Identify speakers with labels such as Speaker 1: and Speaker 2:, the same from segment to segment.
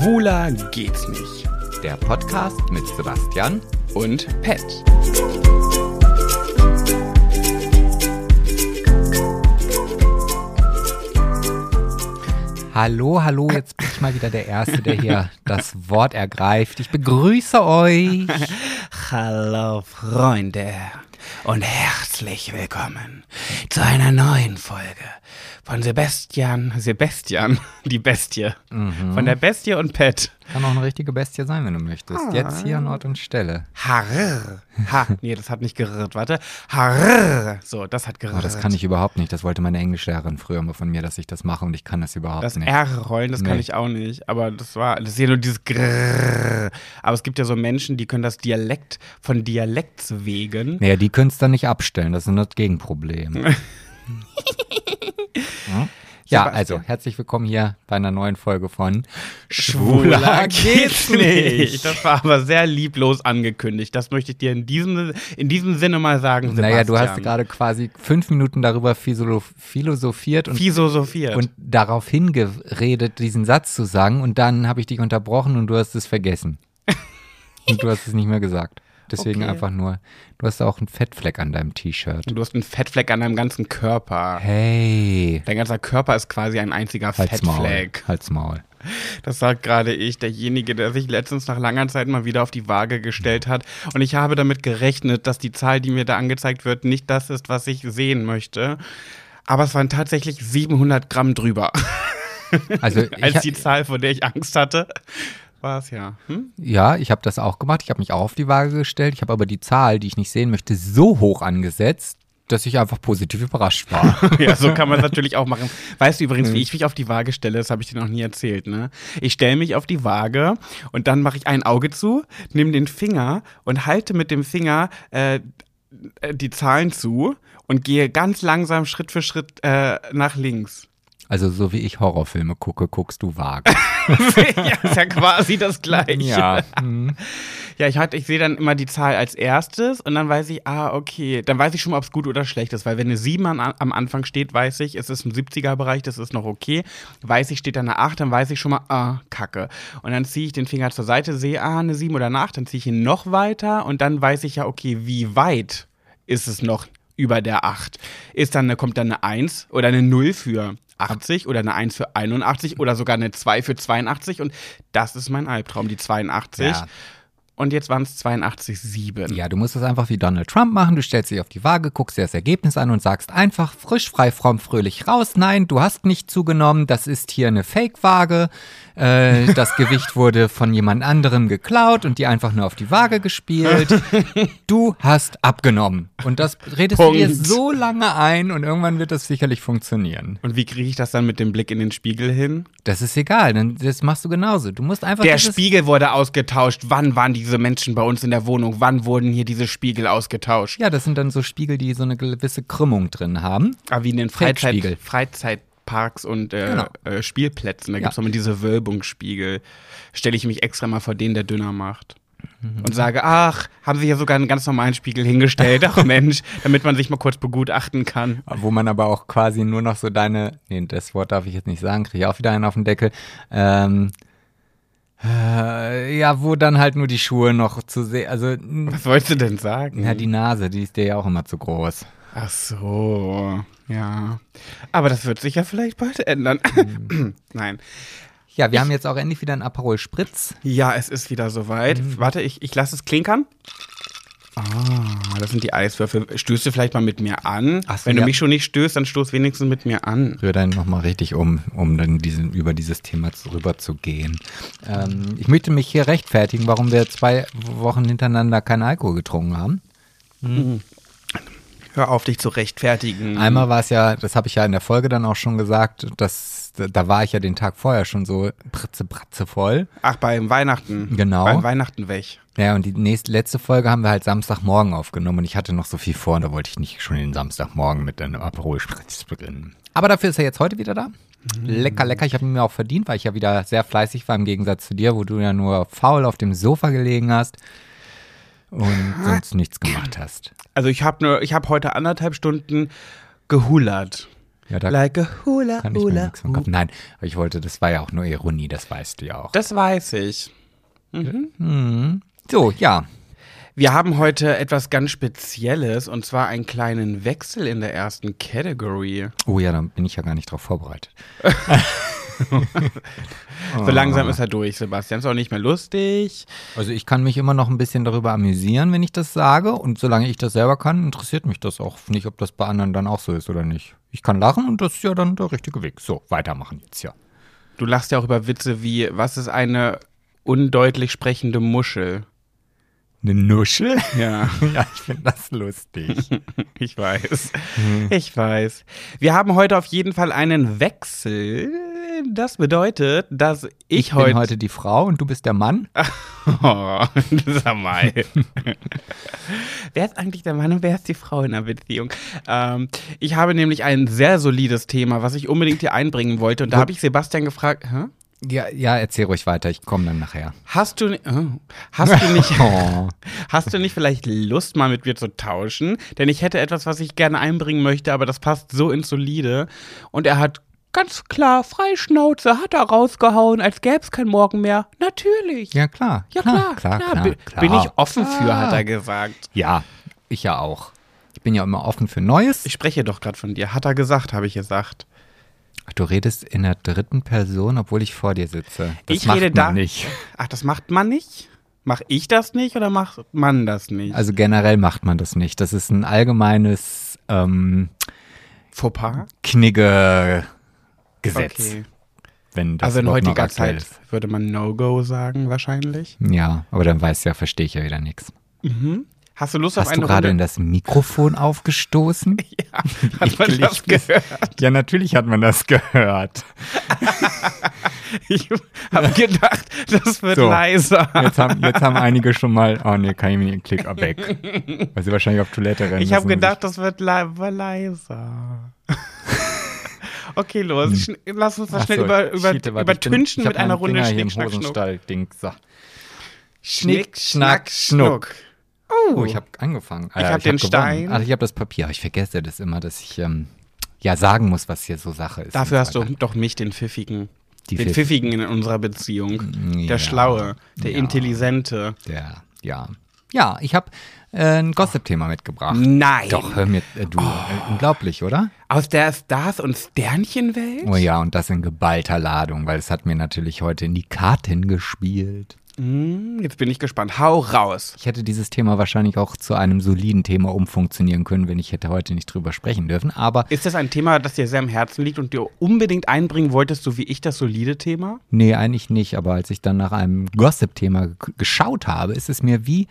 Speaker 1: Schwuler geht's nicht.
Speaker 2: Der Podcast mit Sebastian.
Speaker 1: Und Pet.
Speaker 2: Hallo, hallo, jetzt bin ich mal wieder der Erste, der hier das Wort ergreift. Ich begrüße euch.
Speaker 1: Hallo Freunde und herzlich willkommen zu einer neuen Folge von Sebastian, Sebastian, die Bestie. Von der Bestie und Pet.
Speaker 2: Kann auch eine richtige Bestie sein, wenn du möchtest. Jetzt hier an Ort und Stelle.
Speaker 1: Harr. Ha, nee, das hat nicht gerrrt, warte. Harr. So, das hat gerrrt.
Speaker 2: Oh, das kann ich überhaupt nicht. Das wollte meine Englischlehrerin früher mal von mir, dass ich das mache und ich kann das überhaupt
Speaker 1: Das
Speaker 2: nicht.
Speaker 1: R-Rollen, das kann
Speaker 2: Nee.
Speaker 1: ich auch nicht. Aber das war, das ist ja nur dieses Grrrr. Aber es gibt ja so Menschen, die können das Dialekt von Dialekts wegen.
Speaker 2: Naja, die können es dann nicht abstellen. Das ist das Gegenproblem. Hm? Ja, also herzlich willkommen hier bei einer neuen Folge von
Speaker 1: Schwuler geht's nicht. Das war aber sehr lieblos angekündigt. Das möchte ich dir in diesem, in diesem Sinne mal sagen, Sebastian.
Speaker 2: Naja, du hast gerade quasi fünf Minuten darüber philosoph- philosophiert und,
Speaker 1: philosophiert.
Speaker 2: und darauf hingeredet, diesen Satz zu sagen und dann habe ich dich unterbrochen und du hast es vergessen. und du hast es nicht mehr gesagt. Deswegen
Speaker 1: Okay.
Speaker 2: einfach nur, du hast auch einen Fettfleck an deinem T-Shirt.
Speaker 1: du hast einen Fettfleck an deinem ganzen Körper.
Speaker 2: Hey,
Speaker 1: Dein ganzer Körper ist quasi ein einziger
Speaker 2: halt's Maul,
Speaker 1: Fettfleck.
Speaker 2: halt's Maul.
Speaker 1: Das sagt gerade ich, derjenige, der sich letztens nach langer Zeit mal wieder auf die Waage gestellt hat. Und ich habe damit gerechnet, dass die Zahl, die mir da angezeigt wird, nicht das ist, was ich sehen möchte. Aber es waren tatsächlich 700 Gramm drüber.
Speaker 2: Also
Speaker 1: Als die Zahl, vor der ich Angst hatte, war es ja. Hm?
Speaker 2: ja, ich habe das auch gemacht. Ich habe mich auch auf die Waage gestellt. Ich habe aber die Zahl, die ich nicht sehen möchte, so hoch angesetzt, dass ich einfach positiv überrascht war.
Speaker 1: Ja, so kann man es natürlich auch machen. Weißt du übrigens, wie ich mich auf die Waage stelle? Das habe ich dir noch nie erzählt, ne? Ich stelle mich auf die Waage und dann mache ich ein Auge zu, nehme den Finger und halte mit dem Finger äh, äh, die Zahlen zu und gehe ganz langsam Schritt für Schritt äh, nach links.
Speaker 2: Also so wie ich Horrorfilme gucke, guckst du Waage.
Speaker 1: ja, ist ja quasi das Gleiche.
Speaker 2: Ja. hm.
Speaker 1: Ja, ich, halt, ich sehe dann immer die Zahl als erstes und dann weiß ich, ah, okay, dann weiß ich schon mal, ob es gut oder schlecht ist, weil wenn eine 7 an, am Anfang steht, weiß ich, es ist im 70er-Bereich, das ist noch okay. Weiß ich, steht da eine 8, dann weiß ich schon mal, ah, kacke. Und dann ziehe ich den Finger zur Seite, sehe, ah, eine 7 oder eine 8, dann ziehe ich ihn noch weiter und dann weiß ich ja, okay, wie weit ist es noch über der 8? Ist dann, kommt dann eine 1 oder eine 0 für 80 oder eine 1 für 81 oder sogar eine 2 für 82 und das ist mein Albtraum, die 82.
Speaker 2: Ja.
Speaker 1: Und jetzt waren es 82,7.
Speaker 2: ja, du musst es einfach wie Donald Trump machen. Du stellst dich auf die Waage, guckst dir das Ergebnis an und sagst einfach frisch, frei, fromm, fröhlich raus. Nein, du hast nicht zugenommen. Das ist hier eine Fake-Waage. Äh, das Gewicht wurde von jemand anderem geklaut und dir einfach nur auf die Waage gespielt. Du hast abgenommen. Und das redest du dir
Speaker 1: Punkt.
Speaker 2: so lange ein und irgendwann wird das sicherlich funktionieren.
Speaker 1: Und wie kriege ich das dann mit dem Blick in den Spiegel hin?
Speaker 2: Das ist egal, denn das machst du genauso. Du musst einfach
Speaker 1: Der Spiegel wurde ausgetauscht. Wann waren diese Menschen bei uns in der Wohnung? Wann wurden hier diese Spiegel ausgetauscht?
Speaker 2: Ja, das sind dann so Spiegel, die so eine gewisse Krümmung drin haben.
Speaker 1: Ah, wie in den Freizeit,
Speaker 2: Fake-Spiegel.
Speaker 1: Freizeitparks und äh,
Speaker 2: Genau.
Speaker 1: äh, Spielplätzen. Da
Speaker 2: Ja.
Speaker 1: gibt immer diese Wölbungsspiegel. Stelle ich mich extra mal vor den, der dünner macht.
Speaker 2: Mhm.
Speaker 1: Und sage, ach, haben sie hier sogar einen ganz normalen Spiegel hingestellt. Ach Mensch, damit man sich mal kurz begutachten kann.
Speaker 2: Wo man aber auch quasi nur noch so deine, nee, das Wort darf ich jetzt nicht sagen, kriege ich auch wieder einen auf den Deckel. Ähm, äh, ja, wo dann halt nur die Schuhe noch zu sehen, also,
Speaker 1: Was wolltest du denn sagen?
Speaker 2: ja, die Nase, die ist dir ja auch immer zu groß.
Speaker 1: Ach so, ja. Aber das wird sich ja vielleicht bald ändern.
Speaker 2: Mhm.
Speaker 1: Nein.
Speaker 2: Ja, wir haben jetzt auch endlich wieder einen Aperol Spritz.
Speaker 1: Ja, es ist wieder soweit.
Speaker 2: Mhm.
Speaker 1: Warte, ich, ich lasse es klinkern. Ah, das sind die Eiswürfel. Stößt du vielleicht mal mit mir an?
Speaker 2: Ach so,
Speaker 1: Wenn du
Speaker 2: ja.
Speaker 1: mich schon nicht stößt, dann stoß wenigstens mit mir an.
Speaker 2: Rühr dann nochmal richtig um, um dann diesen, über dieses Thema rüber zu gehen. Ähm, ich möchte mich hier rechtfertigen, warum wir zwei Wochen hintereinander keinen Alkohol getrunken haben.
Speaker 1: Hör auf, dich zu rechtfertigen.
Speaker 2: Einmal war es ja, das habe ich ja in der Folge dann auch schon gesagt, dass da war ich ja den Tag vorher schon so pritze, pratze voll.
Speaker 1: Ach, beim Weihnachten.
Speaker 2: Genau.
Speaker 1: Beim Weihnachten weg.
Speaker 2: Ja, und die nächste, letzte Folge haben wir halt Samstagmorgen aufgenommen und ich hatte noch so viel vor und da wollte ich nicht schon den Samstagmorgen mit einem Aperol Spritz beginnen. Aber dafür ist er jetzt heute wieder da. Lecker, lecker. Ich habe ihn mir auch verdient, weil ich ja wieder sehr fleißig war im Gegensatz zu dir, wo du ja nur faul auf dem Sofa gelegen hast und sonst nichts gemacht hast.
Speaker 1: Also ich habe ich hab heute anderthalb Stunden gehullert.
Speaker 2: Ja, da
Speaker 1: like a hula
Speaker 2: kann ich mir
Speaker 1: hula.
Speaker 2: nichts von kaufen. Nein, aber ich wollte, das war ja auch nur Ironie, das weißt du ja auch.
Speaker 1: Das weiß ich.
Speaker 2: So, ja.
Speaker 1: Wir haben heute etwas ganz Spezielles und zwar einen kleinen Wechsel in der ersten Category.
Speaker 2: Oh ja, dann bin ich ja gar nicht drauf vorbereitet.
Speaker 1: So langsam ist er durch, Sebastian. Ist auch nicht mehr lustig.
Speaker 2: Also ich kann mich immer noch ein bisschen darüber amüsieren, wenn ich das sage. Und solange ich das selber kann, interessiert mich das auch nicht, ob das bei anderen dann auch so ist oder nicht. Ich kann lachen und das ist ja dann der richtige Weg. So, weitermachen jetzt ja.
Speaker 1: Du lachst ja auch über Witze wie, was ist eine undeutlich sprechende Muschel?
Speaker 2: Eine Nuschel?
Speaker 1: Ja,
Speaker 2: ja, ich finde das lustig.
Speaker 1: ich weiß. Ich weiß. Wir haben heute auf jeden Fall einen Wechsel. Das bedeutet, dass ich,
Speaker 2: Ich, bin
Speaker 1: heute.
Speaker 2: heute die Frau und du bist der Mann.
Speaker 1: Oh, sag mal. wer ist eigentlich der Mann und wer ist die Frau in der Beziehung? Ähm, ich habe nämlich ein sehr solides Thema, was ich unbedingt hier einbringen wollte. Und da habe ich Sebastian gefragt, Hä?
Speaker 2: Ja, ja, erzähl ruhig weiter, ich komme dann nachher.
Speaker 1: hast du, oh, hast du nicht,
Speaker 2: Oh.
Speaker 1: hast du nicht vielleicht Lust, mal mit mir zu tauschen? Denn ich hätte etwas, was ich gerne einbringen möchte, aber das passt so ins Solide. Und er hat ganz klar, Freischnauze, hat er rausgehauen, als gäbe es kein Morgen mehr. Natürlich.
Speaker 2: Ja, klar.
Speaker 1: Ja, klar, klar,
Speaker 2: klar,
Speaker 1: Bin-
Speaker 2: klar.
Speaker 1: Bin ich offen für,
Speaker 2: Klar.
Speaker 1: hat er gesagt.
Speaker 2: Ja, ich ja auch. Ich bin ja immer offen für Neues.
Speaker 1: Ich spreche doch gerade von dir. Hat er gesagt, habe ich gesagt.
Speaker 2: Ach, du redest in der dritten Person, obwohl ich vor dir sitze. Das
Speaker 1: Ich
Speaker 2: macht
Speaker 1: rede
Speaker 2: man
Speaker 1: da-
Speaker 2: nicht.
Speaker 1: Ach, das macht man nicht? Mach ich das nicht oder macht man das nicht?
Speaker 2: Also generell macht man das nicht. Das ist ein allgemeines ähm,
Speaker 1: Fauxpas?
Speaker 2: Knigge Gesetz.
Speaker 1: Okay.
Speaker 2: Wenn das
Speaker 1: Also in heutiger Zeit würde man No-Go sagen, wahrscheinlich.
Speaker 2: ist. Ja, aber dann weißt du ja, verstehe ich ja wieder nichts.
Speaker 1: Hast du Lust auf
Speaker 2: Hast du
Speaker 1: eine
Speaker 2: gerade in das Mikrofon aufgestoßen?
Speaker 1: Ja, hat man das gehört?
Speaker 2: Ja, natürlich hat man das gehört.
Speaker 1: Ich habe gedacht, das wird
Speaker 2: So.
Speaker 1: leiser.
Speaker 2: Jetzt haben, jetzt haben einige schon mal, oh nee, kann ich mir den Klick weg. Weil sie wahrscheinlich auf Toilette rennen
Speaker 1: Ich habe gedacht, das wird le leiser. Okay, los. Schn Lass uns das
Speaker 2: Ach
Speaker 1: schnell
Speaker 2: so,
Speaker 1: über, über,
Speaker 2: bin-
Speaker 1: übertünchen
Speaker 2: hab
Speaker 1: mit einer Runde Schnick, Schnack, Schnuck.
Speaker 2: Hosenstall-Ding. So.
Speaker 1: Schnick, Schnack, Schnuck.
Speaker 2: Oh, ich habe angefangen.
Speaker 1: Ich hab den
Speaker 2: gewonnen.
Speaker 1: Stein.
Speaker 2: Also ich habe das Papier. aber Ich vergesse das immer, dass ich ähm, ja sagen muss, was hier so Sache ist.
Speaker 1: Dafür hast du doch mich, den Pfiffigen.
Speaker 2: Die
Speaker 1: den
Speaker 2: Pfiff-
Speaker 1: Pfiffigen in unserer Beziehung.
Speaker 2: Ja.
Speaker 1: Der Schlaue, der
Speaker 2: Ja.
Speaker 1: Intelligente.
Speaker 2: Der, ja. Ja, ich habe äh, ein Gossip-Thema mitgebracht.
Speaker 1: Nein.
Speaker 2: Doch, hör mir, äh, du, äh, unglaublich, oder?
Speaker 1: Aus der Stars- und Sternchenwelt?
Speaker 2: Oh ja, und das in geballter Ladung, weil es hat mir natürlich heute in die Karten gespielt.
Speaker 1: Hm, jetzt bin ich gespannt. Hau raus.
Speaker 2: Ich hätte dieses Thema wahrscheinlich auch zu einem soliden Thema umfunktionieren können, wenn ich hätte heute nicht drüber sprechen dürfen. Aber
Speaker 1: Ist das ein Thema, das dir sehr am Herzen liegt und dir unbedingt einbringen wolltest, so wie ich das solide Thema?
Speaker 2: nee, eigentlich nicht. Aber als ich dann nach einem Gossip-Thema geschaut habe, ist es mir wie,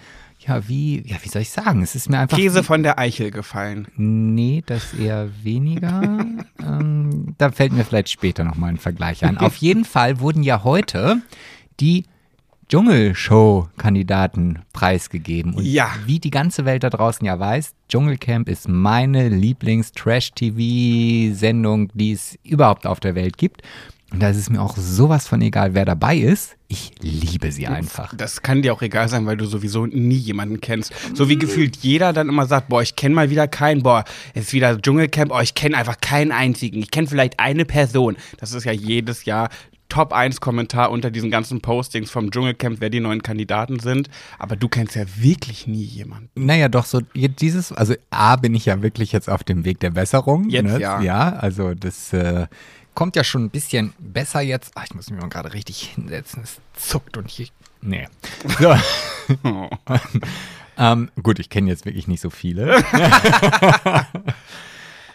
Speaker 2: ja, wie, ja, wie soll ich sagen? Es ist mir einfach.
Speaker 1: Käse von der Eichel gefallen.
Speaker 2: Nee, das eher weniger. ähm, da fällt mir vielleicht später nochmal ein Vergleich ein. Auf jeden Fall wurden ja heute die Dschungelshow-Kandidaten preisgegeben. Und
Speaker 1: Ja.
Speaker 2: wie die ganze Welt da draußen ja weiß, Dschungelcamp ist meine Lieblings-Trash-TV-Sendung, die es überhaupt auf der Welt gibt. Und da ist es mir auch sowas von egal, wer dabei ist. Ich liebe sie einfach.
Speaker 1: Das kann dir auch egal sein, weil du sowieso nie jemanden kennst. So wie gefühlt jeder dann immer sagt, boah, ich kenne mal wieder keinen, boah, es ist wieder Dschungelcamp, oh, ich kenne einfach keinen einzigen. Ich kenne vielleicht eine Person. Das ist ja jedes Jahr Top 1 Kommentar unter diesen ganzen Postings vom Dschungelcamp, wer die neuen Kandidaten sind. Aber du kennst ja wirklich nie jemanden.
Speaker 2: Naja, doch so dieses, also A bin ich ja wirklich jetzt auf dem Weg der Besserung.
Speaker 1: Jetzt
Speaker 2: ne?
Speaker 1: ja.
Speaker 2: Ja, also das äh, kommt ja schon ein bisschen besser jetzt. Ach, ich muss mich mal gerade richtig hinsetzen. Es zuckt und ich. Nee. So.
Speaker 1: Oh.
Speaker 2: ähm, gut, ich kenne jetzt wirklich nicht so viele.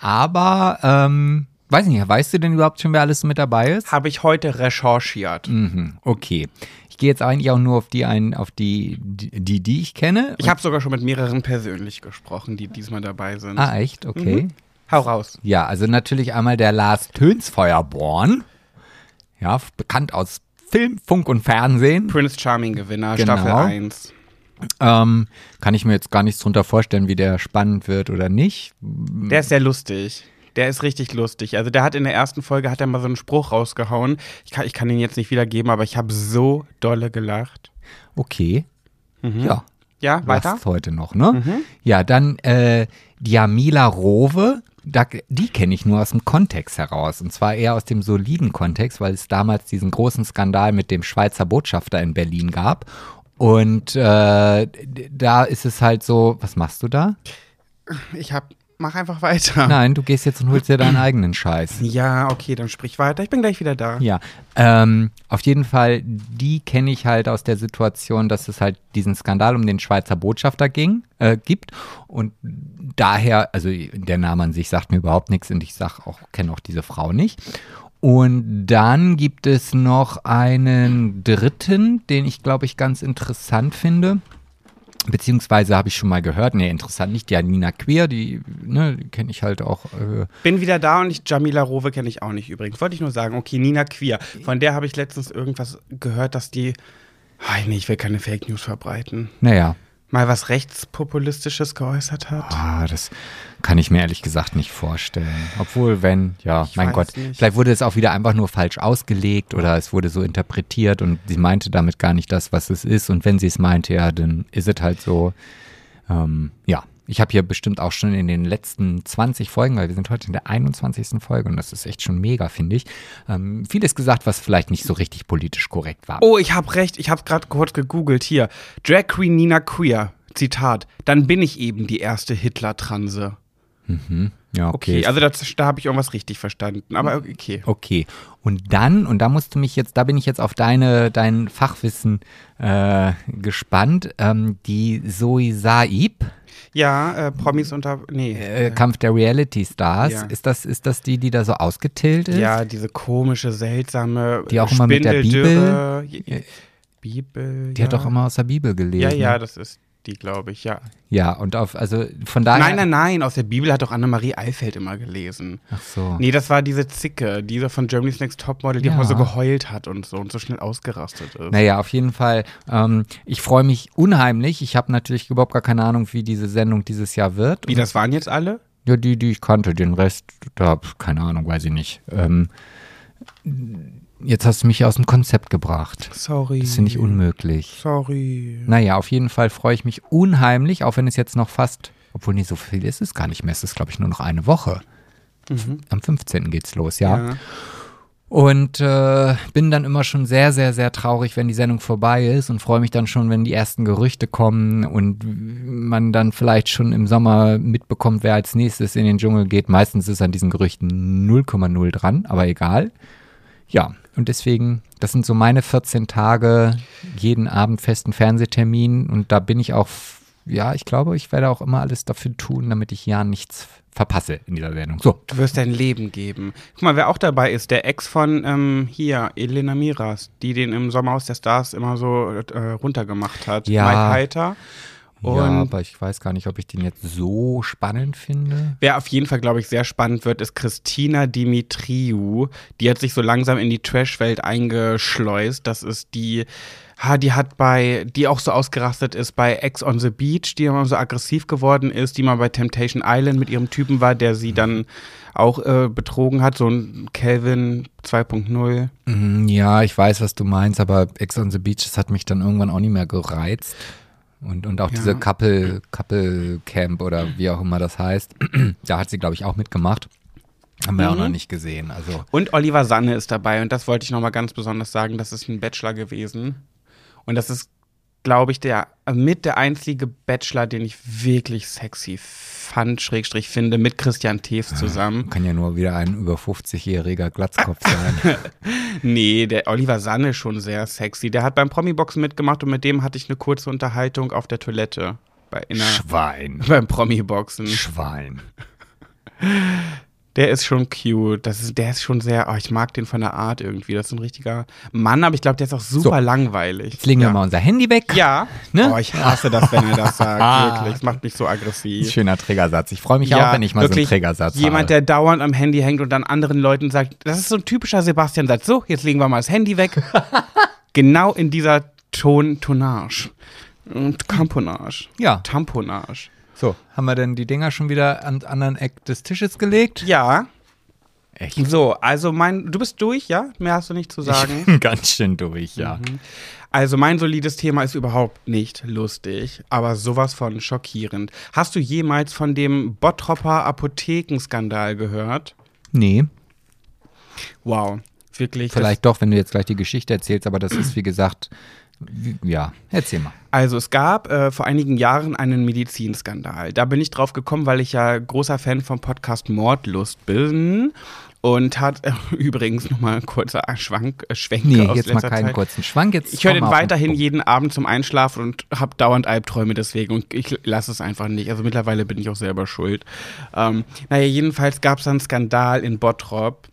Speaker 2: Aber, ähm, weiß nicht, weißt du denn überhaupt schon, wer alles mit dabei ist?
Speaker 1: Habe ich heute recherchiert.
Speaker 2: Mhm, okay. Ich gehe jetzt eigentlich auch nur auf die ein, auf die, die, die ich kenne.
Speaker 1: Ich habe sogar schon mit mehreren persönlich gesprochen, die diesmal dabei sind.
Speaker 2: ah, echt? Okay.
Speaker 1: Hau raus.
Speaker 2: Ja, also natürlich einmal der Lars Tönsfeuerborn. Ja, bekannt aus Film, Funk und Fernsehen.
Speaker 1: Prince Charming Gewinner,
Speaker 2: Genau.
Speaker 1: Staffel 1.
Speaker 2: Ähm, kann ich mir jetzt gar nichts drunter vorstellen, wie der spannend wird oder nicht.
Speaker 1: Der ist sehr lustig. Der ist richtig lustig. Also der hat in der ersten Folge hat er mal so einen Spruch rausgehauen. Ich kann, ich kann ihn jetzt nicht wiedergeben, aber ich habe so dolle gelacht.
Speaker 2: Okay. Ja,
Speaker 1: Ja, weiter?
Speaker 2: Last heute noch, ne? Ja, dann äh, Diamila Rowe. Da, die kenne ich nur aus dem Kontext heraus. Und zwar eher aus dem soliden Kontext, weil es damals diesen großen Skandal mit dem Schweizer Botschafter in Berlin gab. Und äh, da ist es halt so, was machst du da?
Speaker 1: Ich hab, mach einfach weiter.
Speaker 2: Nein, du gehst jetzt und holst dir deinen eigenen Scheiß.
Speaker 1: Ja, okay, dann sprich weiter. Ich bin gleich wieder da.
Speaker 2: Ja, ähm, auf jeden Fall, die kenne ich halt aus der Situation, dass es halt diesen Skandal um den Schweizer Botschafter ging, äh, gibt. Und daher, also der Name an sich sagt mir überhaupt nichts und ich sag auch, kenne auch diese Frau nicht. Und dann gibt es noch einen dritten, den ich, glaube ich, ganz interessant finde. Beziehungsweise habe ich schon mal gehört, nee, interessant nicht, die Nina Queer, die, ne, kenne ich halt auch. Äh,
Speaker 1: Bin wieder da und ich, Jamila Rowe kenne ich auch nicht übrigens. Wollte ich nur sagen, okay, Nina Queer. Von der habe ich letztens irgendwas gehört, dass die. Ach, nee, ich will keine Fake News verbreiten.
Speaker 2: naja,
Speaker 1: Mal was Rechtspopulistisches geäußert hat.
Speaker 2: ah, das kann ich mir ehrlich gesagt nicht vorstellen. Obwohl, wenn, ja,
Speaker 1: Ich
Speaker 2: mein Gott,
Speaker 1: nicht.
Speaker 2: vielleicht wurde es auch wieder einfach nur falsch ausgelegt oder es wurde so interpretiert und sie meinte damit gar nicht das, was es ist. Und wenn sie es meinte, ja, dann ist es halt so. Ähm, ja, ich habe hier bestimmt auch schon in den letzten 20 Folgen, weil wir sind heute in der 21. Folge und das ist echt schon mega, finde ich, ähm, vieles gesagt, was vielleicht nicht so richtig politisch korrekt war.
Speaker 1: Oh, ich habe recht. Ich habe gerade kurz gegoogelt. Hier. Drag Queen Nina Queer. Zitat. Dann bin ich eben die erste Hitler-Transe.
Speaker 2: ja,
Speaker 1: Okay, also das, da habe ich irgendwas richtig verstanden. Aber okay.
Speaker 2: Okay. Und dann, und da musst du mich jetzt, da bin ich jetzt auf deine, dein Fachwissen äh, gespannt, ähm, die Zoe Saib,
Speaker 1: Ja, äh, Promis unter. Nee.
Speaker 2: äh, Kampf der Reality Stars,
Speaker 1: Ja.
Speaker 2: ist das, ist das die, die da so ausgetillt ist?
Speaker 1: Ja, diese komische, seltsame.
Speaker 2: Die auch immer mit der
Speaker 1: Spindeldürre- Bibel.
Speaker 2: Die
Speaker 1: ja.
Speaker 2: hat doch immer aus der Bibel gelesen.
Speaker 1: Ja, ja, das ist die, glaube ich, ja.
Speaker 2: Ja, und auf, also von daher.
Speaker 1: Nein, nein, nein, aus der Bibel hat doch Annemarie Eilfeld immer gelesen.
Speaker 2: Ach so.
Speaker 1: Nee, das war diese Zicke, diese von Germany's Next Topmodel, die
Speaker 2: Ja.
Speaker 1: immer so geheult hat und so und so schnell ausgerastet ist.
Speaker 2: Naja, auf jeden Fall. Ähm, ich freue mich unheimlich. Ich habe natürlich überhaupt gar keine Ahnung, wie diese Sendung dieses Jahr wird.
Speaker 1: Wie, das waren jetzt alle?
Speaker 2: Ja, die, die ich kannte. Den Rest, da, keine Ahnung, weiß ich nicht. Ähm, jetzt hast du mich aus dem Konzept gebracht.
Speaker 1: Sorry.
Speaker 2: Das finde ich unmöglich.
Speaker 1: Sorry.
Speaker 2: Naja, auf jeden Fall freue ich mich unheimlich, auch wenn es jetzt noch fast, obwohl nicht so viel ist es gar nicht mehr. Es ist, glaube ich, nur noch eine Woche. Am 15. geht's los, ja.
Speaker 1: Ja.
Speaker 2: Und äh, bin dann immer schon sehr, sehr, sehr traurig, wenn die Sendung vorbei ist und freue mich dann schon, wenn die ersten Gerüchte kommen und man dann vielleicht schon im Sommer mitbekommt, wer als nächstes in den Dschungel geht. Meistens ist an diesen Gerüchten 0,0 dran, aber egal. Ja, und deswegen, das sind so meine 14 Tage, jeden Abend festen Fernsehtermin und da bin ich auch, ja, ich glaube, ich werde auch immer alles dafür tun, damit ich ja nichts verpasse in dieser Sendung. So,
Speaker 1: Du wirst dein Leben geben. Guck mal, wer auch dabei ist, der Ex von ähm, hier, Elena Miras, die den im Sommerhaus der Stars immer so äh, runtergemacht hat.
Speaker 2: Ja.
Speaker 1: Mike Heiter. Und
Speaker 2: ja, aber ich weiß gar nicht, ob ich den jetzt so spannend finde.
Speaker 1: Wer auf jeden Fall, glaube ich, sehr spannend wird, ist Christina Dimitriou. Die hat sich so langsam in die Trash-Welt eingeschleust. Das ist die, ha, die hat bei, die auch so ausgerastet ist bei Ex on the Beach, die immer so aggressiv geworden ist, die mal bei Temptation Island mit ihrem Typen war, der sie dann auch äh, betrogen hat, so ein Calvin 2.0.
Speaker 2: Mm, Ja, ich weiß, was du meinst, aber Ex on the Beach, das hat mich dann irgendwann auch nicht mehr gereizt. Und, und auch
Speaker 1: Ja.
Speaker 2: diese Couple, Couple Camp oder wie auch immer das heißt, da hat sie, glaube ich, auch mitgemacht. Haben wir auch
Speaker 1: Mhm.
Speaker 2: noch nicht gesehen. Also,
Speaker 1: Und Oliver Sanne ist dabei und das wollte ich nochmal ganz besonders sagen, das ist ein Bachelor gewesen. Und das ist, glaube ich, der mit der einzige Bachelor, den ich wirklich sexy fand, Schrägstrich finde, mit Christian Teves zusammen.
Speaker 2: kann ja nur wieder ein über 50-jähriger Glatzkopf sein.
Speaker 1: Nee, der Oliver Sanne ist schon sehr sexy. Der hat beim Promi-Boxen mitgemacht und mit dem hatte ich eine kurze Unterhaltung auf der Toilette. Bei,
Speaker 2: Schwein.
Speaker 1: beim Promi-Boxen.
Speaker 2: Schwein.
Speaker 1: Der ist schon cute. Das ist, der ist schon sehr, oh, ich mag den von der Art irgendwie. Das ist ein richtiger Mann, aber ich glaube, der ist auch super langweilig.
Speaker 2: Jetzt legen
Speaker 1: ja.
Speaker 2: wir mal unser Handy weg.
Speaker 1: Ja.
Speaker 2: Ne?
Speaker 1: Oh, ich hasse das, wenn er das sagt. Wirklich. Das macht mich so aggressiv.
Speaker 2: Schöner Trägersatz. Ich freue mich auch, wenn ich mal so einen
Speaker 1: wirklich
Speaker 2: Trägersatz
Speaker 1: Jemand,
Speaker 2: habe.
Speaker 1: der dauernd am Handy hängt und dann anderen Leuten sagt, das ist so ein typischer Sebastian-Satz. So, jetzt legen wir mal das Handy weg. genau in dieser Ton Tonage. Und Kamponage.
Speaker 2: Ja.
Speaker 1: Tamponage.
Speaker 2: So, haben wir denn die Dinger schon wieder an anderen Eck des Tisches gelegt?
Speaker 1: Ja.
Speaker 2: Echt?
Speaker 1: So, also mein, du bist durch, ja? Mehr hast du nicht zu sagen.
Speaker 2: bin ganz schön durch, ja.
Speaker 1: Also mein solides Thema ist überhaupt nicht lustig, aber sowas von schockierend. Hast du jemals von dem Bottropper Apothekenskandal gehört?
Speaker 2: Nee,
Speaker 1: Wow, wirklich.
Speaker 2: vielleicht doch, wenn du jetzt gleich die Geschichte erzählst, aber das ist, wie gesagt, ja, erzähl mal.
Speaker 1: Also es gab äh, vor einigen Jahren einen Medizinskandal. Da bin ich drauf gekommen, weil ich ja großer Fan vom Podcast Mordlust bin. Und hat äh, übrigens nochmal ein kurzer Schwank, äh, Schwenk
Speaker 2: Nee,
Speaker 1: aus
Speaker 2: jetzt mal keinen
Speaker 1: Zeit.
Speaker 2: kurzen Schwank. Jetzt
Speaker 1: Ich höre den
Speaker 2: den
Speaker 1: weiterhin
Speaker 2: Punkt.
Speaker 1: jeden Abend zum Einschlafen und habe dauernd Albträume deswegen und ich lasse es einfach nicht. Also mittlerweile bin ich auch selber schuld. Ähm, naja, jedenfalls gab es einen Skandal in Bottrop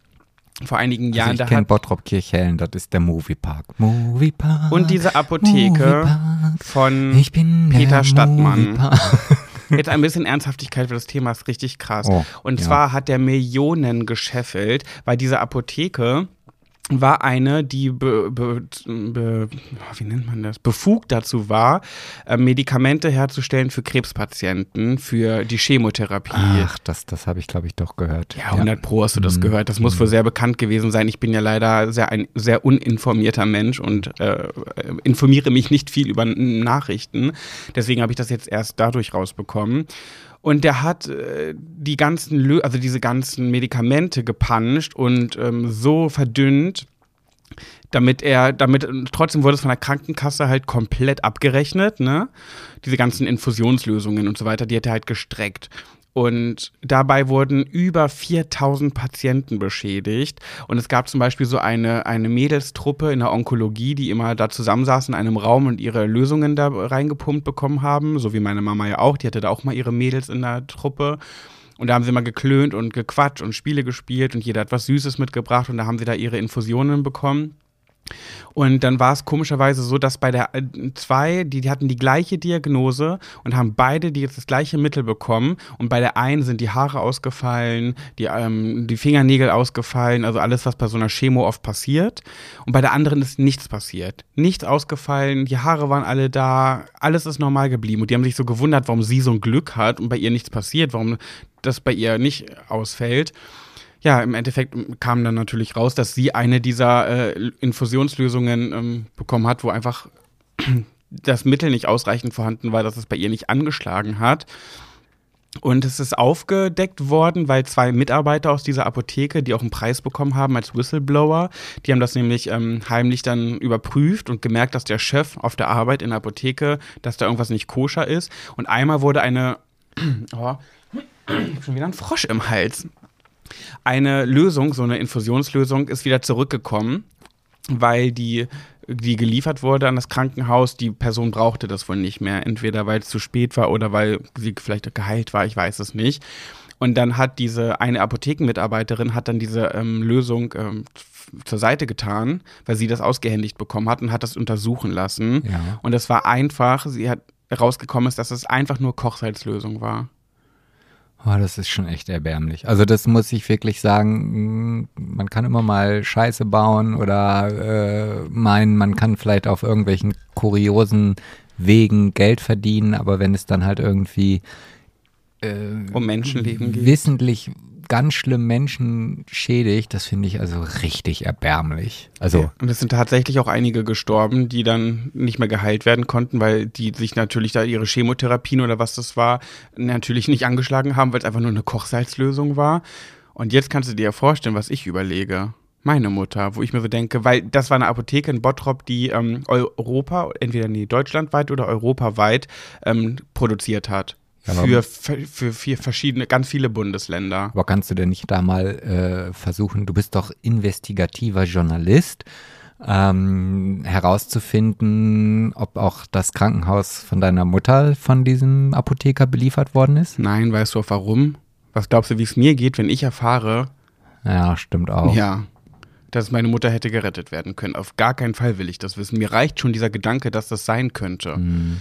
Speaker 1: vor einigen Jahren.
Speaker 2: Also
Speaker 1: da
Speaker 2: ich kenne Bottrop Kirchhellen, das ist der Moviepark. Moviepark.
Speaker 1: und diese Apotheke
Speaker 2: Moviepark.
Speaker 1: von Peter Stadtmann. Jetzt ein bisschen Ernsthaftigkeit für das Thema ist richtig krass.
Speaker 2: Oh,
Speaker 1: und
Speaker 2: ja.
Speaker 1: zwar hat der Millionen gescheffelt, weil diese Apotheke war eine, die be, be, be, wie nennt man das? befugt dazu war, äh, Medikamente herzustellen für Krebspatienten, für die Chemotherapie.
Speaker 2: Ach, das, das habe ich, glaube ich, doch gehört.
Speaker 1: Ja, 100 Pro hast du das
Speaker 2: Mhm.
Speaker 1: gehört. Das muss wohl sehr bekannt gewesen sein. Ich bin ja leider sehr ein sehr uninformierter Mensch und äh, informiere mich nicht viel über Nachrichten. Deswegen habe ich das jetzt erst dadurch rausbekommen. Und der hat äh, die ganzen, Lö also diese ganzen Medikamente gepanscht und ähm, so verdünnt, damit er, damit, trotzdem wurde es von der Krankenkasse halt komplett abgerechnet, ne? Diese ganzen Infusionslösungen und so weiter, die hat er halt gestreckt. Und dabei wurden über 4000 Patienten beschädigt. Und es gab zum Beispiel so eine, eine Mädelstruppe in der Onkologie, die immer da zusammensaßen in einem Raum und ihre Lösungen da reingepumpt bekommen haben. So wie meine Mama ja auch. Die hatte da auch mal ihre Mädels in der Truppe. Und da haben sie mal geklönt und gequatscht und Spiele gespielt und jeder hat was Süßes mitgebracht und da haben sie da ihre Infusionen bekommen. Und dann war es komischerweise so, dass bei der äh, zwei, die, die hatten die gleiche Diagnose und haben beide die jetzt das gleiche Mittel bekommen. Und bei der einen sind die Haare ausgefallen, die, ähm, die Fingernägel ausgefallen, also alles, was bei so einer Chemo oft passiert. Und bei der anderen ist nichts passiert. Nichts ausgefallen, die Haare waren alle da, alles ist normal geblieben. Und die haben sich so gewundert, warum sie so ein Glück hat und bei ihr nichts passiert, warum das bei ihr nicht ausfällt ja, im Endeffekt kam dann natürlich raus, dass sie eine dieser äh, Infusionslösungen ähm, bekommen hat, wo einfach das Mittel nicht ausreichend vorhanden war, dass es bei ihr nicht angeschlagen hat. Und es ist aufgedeckt worden, weil zwei Mitarbeiter aus dieser Apotheke, die auch einen Preis bekommen haben als Whistleblower, die haben das nämlich ähm, heimlich dann überprüft und gemerkt, dass der Chef auf der Arbeit in der Apotheke, dass da irgendwas nicht koscher ist. Und einmal wurde eine, oh, ich hab schon wieder einen Frosch im Hals eine Lösung, so eine Infusionslösung, ist wieder zurückgekommen, weil die, die geliefert wurde an das Krankenhaus, die Person brauchte das wohl nicht mehr. Entweder weil es zu spät war oder weil sie vielleicht geheilt war, ich weiß es nicht. Und dann hat diese eine Apothekenmitarbeiterin hat dann diese ähm, Lösung ähm, zur Seite getan, weil sie das ausgehändigt bekommen hat und hat das untersuchen lassen.
Speaker 2: Ja.
Speaker 1: Und es war einfach, sie hat rausgekommen ist, dass es einfach nur Kochsalzlösung war.
Speaker 2: Oh, das ist schon echt erbärmlich. Also das muss ich wirklich sagen, mh, man kann immer mal Scheiße bauen oder äh, meinen, man kann vielleicht auf irgendwelchen kuriosen Wegen Geld verdienen, aber wenn es dann halt irgendwie äh,
Speaker 1: Um Menschenleben geht.
Speaker 2: wissentlich ganz schlimm Menschen schädigt, das finde ich also richtig erbärmlich. Also
Speaker 1: Und es sind tatsächlich auch einige gestorben, die dann nicht mehr geheilt werden konnten, weil die sich natürlich da ihre Chemotherapien oder was das war, natürlich nicht angeschlagen haben, weil es einfach nur eine Kochsalzlösung war. Und jetzt kannst du dir ja vorstellen, was ich überlege. Meine Mutter, wo ich mir so denke, weil das war eine Apotheke in Bottrop, die ähm, Europa, entweder nee, deutschlandweit oder europaweit ähm, produziert hat. Für, für, vier verschiedene, ganz viele Bundesländer.
Speaker 2: Aber kannst du denn nicht da mal äh, versuchen, du bist doch investigativer Journalist, ähm, herauszufinden, ob auch das Krankenhaus von deiner Mutter von diesem Apotheker beliefert worden ist?
Speaker 1: Nein, weißt du auch warum? Was glaubst du, wie es mir geht, wenn ich erfahre,
Speaker 2: Ja, stimmt auch.
Speaker 1: Ja. Dass meine Mutter hätte gerettet werden können. Auf gar keinen Fall will ich das wissen. Mir reicht schon dieser Gedanke, dass das sein könnte.
Speaker 2: Hm.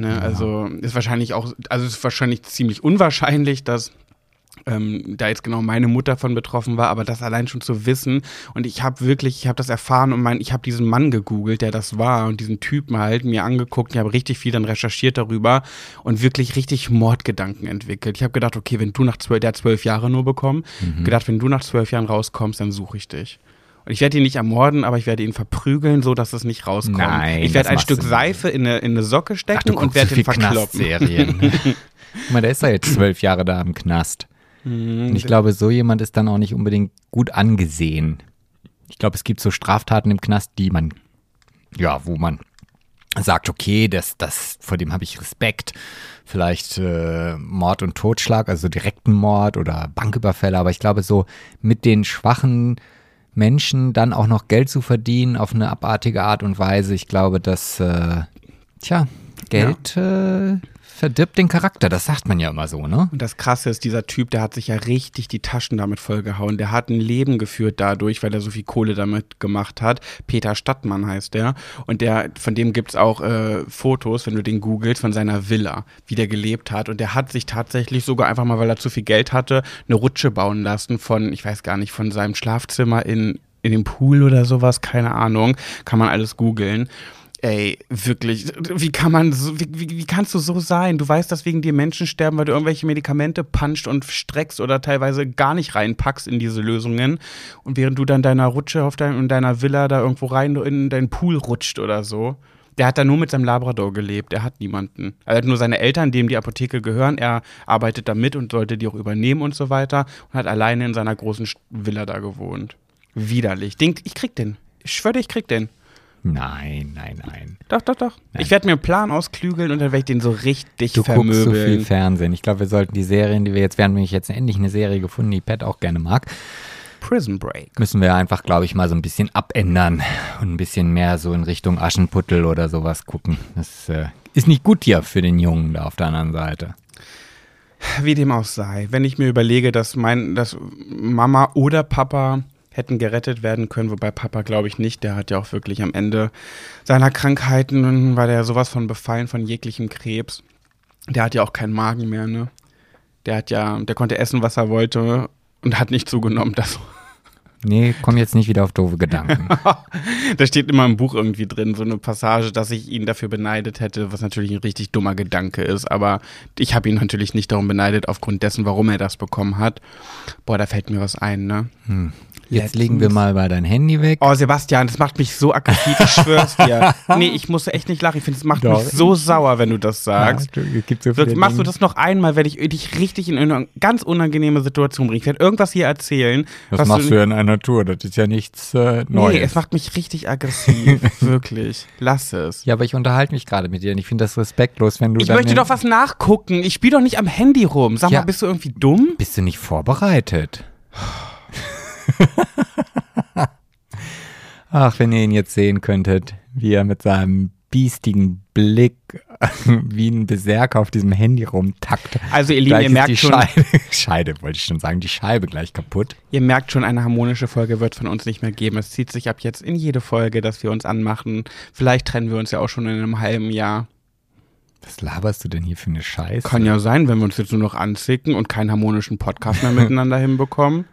Speaker 1: Ne, Also ist wahrscheinlich auch, also ist wahrscheinlich ziemlich unwahrscheinlich, dass ähm, da jetzt genau meine Mutter von betroffen war, aber das allein schon zu wissen und ich habe wirklich, ich habe das erfahren und mein, ich habe diesen Mann gegoogelt, der das war und diesen Typen halt mir angeguckt, ich habe richtig viel dann recherchiert darüber und wirklich richtig Mordgedanken entwickelt. Ich habe gedacht, okay, wenn du nach zwölf, der hat zwölf Jahre nur bekommen, mhm. gedacht, wenn du nach zwölf Jahren rauskommst, dann suche ich dich. Und ich werde ihn nicht ermorden, aber ich werde ihn verprügeln, so dass es nicht rauskommt.
Speaker 2: Nein,
Speaker 1: ich werde ein Stück Seife in eine, in eine Socke stecken
Speaker 2: Ach,
Speaker 1: und werde ihn
Speaker 2: verkloppen. Guck mal, der ist ja jetzt zwölf Jahre da im Knast.
Speaker 1: Mhm.
Speaker 2: Und ich glaube, so jemand ist dann auch nicht unbedingt gut angesehen. Ich glaube, es gibt so Straftaten im Knast, die man, ja, wo man sagt, okay, das, das, vor dem habe ich Respekt. Vielleicht äh, Mord und Totschlag, also direkten Mord oder Banküberfälle, aber ich glaube, so mit den schwachen Menschen dann auch noch Geld zu verdienen auf eine abartige Art und Weise, ich glaube, dass, äh, tja, Geld ja. äh, verdirbt den Charakter, das sagt man ja immer so, ne?
Speaker 1: Und das Krasse ist, dieser Typ, der hat sich ja richtig die Taschen damit vollgehauen. Der hat ein Leben geführt dadurch, weil er so viel Kohle damit gemacht hat. Peter Stadtmann heißt der. Und der, von dem gibt es auch äh, Fotos, wenn du den googelst, von seiner Villa, wie der gelebt hat. Und der hat sich tatsächlich sogar einfach mal, weil er zu viel Geld hatte, eine Rutsche bauen lassen von, ich weiß gar nicht, von seinem Schlafzimmer in, in den Pool oder sowas, keine Ahnung. Kann man alles googeln. Ey, wirklich, wie kann man so, wie, wie, wie, kannst du so sein? Du weißt, dass wegen dir Menschen sterben, weil du irgendwelche Medikamente puncht und streckst oder teilweise gar nicht reinpackst in diese Lösungen. Und während du dann deiner Rutsche auf dein, in deiner Villa da irgendwo rein in deinen Pool rutscht oder so. Der hat da nur mit seinem Labrador gelebt. Er hat niemanden. Er hat nur seine Eltern, dem die Apotheke gehören. Er arbeitet da mit und sollte die auch übernehmen und so weiter. Und hat alleine in seiner großen Villa da gewohnt. Widerlich. Den, ich krieg den. Ich schwöre, ich krieg den.
Speaker 2: Nein, nein, nein.
Speaker 1: Doch, doch, doch. Nein. Ich werde mir einen Plan ausklügeln und dann werde ich den so richtig
Speaker 2: du
Speaker 1: vermöbeln.
Speaker 2: Du guckst so viel Fernsehen. Ich glaube, wir sollten die Serien, die wir jetzt, wir haben nämlich jetzt endlich eine Serie gefunden, die Pat auch gerne mag.
Speaker 1: Prison Break.
Speaker 2: Müssen wir einfach, glaube ich, mal so ein bisschen abändern und ein bisschen mehr so in Richtung Aschenputtel oder sowas gucken. Das äh, ist nicht gut hier für den Jungen da auf der anderen Seite.
Speaker 1: Wie dem auch sei, wenn ich mir überlege, dass mein, dass Mama oder Papa hätten gerettet werden können, wobei Papa glaube ich nicht, der hat ja auch wirklich am Ende seiner Krankheiten, war der sowas von befallen von jeglichem Krebs. Der hat ja auch keinen Magen mehr, ne? Der hat ja, der konnte essen, was er wollte und hat nicht zugenommen. Das
Speaker 2: Nee, komm jetzt nicht wieder auf doofe Gedanken.
Speaker 1: da steht immer im Buch irgendwie drin, so eine Passage, dass ich ihn dafür beneidet hätte, was natürlich ein richtig dummer Gedanke ist. Aber ich habe ihn natürlich nicht darum beneidet, aufgrund dessen, warum er das bekommen hat. Boah, da fällt mir was ein, ne?
Speaker 2: Hm. Jetzt legen wir mal bei dein Handy weg.
Speaker 1: Oh, Sebastian, das macht mich so aggressiv, ich schwör's dir. nee, ich muss echt nicht lachen. Ich finde, es macht Doch. mich so sauer, wenn du das sagst. Ja, so so, machst du das noch einmal, werde ich dich richtig in eine ganz unangenehme Situation bringen. Ich werde irgendwas hier erzählen.
Speaker 2: Das machst du, du ja in einer Tour. Das ist ja nichts äh, Neues. Nee,
Speaker 1: es macht mich richtig aggressiv. Wirklich. Lass es.
Speaker 2: Ja, aber ich unterhalte mich gerade mit dir und ich finde das respektlos, wenn du
Speaker 1: Ich möchte doch was nachgucken. Ich spiele doch nicht am Handy rum. Sag ja. mal, bist du irgendwie dumm?
Speaker 2: Bist du nicht vorbereitet? Ach, wenn ihr ihn jetzt sehen könntet, wie er mit seinem biestigen Blick wie ein Berserker auf diesem Handy rumtackt.
Speaker 1: Also ihr Lieben, ihr merkt
Speaker 2: die
Speaker 1: schon.
Speaker 2: Scheide, Scheide wollte ich schon sagen, die Scheibe gleich kaputt.
Speaker 1: Ihr merkt schon, eine harmonische Folge wird von uns nicht mehr geben. Es zieht sich ab jetzt in jede Folge, dass wir uns anmachen. Vielleicht trennen wir uns ja auch schon in einem halben Jahr.
Speaker 2: Was laberst du denn hier für eine Scheiße?
Speaker 1: Kann ja sein, wenn wir uns jetzt nur noch anzicken und keinen harmonischen Podcast mehr miteinander hinbekommen.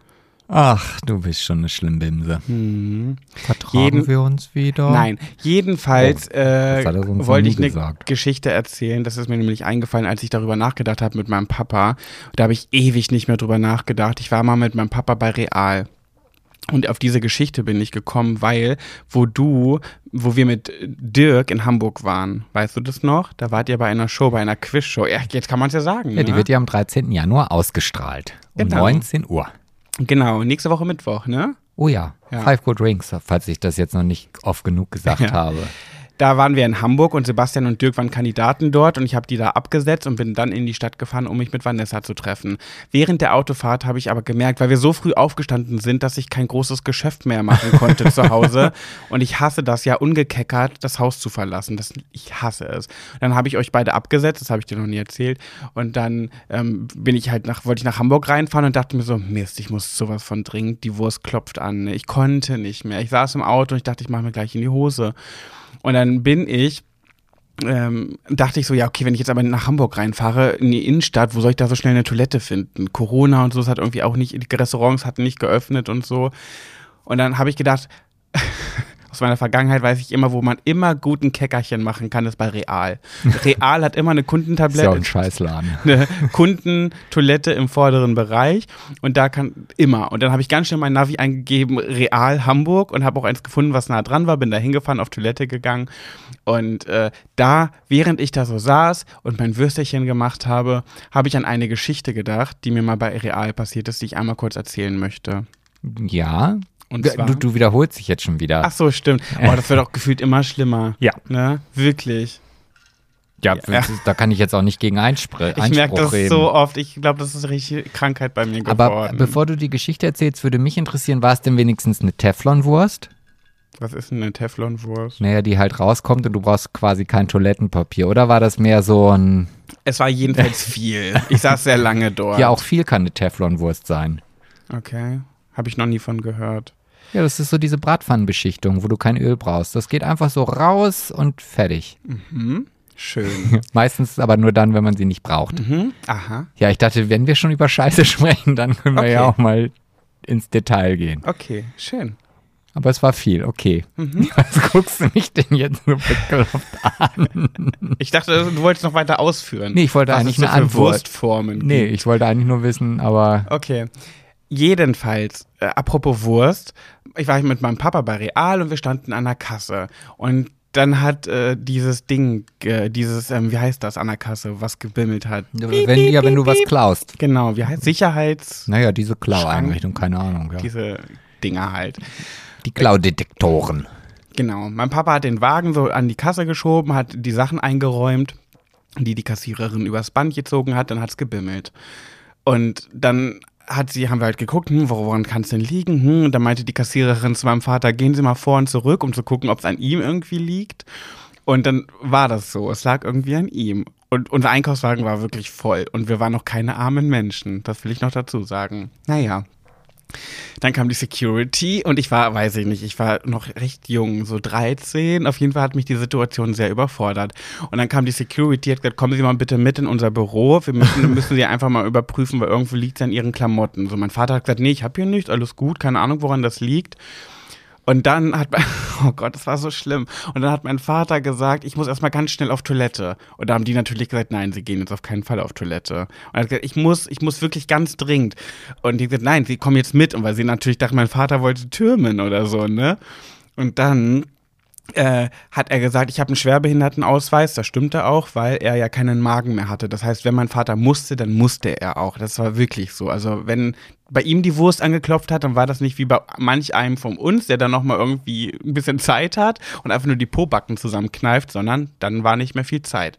Speaker 2: Ach, du bist schon eine Schlimmbimse.
Speaker 1: Hm.
Speaker 2: Vertragen Jeden, wir uns wieder?
Speaker 1: Nein, jedenfalls oh, äh, wollte ich eine gesagt. Geschichte erzählen. Das ist mir nämlich eingefallen, als ich darüber nachgedacht habe mit meinem Papa. Da habe ich ewig nicht mehr drüber nachgedacht. Ich war mal mit meinem Papa bei Real. Und auf diese Geschichte bin ich gekommen, weil, wo du, wo wir mit Dirk in Hamburg waren, weißt du das noch? Da wart ihr bei einer Show, bei einer Quizshow. Ja, jetzt kann man es ja sagen.
Speaker 2: Ja, die
Speaker 1: ne?
Speaker 2: wird ja am 13. Januar ausgestrahlt. Um genau. 19 Uhr.
Speaker 1: Genau, nächste Woche Mittwoch, ne?
Speaker 2: Oh ja, ja. Five Good Rings, falls ich das jetzt noch nicht oft genug gesagt ja. habe.
Speaker 1: Da waren wir in Hamburg und Sebastian und Dirk waren Kandidaten dort und ich habe die da abgesetzt und bin dann in die Stadt gefahren, um mich mit Vanessa zu treffen. Während der Autofahrt habe ich aber gemerkt, weil wir so früh aufgestanden sind, dass ich kein großes Geschäft mehr machen konnte zu Hause. Und ich hasse das ja ungekeckert, das Haus zu verlassen. Das, ich hasse es. Dann habe ich euch beide abgesetzt, das habe ich dir noch nie erzählt. Und dann ähm, bin ich halt nach, wollte ich nach Hamburg reinfahren und dachte mir so, Mist, ich muss sowas von dringend. Die Wurst klopft an. Ich konnte nicht mehr. Ich saß im Auto und ich dachte, ich mache mir gleich in die Hose. Und dann bin ich ähm, dachte ich so, ja, okay, wenn ich jetzt aber nach Hamburg reinfahre, in die Innenstadt, wo soll ich da so schnell eine Toilette finden? Corona und so, es hat irgendwie auch nicht, die Restaurants hatten nicht geöffnet und so. Und dann habe ich gedacht, aus meiner Vergangenheit weiß ich immer, wo man immer guten Keckerchen machen kann, ist bei Real. Real hat immer eine
Speaker 2: Ist ja auch
Speaker 1: Kundentablette,
Speaker 2: ein Scheißladen.
Speaker 1: eine Kundentoilette im vorderen Bereich und da kann immer. Und dann habe ich ganz schnell mein Navi eingegeben, Real Hamburg und habe auch eins gefunden, was nah dran war, bin da hingefahren, auf Toilette gegangen und äh, da, während ich da so saß und mein Würsterchen gemacht habe, habe ich an eine Geschichte gedacht, die mir mal bei Real passiert ist, die ich einmal kurz erzählen möchte.
Speaker 2: Ja.
Speaker 1: Und
Speaker 2: Du,
Speaker 1: zwar-
Speaker 2: du wiederholst dich jetzt schon wieder.
Speaker 1: Ach so, stimmt. Oh, das wird auch gefühlt immer schlimmer.
Speaker 2: Ja.
Speaker 1: Ne? Wirklich.
Speaker 2: ja,
Speaker 1: ja.
Speaker 2: da kann ich jetzt auch nicht gegen Einspr
Speaker 1: Ich merke
Speaker 2: Einspruch
Speaker 1: das
Speaker 2: reden.
Speaker 1: so oft. Ich glaube, das ist eine richtige Krankheit bei mir geworden.
Speaker 2: Aber bevor du die Geschichte erzählst, würde mich interessieren, war es denn wenigstens eine Teflonwurst?
Speaker 1: Was ist denn eine Teflonwurst?
Speaker 2: Naja, die halt rauskommt und du brauchst quasi kein Toilettenpapier. Oder war das mehr so ein.
Speaker 1: Es war jedenfalls viel. Ich saß sehr lange dort.
Speaker 2: Ja, auch viel kann eine Teflonwurst sein.
Speaker 1: Okay. Habe ich noch nie von gehört.
Speaker 2: Ja, das ist so diese Bratpfannenbeschichtung, wo du kein Öl brauchst. Das geht einfach so raus und fertig.
Speaker 1: Mhm. Schön.
Speaker 2: Meistens aber nur dann, wenn man sie nicht braucht.
Speaker 1: mhm. Aha.
Speaker 2: Ja, ich dachte, wenn wir schon über Scheiße sprechen, dann können wir
Speaker 1: Okay.
Speaker 2: ja auch mal ins Detail gehen.
Speaker 1: Okay, schön.
Speaker 2: Aber es war viel, okay.
Speaker 1: Mhm.
Speaker 2: Was guckst du mich denn jetzt so bekloppt an?
Speaker 1: Ich dachte, du wolltest noch weiter ausführen.
Speaker 2: Nee, ich wollte eigentlich
Speaker 1: so
Speaker 2: eine Antwort.
Speaker 1: Wurstformen
Speaker 2: Nee, ich wollte eigentlich nur wissen, aber
Speaker 1: Okay. Jedenfalls, äh, apropos Wurst, ich war mit meinem Papa bei Real und wir standen an der Kasse. Und dann hat äh, dieses Ding, äh, dieses, ähm, wie heißt das an der Kasse, was gebimmelt hat.
Speaker 2: wenn, ja, wenn du was klaust.
Speaker 1: Genau, wie heißt Sicherheits,
Speaker 2: Naja, diese Klaueinrichtung, keine Ahnung. Ja.
Speaker 1: diese Dinger halt.
Speaker 2: Die Klaudetektoren.
Speaker 1: Genau. Mein Papa hat den Wagen so an die Kasse geschoben, hat die Sachen eingeräumt, die die Kassiererin übers Band gezogen hat, dann hat's gebimmelt. Und dann hat sie, haben wir halt geguckt, hm, woran kann es denn liegen? Hm, und dann meinte die Kassiererin zu meinem Vater, gehen Sie mal vor und zurück, um zu gucken, ob es an ihm irgendwie liegt. Und dann war das so, es lag irgendwie an ihm. Und unser Einkaufswagen war wirklich voll und wir waren noch keine armen Menschen, das will ich noch dazu sagen. Naja, dann kam die Security und ich war, weiß ich nicht, ich war noch recht jung, so 13. Auf jeden Fall hat mich die Situation sehr überfordert. Und dann kam die Security, hat gesagt, kommen Sie mal bitte mit in unser Büro. Wir müssen, müssen Sie einfach mal überprüfen, weil irgendwo liegt es an Ihren Klamotten. So, mein Vater hat gesagt, nee, ich habe hier nichts, alles gut, keine Ahnung, woran das liegt. Und dann hat, oh Gott, das war so schlimm. Und dann hat mein Vater gesagt, ich muss erstmal ganz schnell auf Toilette. Und da haben die natürlich gesagt, nein, sie gehen jetzt auf keinen Fall auf Toilette. Und er hat gesagt, ich muss, ich muss wirklich ganz dringend. Und die gesagt, nein, sie kommen jetzt mit. Und weil sie natürlich dachten, mein Vater wollte türmen oder so, ne? Und dann äh, hat er gesagt, ich habe einen Schwerbehindertenausweis, das stimmte auch, weil er ja keinen Magen mehr hatte. Das heißt, wenn mein Vater musste, dann musste er auch. Das war wirklich so. Also wenn bei ihm die Wurst angeklopft hat, dann war das nicht wie bei manch einem von uns, der dann nochmal irgendwie ein bisschen Zeit hat und einfach nur die Pobacken zusammenkneift, sondern dann war nicht mehr viel Zeit.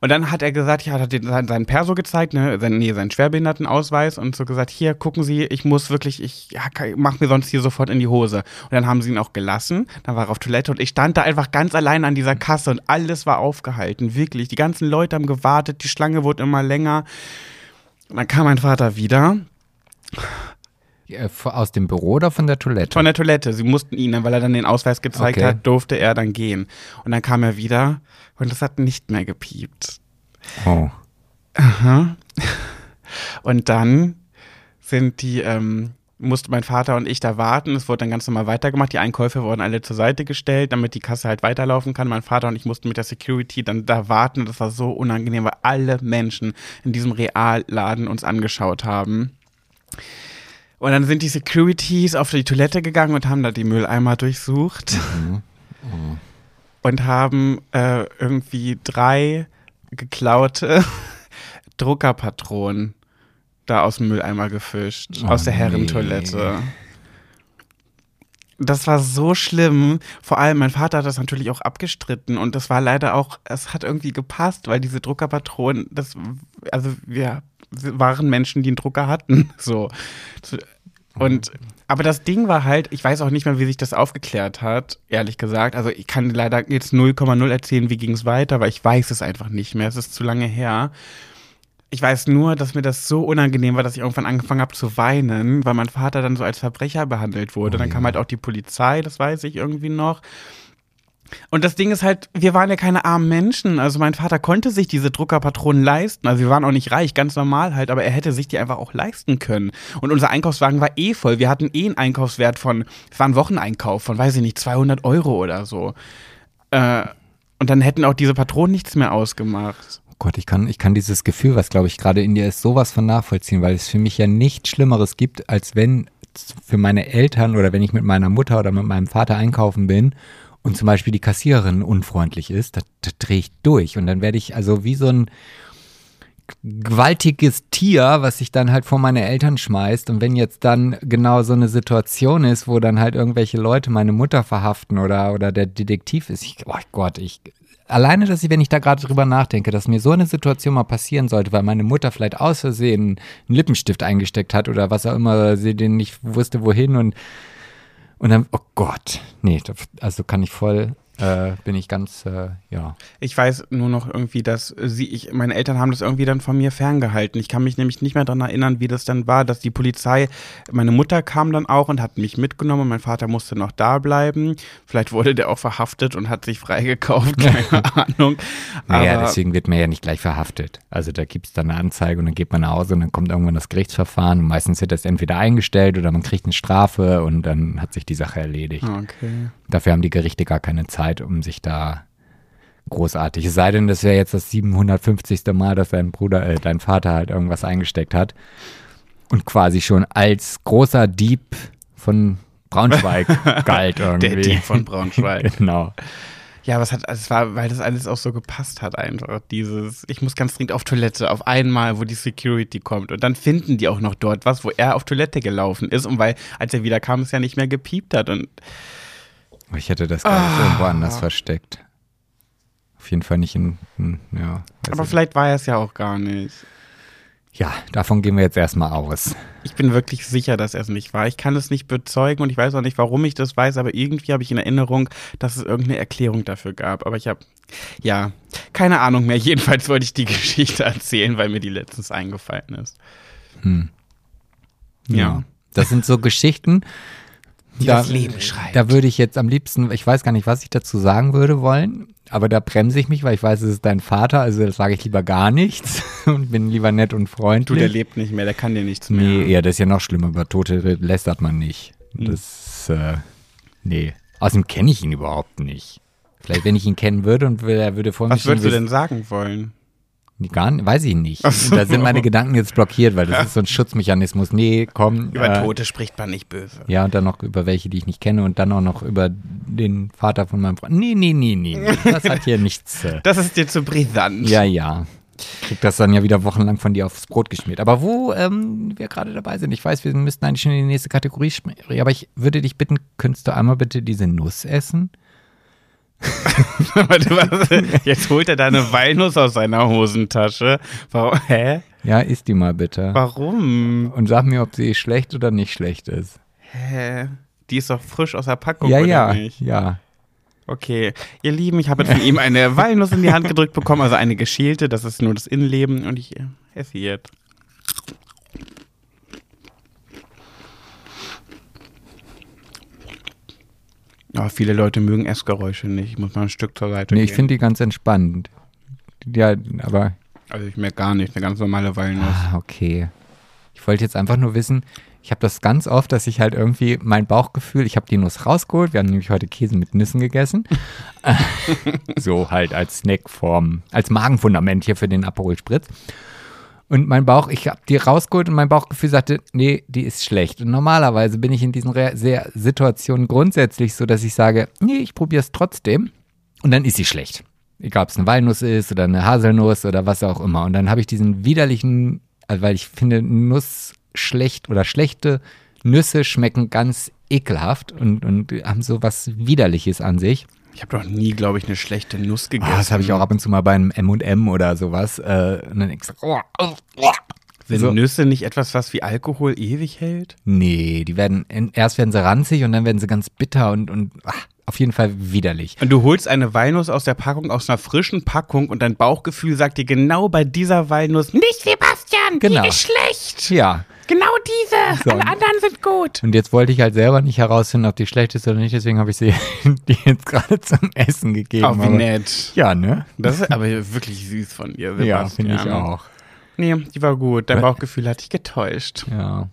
Speaker 1: Und dann hat er gesagt, ja, hat er seinen seinen Perso gezeigt, ne, sein, nee, seinen Schwerbehindertenausweis und so gesagt, hier, gucken Sie, ich muss wirklich, ich ja, mach mir sonst hier sofort in die Hose. Und dann haben sie ihn auch gelassen, dann war er auf Toilette und ich stand da einfach ganz allein an dieser Kasse und alles war aufgehalten, wirklich. Die ganzen Leute haben gewartet, die Schlange wurde immer länger. Und dann kam mein Vater wieder
Speaker 2: Aus dem Büro oder von der Toilette?
Speaker 1: von der Toilette. Sie mussten ihn, weil er dann den Ausweis gezeigt
Speaker 2: Okay.
Speaker 1: hat, durfte er dann gehen. Und dann kam er wieder und es hat nicht mehr gepiept.
Speaker 2: oh.
Speaker 1: Aha. Und dann sind die, ähm, musste mein Vater und ich da warten. Es wurde dann ganz normal weitergemacht. Die Einkäufe wurden alle zur Seite gestellt, damit die Kasse halt weiterlaufen kann. Mein Vater und ich mussten mit der Security dann da warten. Das war so unangenehm, weil alle Menschen in diesem Realladen uns angeschaut haben. Und dann sind die Securities auf die Toilette gegangen und haben da die Mülleimer durchsucht und haben äh, irgendwie drei geklaute Druckerpatronen da aus dem Mülleimer gefischt,
Speaker 2: Oh,
Speaker 1: aus der
Speaker 2: nee.
Speaker 1: Herrentoilette. Das war so schlimm. Vor allem, mein Vater hat das natürlich auch abgestritten und das war leider auch, es hat irgendwie gepasst, weil diese Druckerpatronen, das, also wir waren Menschen, die einen Drucker hatten, so. Und, aber das Ding war halt, ich weiß auch nicht mehr, wie sich das aufgeklärt hat, ehrlich gesagt. Also ich kann leider jetzt 0,0 erzählen, wie ging es weiter, weil ich weiß es einfach nicht mehr. Es ist zu lange her. Ich weiß nur, dass mir das so unangenehm war, dass ich irgendwann angefangen habe zu weinen, weil mein Vater dann so als Verbrecher behandelt wurde.
Speaker 2: Oh
Speaker 1: dann
Speaker 2: ja.
Speaker 1: kam halt auch die Polizei, das weiß ich irgendwie noch. Und das Ding ist halt, wir waren ja keine armen Menschen. Also mein Vater konnte sich diese Druckerpatronen leisten. Also wir waren auch nicht reich, ganz normal halt, aber er hätte sich die einfach auch leisten können. Und unser Einkaufswagen war eh voll. Wir hatten eh einen Einkaufswert von, es war ein Wocheneinkauf von, weiß ich nicht, 200 Euro oder so. Äh, und dann hätten auch diese Patronen nichts mehr ausgemacht.
Speaker 2: Oh Gott, ich kann, ich kann dieses Gefühl, was glaube ich gerade in dir ist, sowas von nachvollziehen, weil es für mich ja nichts Schlimmeres gibt, als wenn für meine Eltern oder wenn ich mit meiner Mutter oder mit meinem Vater einkaufen bin und zum Beispiel die Kassiererin unfreundlich ist, da, da drehe ich durch und dann werde ich also wie so ein gewaltiges Tier, was sich dann halt vor meine Eltern schmeißt. Und wenn jetzt dann genau so eine Situation ist, wo dann halt irgendwelche Leute meine Mutter verhaften oder, oder der Detektiv ist, ich, oh Gott, ich, alleine, dass ich, wenn ich da gerade drüber nachdenke, dass mir so eine Situation mal passieren sollte, weil meine Mutter vielleicht aus Versehen einen Lippenstift eingesteckt hat oder was auch immer, sie den nicht wusste, wohin und, und dann, oh Gott, nee, also kann ich voll äh, bin ich ganz, äh, ja.
Speaker 1: Ich weiß nur noch irgendwie, dass sie, ich, meine Eltern haben das irgendwie dann von mir ferngehalten. Ich kann mich nämlich nicht mehr daran erinnern, wie das dann war, dass die Polizei, meine Mutter kam dann auch und hat mich mitgenommen und mein Vater musste noch da bleiben. Vielleicht wurde der auch verhaftet und hat sich freigekauft, keine Ahnung.
Speaker 2: Naja, Aber deswegen wird man ja nicht gleich verhaftet. Also da gibt es dann eine Anzeige und dann geht man nach Hause und dann kommt irgendwann das Gerichtsverfahren und meistens wird das entweder eingestellt oder man kriegt eine Strafe und dann hat sich die Sache erledigt.
Speaker 1: Okay.
Speaker 2: Dafür haben die Gerichte gar keine Zeit, um sich da großartig. Es sei denn, das wäre jetzt das 750. Mal, dass dein Bruder, äh, dein Vater halt irgendwas eingesteckt hat und quasi schon als großer Dieb von Braunschweig galt irgendwie.
Speaker 1: Der Dieb von Braunschweig.
Speaker 2: genau.
Speaker 1: Ja, was hat, also es war, weil das alles auch so gepasst hat einfach. Dieses, ich muss ganz dringend auf Toilette, auf einmal, wo die Security kommt. Und dann finden die auch noch dort was, wo er auf Toilette gelaufen ist. Und weil, als er wieder kam, es ja nicht mehr gepiept hat. Und
Speaker 2: ich hätte das gar nicht irgendwo anders versteckt. Auf jeden Fall nicht in, in ja.
Speaker 1: Aber vielleicht war er es ja auch gar nicht.
Speaker 2: Ja, davon gehen wir jetzt erstmal aus.
Speaker 1: Ich bin wirklich sicher, dass er es nicht war. Ich kann es nicht bezeugen und ich weiß auch nicht, warum ich das weiß, aber irgendwie habe ich in Erinnerung, dass es irgendeine Erklärung dafür gab. Aber ich habe, ja, keine Ahnung mehr. Jedenfalls wollte ich die Geschichte erzählen, weil mir die letztens eingefallen ist.
Speaker 2: Hm. Ja. ja. Das sind so Geschichten,
Speaker 1: die da, das Leben schreibt.
Speaker 2: Da würde ich jetzt am liebsten, ich weiß gar nicht, was ich dazu sagen würde wollen, aber da bremse ich mich, weil ich weiß, es ist dein Vater, also da sage ich lieber gar nichts und bin lieber nett und freundlich.
Speaker 1: Du, der lebt nicht mehr, der kann dir nichts mehr.
Speaker 2: Nee, ja, das ist ja noch schlimmer, über Tote lästert man nicht. Hm. Das, äh, nee. Außerdem kenne ich ihn überhaupt nicht. Vielleicht, wenn ich ihn kennen würde und er würde vor
Speaker 1: mir Was würdest du denn sagen wollen?
Speaker 2: Gar nicht, weiß ich nicht. So. Da sind meine Gedanken jetzt blockiert, weil das ja. ist so ein Schutzmechanismus. Nee, komm.
Speaker 1: Über äh, Tote spricht man nicht böse.
Speaker 2: Ja, und dann noch über welche, die ich nicht kenne und dann auch noch über den Vater von meinem Freund. Nee, nee, nee, nee. nee. Das hat hier nichts. Äh.
Speaker 1: Das ist dir zu brisant.
Speaker 2: Ja, ja. Krieg das dann ja wieder wochenlang von dir aufs Brot geschmiert. Aber wo ähm, wir gerade dabei sind, ich weiß, wir müssten eigentlich schon in die nächste Kategorie sprechen, aber ich würde dich bitten, könntest du einmal bitte diese Nuss essen?
Speaker 1: Jetzt holt er da eine Walnuss aus seiner Hosentasche. Warum? Hä?
Speaker 2: Ja, isst die mal bitte.
Speaker 1: Warum?
Speaker 2: Und sag mir, ob sie schlecht oder nicht schlecht ist.
Speaker 1: Hä? Die ist doch frisch aus der Packung,
Speaker 2: ja,
Speaker 1: oder
Speaker 2: ja,
Speaker 1: nicht?
Speaker 2: Ja,
Speaker 1: Okay, ihr Lieben, ich habe jetzt von ihm eine Walnuss in die Hand gedrückt bekommen, also eine geschälte, das ist nur das Innenleben und ich esse jetzt. Aber viele Leute mögen Essgeräusche nicht. Ich muss mal ein Stück zur Seite
Speaker 2: Nee,
Speaker 1: gehen.
Speaker 2: ich finde die ganz entspannt. Ja, aber.
Speaker 1: Also ich merke gar nicht, eine ganz normale Walnuss.
Speaker 2: Ah, okay. Ich wollte jetzt einfach nur wissen, ich habe das ganz oft, dass ich halt irgendwie mein Bauchgefühl, ich habe die Nuss rausgeholt, wir haben nämlich heute Käse mit Nüssen gegessen. so halt als Snackform, als Magenfundament hier für den Aperol Spritz. Und mein Bauch, ich habe die rausgeholt und mein Bauchgefühl sagte, nee, die ist schlecht. Und normalerweise bin ich in diesen sehr Situationen grundsätzlich so, dass ich sage, nee, ich probiere es trotzdem. Und dann ist sie schlecht. Egal, ob es eine Walnuss ist oder eine Haselnuss oder was auch immer. Und dann habe ich diesen widerlichen, also weil ich finde, Nuss schlecht oder schlechte Nüsse schmecken ganz ekelhaft und, und haben so was Widerliches an sich.
Speaker 1: Ich habe doch nie, glaube ich, eine schlechte Nuss gegessen. Oh,
Speaker 2: das habe ich auch ab und zu mal bei einem M&M oder sowas. Äh, und dann so, oh, oh.
Speaker 1: Sind so. Nüsse nicht etwas, was wie Alkohol ewig hält?
Speaker 2: Nee, die werden, erst werden sie ranzig und dann werden sie ganz bitter und, und ach, auf jeden Fall widerlich.
Speaker 1: Und du holst eine Walnuss aus der Packung, aus einer frischen Packung und dein Bauchgefühl sagt dir genau bei dieser Walnuss, nicht Sebastian,
Speaker 2: genau.
Speaker 1: die ist schlecht.
Speaker 2: Ja.
Speaker 1: Genau diese!
Speaker 2: So.
Speaker 1: Alle anderen sind gut.
Speaker 2: Und jetzt wollte ich halt selber nicht herausfinden, ob die schlecht ist oder nicht, deswegen habe ich sie die jetzt gerade zum Essen gegeben.
Speaker 1: Oh, wie
Speaker 2: aber-
Speaker 1: nett.
Speaker 2: Ja, ne?
Speaker 1: Das ist aber wirklich süß von dir, Sebastian.
Speaker 2: Ja, finde ich auch.
Speaker 1: Nee, die war gut. Dein? Bauchgefühl hat dich getäuscht.
Speaker 2: Ja.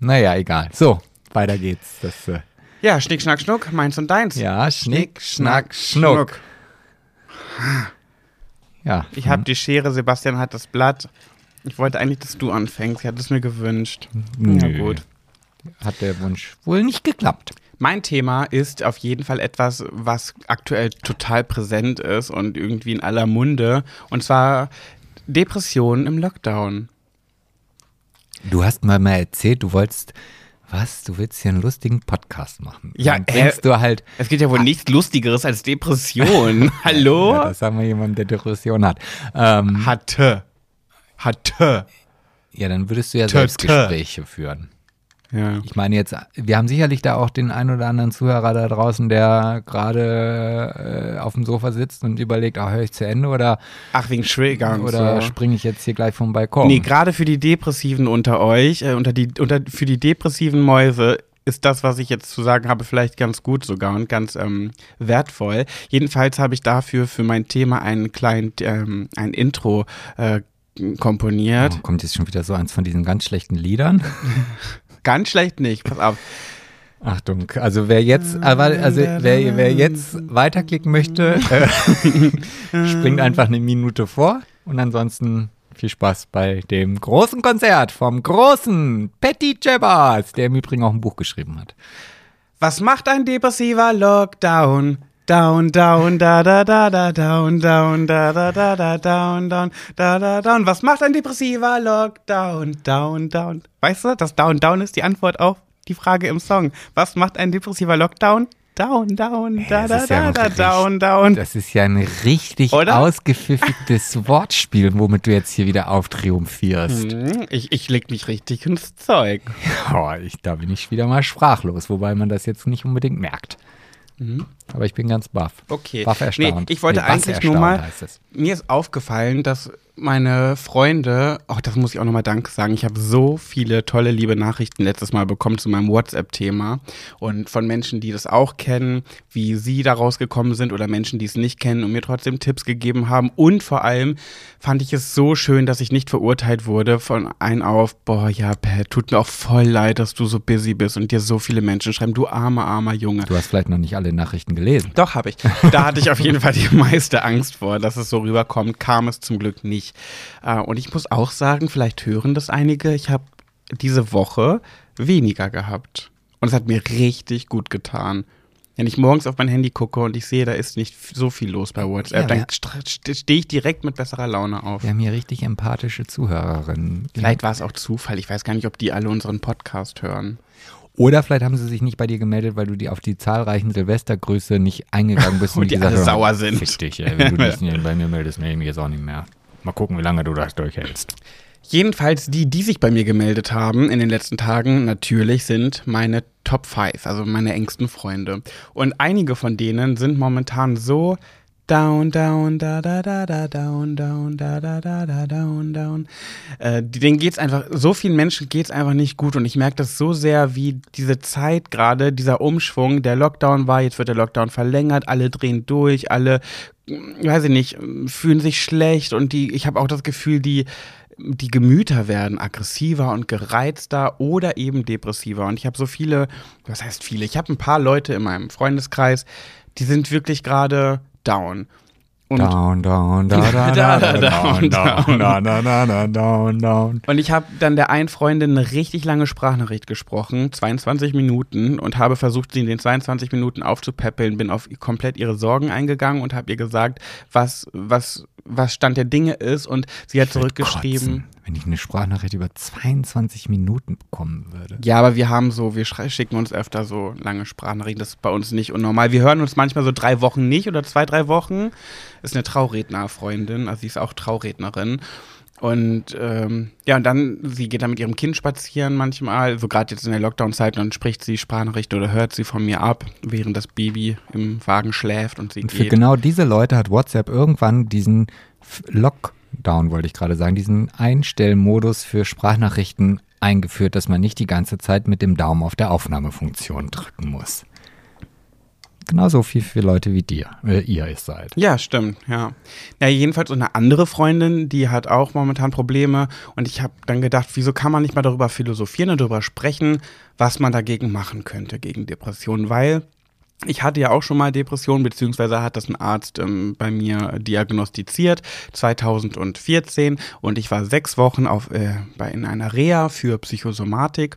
Speaker 2: Naja, egal. So, weiter geht's. Das, äh,
Speaker 1: Ja, Schnick, Schnack, Schnuck, meins und deins.
Speaker 2: ja, Schnick, Schnack, Schnuck. Ja.
Speaker 1: Ich habe die Schere, Sebastian hat das Blatt. Ich wollte eigentlich, dass du anfängst. Ich hatte es mir gewünscht. Na
Speaker 2: Nö.
Speaker 1: gut.
Speaker 2: Hat der Wunsch wohl nicht geklappt.
Speaker 1: Mein Thema ist auf jeden Fall etwas, was aktuell total präsent ist und irgendwie in aller Munde. Und zwar Depressionen im Lockdown.
Speaker 2: Du hast mal mal erzählt, du wolltest, was, du willst hier einen lustigen Podcast machen.
Speaker 1: Ja,
Speaker 2: Dann
Speaker 1: äh,
Speaker 2: denkst du halt,
Speaker 1: Es gibt ja wohl nichts Lustigeres als Depression. Hallo?
Speaker 2: ja, das sagen wir jemand, der Depression hat. Ähm,
Speaker 1: Hatte. Hatte.
Speaker 2: ja, dann würdest du ja
Speaker 1: Tö,
Speaker 2: selbst
Speaker 1: tö.
Speaker 2: Gespräche führen.
Speaker 1: Ja.
Speaker 2: Ich meine jetzt, wir haben sicherlich da auch den einen oder anderen Zuhörer da draußen, der gerade äh, auf dem Sofa sitzt und überlegt, ah, höre ich zu Ende oder,
Speaker 1: Ach, wegen Schwillgang.
Speaker 2: oder
Speaker 1: so.
Speaker 2: springe ich jetzt hier gleich vom Balkon?
Speaker 1: Nee, gerade für die Depressiven unter euch, äh, unter die, unter, für die depressiven Mäuse ist das, was ich jetzt zu sagen habe, vielleicht ganz gut sogar und ganz ähm, wertvoll. Jedenfalls habe ich dafür für mein Thema einen kleinen, ähm, ein Intro äh, komponiert.
Speaker 2: Oh, kommt jetzt schon wieder so eins von diesen ganz schlechten Liedern?
Speaker 1: Ganz schlecht nicht, pass auf.
Speaker 2: Achtung, also wer jetzt, aber also wer, wer jetzt weiterklicken möchte, äh, springt einfach eine Minute vor und ansonsten viel Spaß bei dem großen Konzert vom großen Patty Jabbers, der im Übrigen auch ein Buch geschrieben hat.
Speaker 1: Was macht ein depressiver Lockdown? Down, down, da, da, da, da, down, down, da, da, da, da, down, down, da, da, down. Was macht ein depressiver Lockdown? Down, down. Weißt du, das Down, down ist die Antwort auf die Frage im Song. Was macht ein depressiver Lockdown? Down, down, da, da, da, da, down, down.
Speaker 2: Das ist ja ein richtig
Speaker 1: Oder?
Speaker 2: ausgepfiffigtes Wortspiel, womit du jetzt hier wieder auftriumphierst.
Speaker 1: Hm, Ich, ich leg mich richtig ins Zeug.
Speaker 2: Oh, ich, da bin ich wieder mal sprachlos, wobei man das jetzt nicht unbedingt merkt. Aber ich bin ganz baff.
Speaker 1: Okay.
Speaker 2: Baff erstaunt.
Speaker 1: Nee, ich wollte
Speaker 2: was
Speaker 1: eigentlich nur mal-. Mir ist aufgefallen, dass meine Freunde, oh, das muss ich auch nochmal Danke sagen, ich habe so viele tolle, liebe Nachrichten letztes Mal bekommen zu meinem WhatsApp-Thema und von Menschen, die das auch kennen, wie sie da rausgekommen sind oder Menschen, die es nicht kennen und mir trotzdem Tipps gegeben haben und vor allem fand ich es so schön, dass ich nicht verurteilt wurde von ein auf, boah, ja, Pat, tut mir auch voll leid, dass du so busy bist und dir so viele Menschen schreiben, du armer, armer Junge.
Speaker 2: Du hast vielleicht noch nicht alle Nachrichten gelesen.
Speaker 1: Doch, habe ich. Da hatte ich auf jeden Fall die meiste Angst vor, dass es so rüberkommt. Kam es zum Glück nicht. Äh, Und ich muss auch sagen, vielleicht hören das einige, ich habe diese Woche weniger gehabt. Und es hat mir richtig gut getan. Wenn ich morgens auf mein Handy gucke und ich sehe, da ist nicht so viel los bei WhatsApp,
Speaker 2: Ja,
Speaker 1: dann stehe ich direkt mit besserer Laune auf.
Speaker 2: Wir haben hier richtig empathische Zuhörerinnen.
Speaker 1: Vielleicht war es auch Zufall. Ich weiß gar nicht, ob die alle unseren Podcast hören.
Speaker 2: Oder vielleicht haben sie sich nicht bei dir gemeldet, weil du die auf die zahlreichen Silvestergrüße nicht eingegangen bist.
Speaker 1: Und die
Speaker 2: gesagt
Speaker 1: alle
Speaker 2: haben,
Speaker 1: sauer sind.
Speaker 2: Fick dich, ey. Wenn du dich nicht bei mir meldest, melde ich mich jetzt auch nicht mehr. Mal gucken, wie lange du das durchhältst.
Speaker 1: Jedenfalls die, die sich bei mir gemeldet haben in den letzten Tagen, natürlich sind meine Top 5, also meine engsten Freunde. Und einige von denen sind momentan so down, down, da, da, da, da, down, down, da, da, da, da, down, down. Äh, denen geht's einfach, so vielen Menschen geht's einfach nicht gut. Und ich merke das so sehr, wie diese Zeit gerade, dieser Umschwung, der Lockdown war, jetzt wird der Lockdown verlängert, alle drehen durch, alle, mm, weiß ich nicht, fühlen sich schlecht und die, ich habe auch das Gefühl, die, die Gemüter werden aggressiver und gereizter oder eben depressiver. Und ich habe so viele, was heißt viele? Ich habe ein paar Leute in meinem Freundeskreis, die sind wirklich gerade down. Und
Speaker 2: Down, down, da, da, da, da, down, down, da, da, down, down.
Speaker 1: Und ich habe dann der einen Freundin eine richtig lange Sprachnachricht gesprochen, 22 Minuten, und habe versucht, sie in den 22 Minuten aufzupäppeln, bin auf komplett ihre Sorgen eingegangen und habe ihr gesagt, was, was, was Stand der Dinge ist. Und sie hat zurückgeschrieben.
Speaker 2: Wenn ich eine Sprachnachricht über 22 Minuten bekommen würde.
Speaker 1: Ja, aber wir haben so, wir schicken uns öfter so lange Sprachnachrichten, das ist bei uns nicht unnormal. Wir hören uns manchmal so drei Wochen nicht oder zwei, drei Wochen. Ist eine Traurednerfreundin, also sie ist auch Traurednerin. Und ähm, ja, und dann, sie geht dann mit ihrem Kind spazieren manchmal, so gerade jetzt in der Lockdown-Zeit, und dann spricht sie Sprachnachricht oder hört sie von mir ab, während das Baby im Wagen schläft und sie
Speaker 2: Und für
Speaker 1: geht.
Speaker 2: genau diese Leute hat WhatsApp irgendwann diesen F- Lockdown, wollte ich gerade sagen, diesen Einstellmodus für Sprachnachrichten eingeführt, dass man nicht die ganze Zeit mit dem Daumen auf der Aufnahmefunktion drücken muss. Genauso viel für Leute wie dir, äh, ihr es seid.
Speaker 1: Ja, stimmt, ja. Ja, jedenfalls eine andere Freundin, die hat auch momentan Probleme und ich habe dann gedacht, wieso kann man nicht mal darüber philosophieren und darüber sprechen, was man dagegen machen könnte, gegen Depressionen, weil ich hatte ja auch schon mal Depressionen, beziehungsweise hat das ein Arzt ähm, bei mir diagnostiziert, 2014. Und ich war sechs Wochen auf, äh, bei, in einer Reha für Psychosomatik.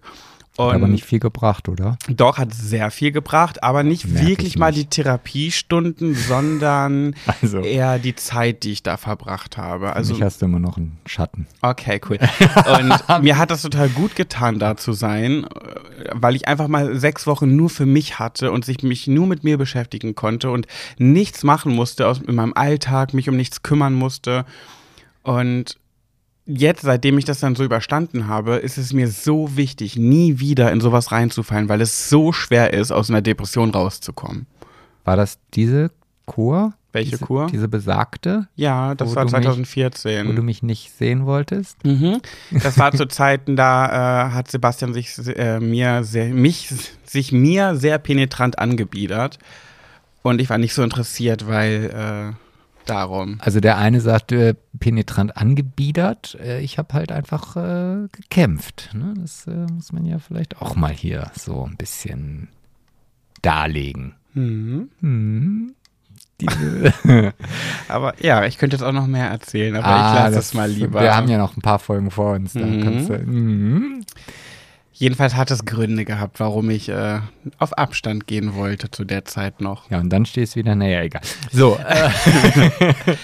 Speaker 2: Hat aber nicht viel gebracht, oder?
Speaker 1: Doch, hat sehr viel gebracht, aber nicht
Speaker 2: Merk
Speaker 1: wirklich
Speaker 2: ich
Speaker 1: mal
Speaker 2: nicht.
Speaker 1: die Therapiestunden, sondern
Speaker 2: Also.
Speaker 1: eher die Zeit, die ich da verbracht habe.
Speaker 2: Also
Speaker 1: Also
Speaker 2: mich hast du immer noch einen Schatten.
Speaker 1: Okay, cool. Und mir hat das total gut getan, da zu sein, äh, weil ich einfach mal sechs Wochen nur für mich hatte und sich mich nur mit mir beschäftigen konnte und nichts machen musste aus, in meinem Alltag, mich um nichts kümmern musste. Und jetzt, seitdem ich das dann so überstanden habe, ist es mir so wichtig, nie wieder in sowas reinzufallen, weil es so schwer ist, aus einer Depression rauszukommen.
Speaker 2: War das diese Kur?
Speaker 1: Welche
Speaker 2: diese,
Speaker 1: Kur?
Speaker 2: Diese besagte,
Speaker 1: Ja, das war
Speaker 2: du mich-
Speaker 1: 2014.
Speaker 2: wo du mich nicht sehen wolltest?
Speaker 1: Mhm. Das war zu Zeiten, da äh, hat Sebastian sich äh, mir sehr, mich sich mir sehr penetrant angebiedert und ich war nicht so interessiert, weil äh, darum.
Speaker 2: Also der eine sagt äh, penetrant angebiedert, äh, ich habe halt einfach äh, gekämpft. Ne? Das äh, muss man ja vielleicht auch mal hier so ein bisschen darlegen.
Speaker 1: Mhm.
Speaker 2: Hm. Diese,
Speaker 1: Aber ja, ich könnte jetzt auch noch mehr erzählen, aber
Speaker 2: Ah,
Speaker 1: ich lasse
Speaker 2: das-
Speaker 1: es mal lieber.
Speaker 2: Wir haben ja noch ein paar Folgen vor uns.
Speaker 1: Mhm.
Speaker 2: kannst du, mhm.
Speaker 1: Jedenfalls hat es Gründe gehabt, warum ich äh, auf Abstand gehen wollte zu der Zeit noch.
Speaker 2: Ja, und dann stehst du wieder, naja, egal. So, äh,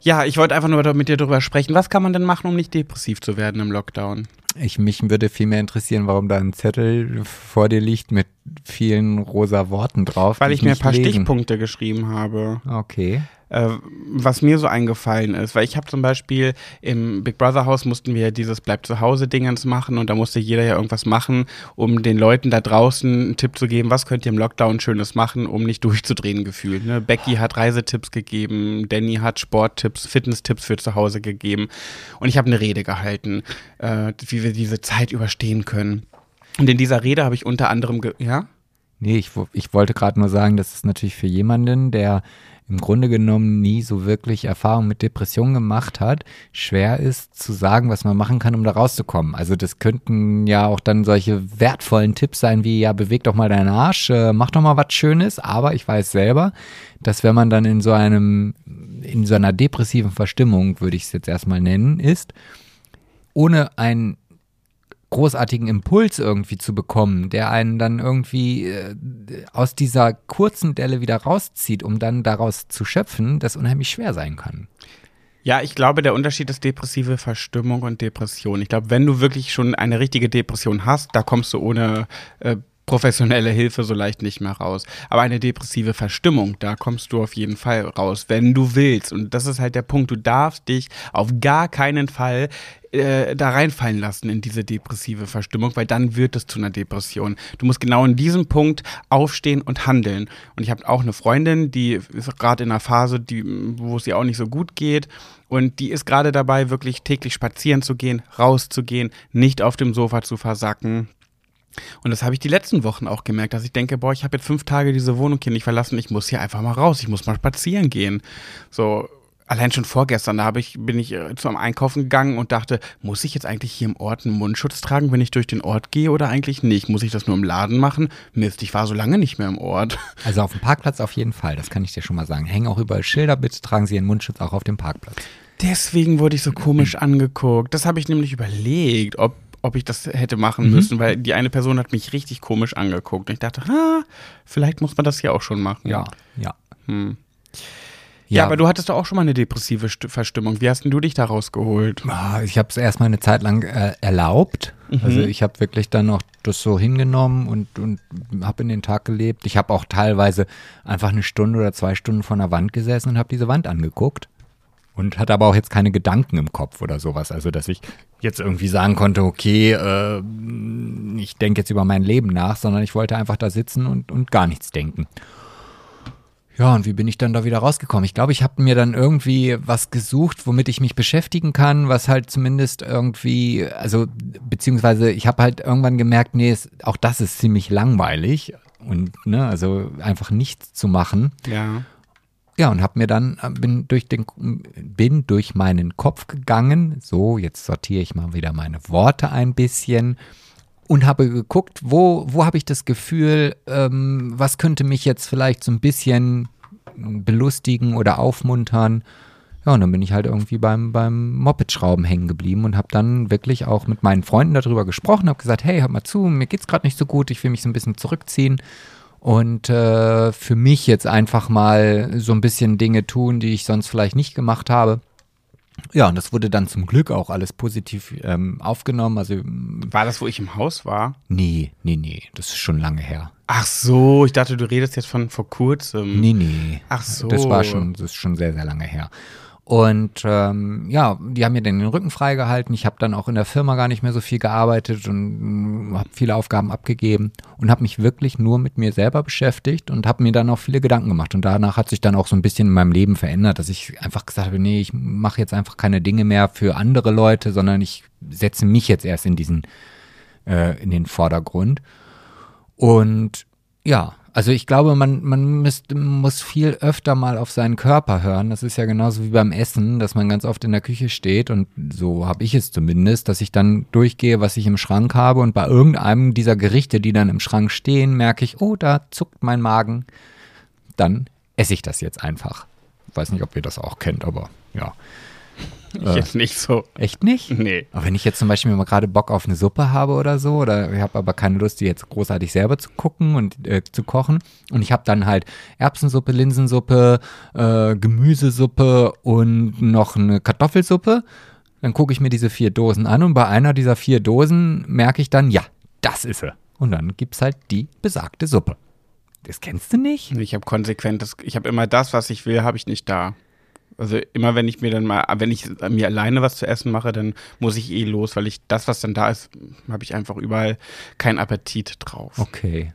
Speaker 1: Ja, ich wollte einfach nur mit dir darüber sprechen. Was kann man denn machen, um nicht depressiv zu werden im Lockdown?
Speaker 2: ich, mich würde viel mehr interessieren, warum da ein Zettel vor dir liegt mit vielen rosa Worten drauf.
Speaker 1: Weil ich mir ein paar
Speaker 2: lesen.
Speaker 1: Stichpunkte geschrieben habe.
Speaker 2: Okay.
Speaker 1: Äh, was mir so eingefallen ist, weil ich habe zum Beispiel im Big Brother Haus mussten wir dieses Bleib zu Hause Dingens machen und da musste jeder ja irgendwas machen, um den Leuten da draußen einen Tipp zu geben, was könnt ihr im Lockdown Schönes machen, um nicht durchzudrehen gefühlt. Ne? Becky hat Reisetipps gegeben, Danny hat Sporttipps, Fitnesstipps für zu Hause gegeben und ich habe eine Rede gehalten, äh, wie wir diese Zeit überstehen können. Und in dieser Rede habe ich unter anderem, ja?
Speaker 2: Nee, ich, ich wollte gerade nur sagen, dass es natürlich für jemanden, der im Grunde genommen nie so wirklich Erfahrung mit Depressionen gemacht hat, schwer ist zu sagen, was man machen kann, um da rauszukommen. Also das könnten ja auch dann solche wertvollen Tipps sein wie, ja, beweg doch mal deinen Arsch, äh, mach doch mal was Schönes, aber ich weiß selber, dass wenn man dann in so einem, in so einer depressiven Verstimmung, würde ich es jetzt erstmal nennen, ist, ohne einen großartigen Impuls irgendwie zu bekommen, der einen dann irgendwie äh, aus dieser kurzen Delle wieder rauszieht, um dann daraus zu schöpfen, das unheimlich schwer sein kann.
Speaker 1: Ja, ich glaube, der Unterschied ist depressive Verstimmung und Depression. Ich glaube, wenn du wirklich schon eine richtige Depression hast, da kommst du ohne äh, professionelle Hilfe so leicht nicht mehr raus. Aber eine depressive Verstimmung, da kommst du auf jeden Fall raus, wenn du willst. Und das ist halt der Punkt. Du darfst dich auf gar keinen Fall äh, da reinfallen lassen in diese depressive Verstimmung, weil dann wird es zu einer Depression. Du musst genau in diesem Punkt aufstehen und handeln. Und ich habe auch eine Freundin, die ist gerade in einer Phase, die, wo es ihr auch nicht so gut geht. Und die ist gerade dabei, wirklich täglich spazieren zu gehen, rauszugehen, nicht auf dem Sofa zu versacken. Und das habe ich die letzten Wochen auch gemerkt, dass ich denke, boah, ich habe jetzt fünf Tage diese Wohnung hier nicht verlassen, ich muss hier einfach mal raus, ich muss mal spazieren gehen. So, allein schon vorgestern, da habe ich, bin ich äh, zum Einkaufen gegangen und dachte, muss ich jetzt eigentlich hier im Ort einen Mundschutz tragen, wenn ich durch den Ort gehe oder eigentlich nicht? Muss ich das nur im Laden machen? Mist, ich war so lange nicht mehr im Ort.
Speaker 2: Also auf dem Parkplatz auf jeden Fall, das kann ich dir schon mal sagen. Hängen auch überall Schilder, bitte tragen Sie Ihren Mundschutz auch auf dem Parkplatz.
Speaker 1: Deswegen wurde ich so komisch angeguckt. Das habe ich nämlich überlegt, ob, ob ich das hätte machen
Speaker 2: Mhm.
Speaker 1: müssen, weil die eine Person hat mich richtig komisch angeguckt. Und ich dachte, ah, vielleicht muss man das hier auch schon machen.
Speaker 2: ja.
Speaker 1: Hm. Ja, aber du hattest doch auch schon mal eine depressive St Verstimmung. Wie hast denn du dich da rausgeholt?
Speaker 2: Ah, Ich habe es erstmal eine Zeit lang äh, erlaubt. Also ich habe wirklich dann noch das so hingenommen und, und habe in den Tag gelebt. Ich habe auch teilweise einfach eine Stunde oder zwei Stunden vor einer Wand gesessen und habe diese Wand angeguckt. Und hatte aber auch jetzt keine Gedanken im Kopf oder sowas. Also, dass ich jetzt irgendwie sagen konnte, okay, äh, ich denke jetzt über mein Leben nach, sondern ich wollte einfach da sitzen und, und gar nichts denken. Ja, und wie bin ich dann da wieder rausgekommen? Ich glaube, ich habe mir dann irgendwie was gesucht, womit ich mich beschäftigen kann, was halt zumindest irgendwie, also beziehungsweise ich habe halt irgendwann gemerkt, nee, es, auch das ist ziemlich langweilig und ne, also einfach nichts zu machen.
Speaker 1: Ja.
Speaker 2: Ja, und habe mir dann, äh, bin durch den, bin durch meinen Kopf gegangen. So, jetzt sortiere ich mal wieder meine Worte ein bisschen und habe geguckt, wo, wo habe ich das Gefühl, ähm, was könnte mich jetzt vielleicht so ein bisschen belustigen oder aufmuntern. Ja, und dann bin ich halt irgendwie beim, beim Moped-Schrauben hängen geblieben und habe dann wirklich auch mit meinen Freunden darüber gesprochen, habe gesagt, hey, hört mal zu, mir geht's gerade nicht so gut, ich will mich so ein bisschen zurückziehen und äh, für mich jetzt einfach mal so ein bisschen Dinge tun, die ich sonst vielleicht nicht gemacht habe. Ja, und das wurde dann zum Glück auch alles positiv ähm, aufgenommen. Also
Speaker 1: war das, wo ich im Haus war?
Speaker 2: Nee, nee, nee, das ist schon lange her.
Speaker 1: Ach so, ich dachte, du redest jetzt von vor kurzem.
Speaker 2: Nee, nee.
Speaker 1: Ach so.
Speaker 2: Das war schon, das ist schon sehr, sehr lange her. Und ähm, ja, die haben mir dann den Rücken freigehalten. Ich habe dann auch in der Firma gar nicht mehr so viel gearbeitet und äh, habe viele Aufgaben abgegeben und habe mich wirklich nur mit mir selber beschäftigt und habe mir dann auch viele Gedanken gemacht. Und danach hat sich dann auch so ein bisschen in meinem Leben verändert, dass ich einfach gesagt habe, nee, ich mache jetzt einfach keine Dinge mehr für andere Leute, sondern ich setze mich jetzt erst in diesen, äh, in den Vordergrund. Und ja, also ich glaube, man, man müsst, muss viel öfter mal auf seinen Körper hören. Das ist ja genauso wie beim Essen, dass man ganz oft in der Küche steht und so habe ich es zumindest, dass ich dann durchgehe, was ich im Schrank habe und bei irgendeinem dieser Gerichte, die dann im Schrank stehen, merke ich, oh, da zuckt mein Magen. Dann esse ich das jetzt einfach. weiß nicht, ob ihr das auch kennt, aber ja.
Speaker 1: Ich äh, jetzt nicht so.
Speaker 2: Echt nicht?
Speaker 1: Nee.
Speaker 2: Aber wenn ich jetzt zum Beispiel mal gerade Bock auf eine Suppe habe oder so, oder ich habe aber keine Lust, die jetzt großartig selber zu gucken und äh, zu kochen, und ich habe dann halt Erbsensuppe, Linsensuppe, äh, Gemüsesuppe und noch eine Kartoffelsuppe, dann gucke ich mir diese vier Dosen an und bei einer dieser vier Dosen merke ich dann, ja, das ist sie. Und dann gibt es halt die besagte Suppe. Das kennst du nicht?
Speaker 1: Ich habe konsequent, das, ich habe immer das, was ich will, habe ich nicht da. Also immer wenn ich mir dann mal, wenn ich mir alleine was zu essen mache, dann muss ich eh los, weil ich das, was dann da ist, habe ich einfach überall keinen Appetit drauf.
Speaker 2: Okay.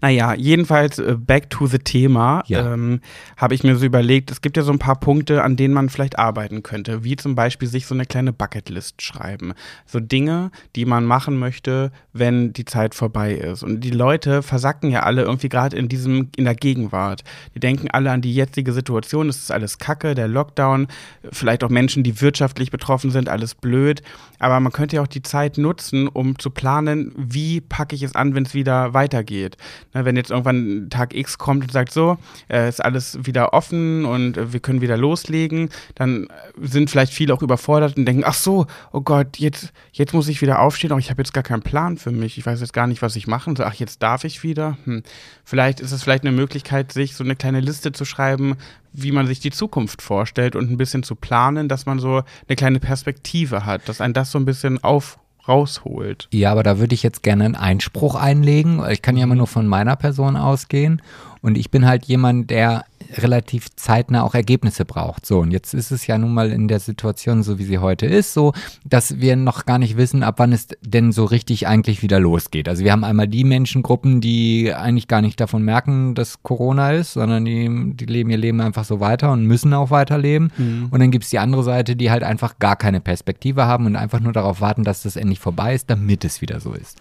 Speaker 1: Naja, jedenfalls äh, back to the Thema.
Speaker 2: Ja.
Speaker 1: Ähm, Habe ich mir so überlegt, es gibt ja so ein paar Punkte, an denen man vielleicht arbeiten könnte, wie zum Beispiel sich so eine kleine Bucketlist schreiben. So Dinge, die man machen möchte, wenn die Zeit vorbei ist. Und die Leute versacken ja alle irgendwie gerade in diesem, in der Gegenwart. Die denken alle an die jetzige Situation, es ist alles Kacke, der Lockdown, vielleicht auch Menschen, die wirtschaftlich betroffen sind, alles blöd. Aber man könnte ja auch die Zeit nutzen, um zu planen, wie packe ich es an, wenn es wieder weitergeht. Na, wenn jetzt irgendwann Tag X kommt und sagt, so, äh, ist alles wieder offen und äh, wir können wieder loslegen, dann sind vielleicht viele auch überfordert und denken, ach so, oh Gott, jetzt, jetzt muss ich wieder aufstehen, aber ich habe jetzt gar keinen Plan für mich. Ich weiß jetzt gar nicht, was ich machen soll. Ach, jetzt darf ich wieder. Hm. Vielleicht ist es vielleicht eine Möglichkeit, sich so eine kleine Liste zu schreiben, wie man sich die Zukunft vorstellt und ein bisschen zu planen, dass man so eine kleine Perspektive hat, dass ein das so ein bisschen auf rausholt.
Speaker 2: Ja, aber da würde ich jetzt gerne einen Einspruch einlegen. Ich kann ja immer nur von meiner Person ausgehen. Und ich bin halt jemand, der relativ zeitnah auch Ergebnisse braucht. So, und jetzt ist es ja nun mal in der Situation, so wie sie heute ist, so, dass wir noch gar nicht wissen, ab wann es denn so richtig eigentlich wieder losgeht. Also wir haben einmal die Menschengruppen, die eigentlich gar nicht davon merken, dass Corona ist, sondern die, die leben ihr Leben einfach so weiter und müssen auch weiterleben. Mhm. Und dann gibt es die andere Seite, die halt einfach gar keine Perspektive haben und einfach nur darauf warten, dass das endlich vorbei ist, damit es wieder so ist.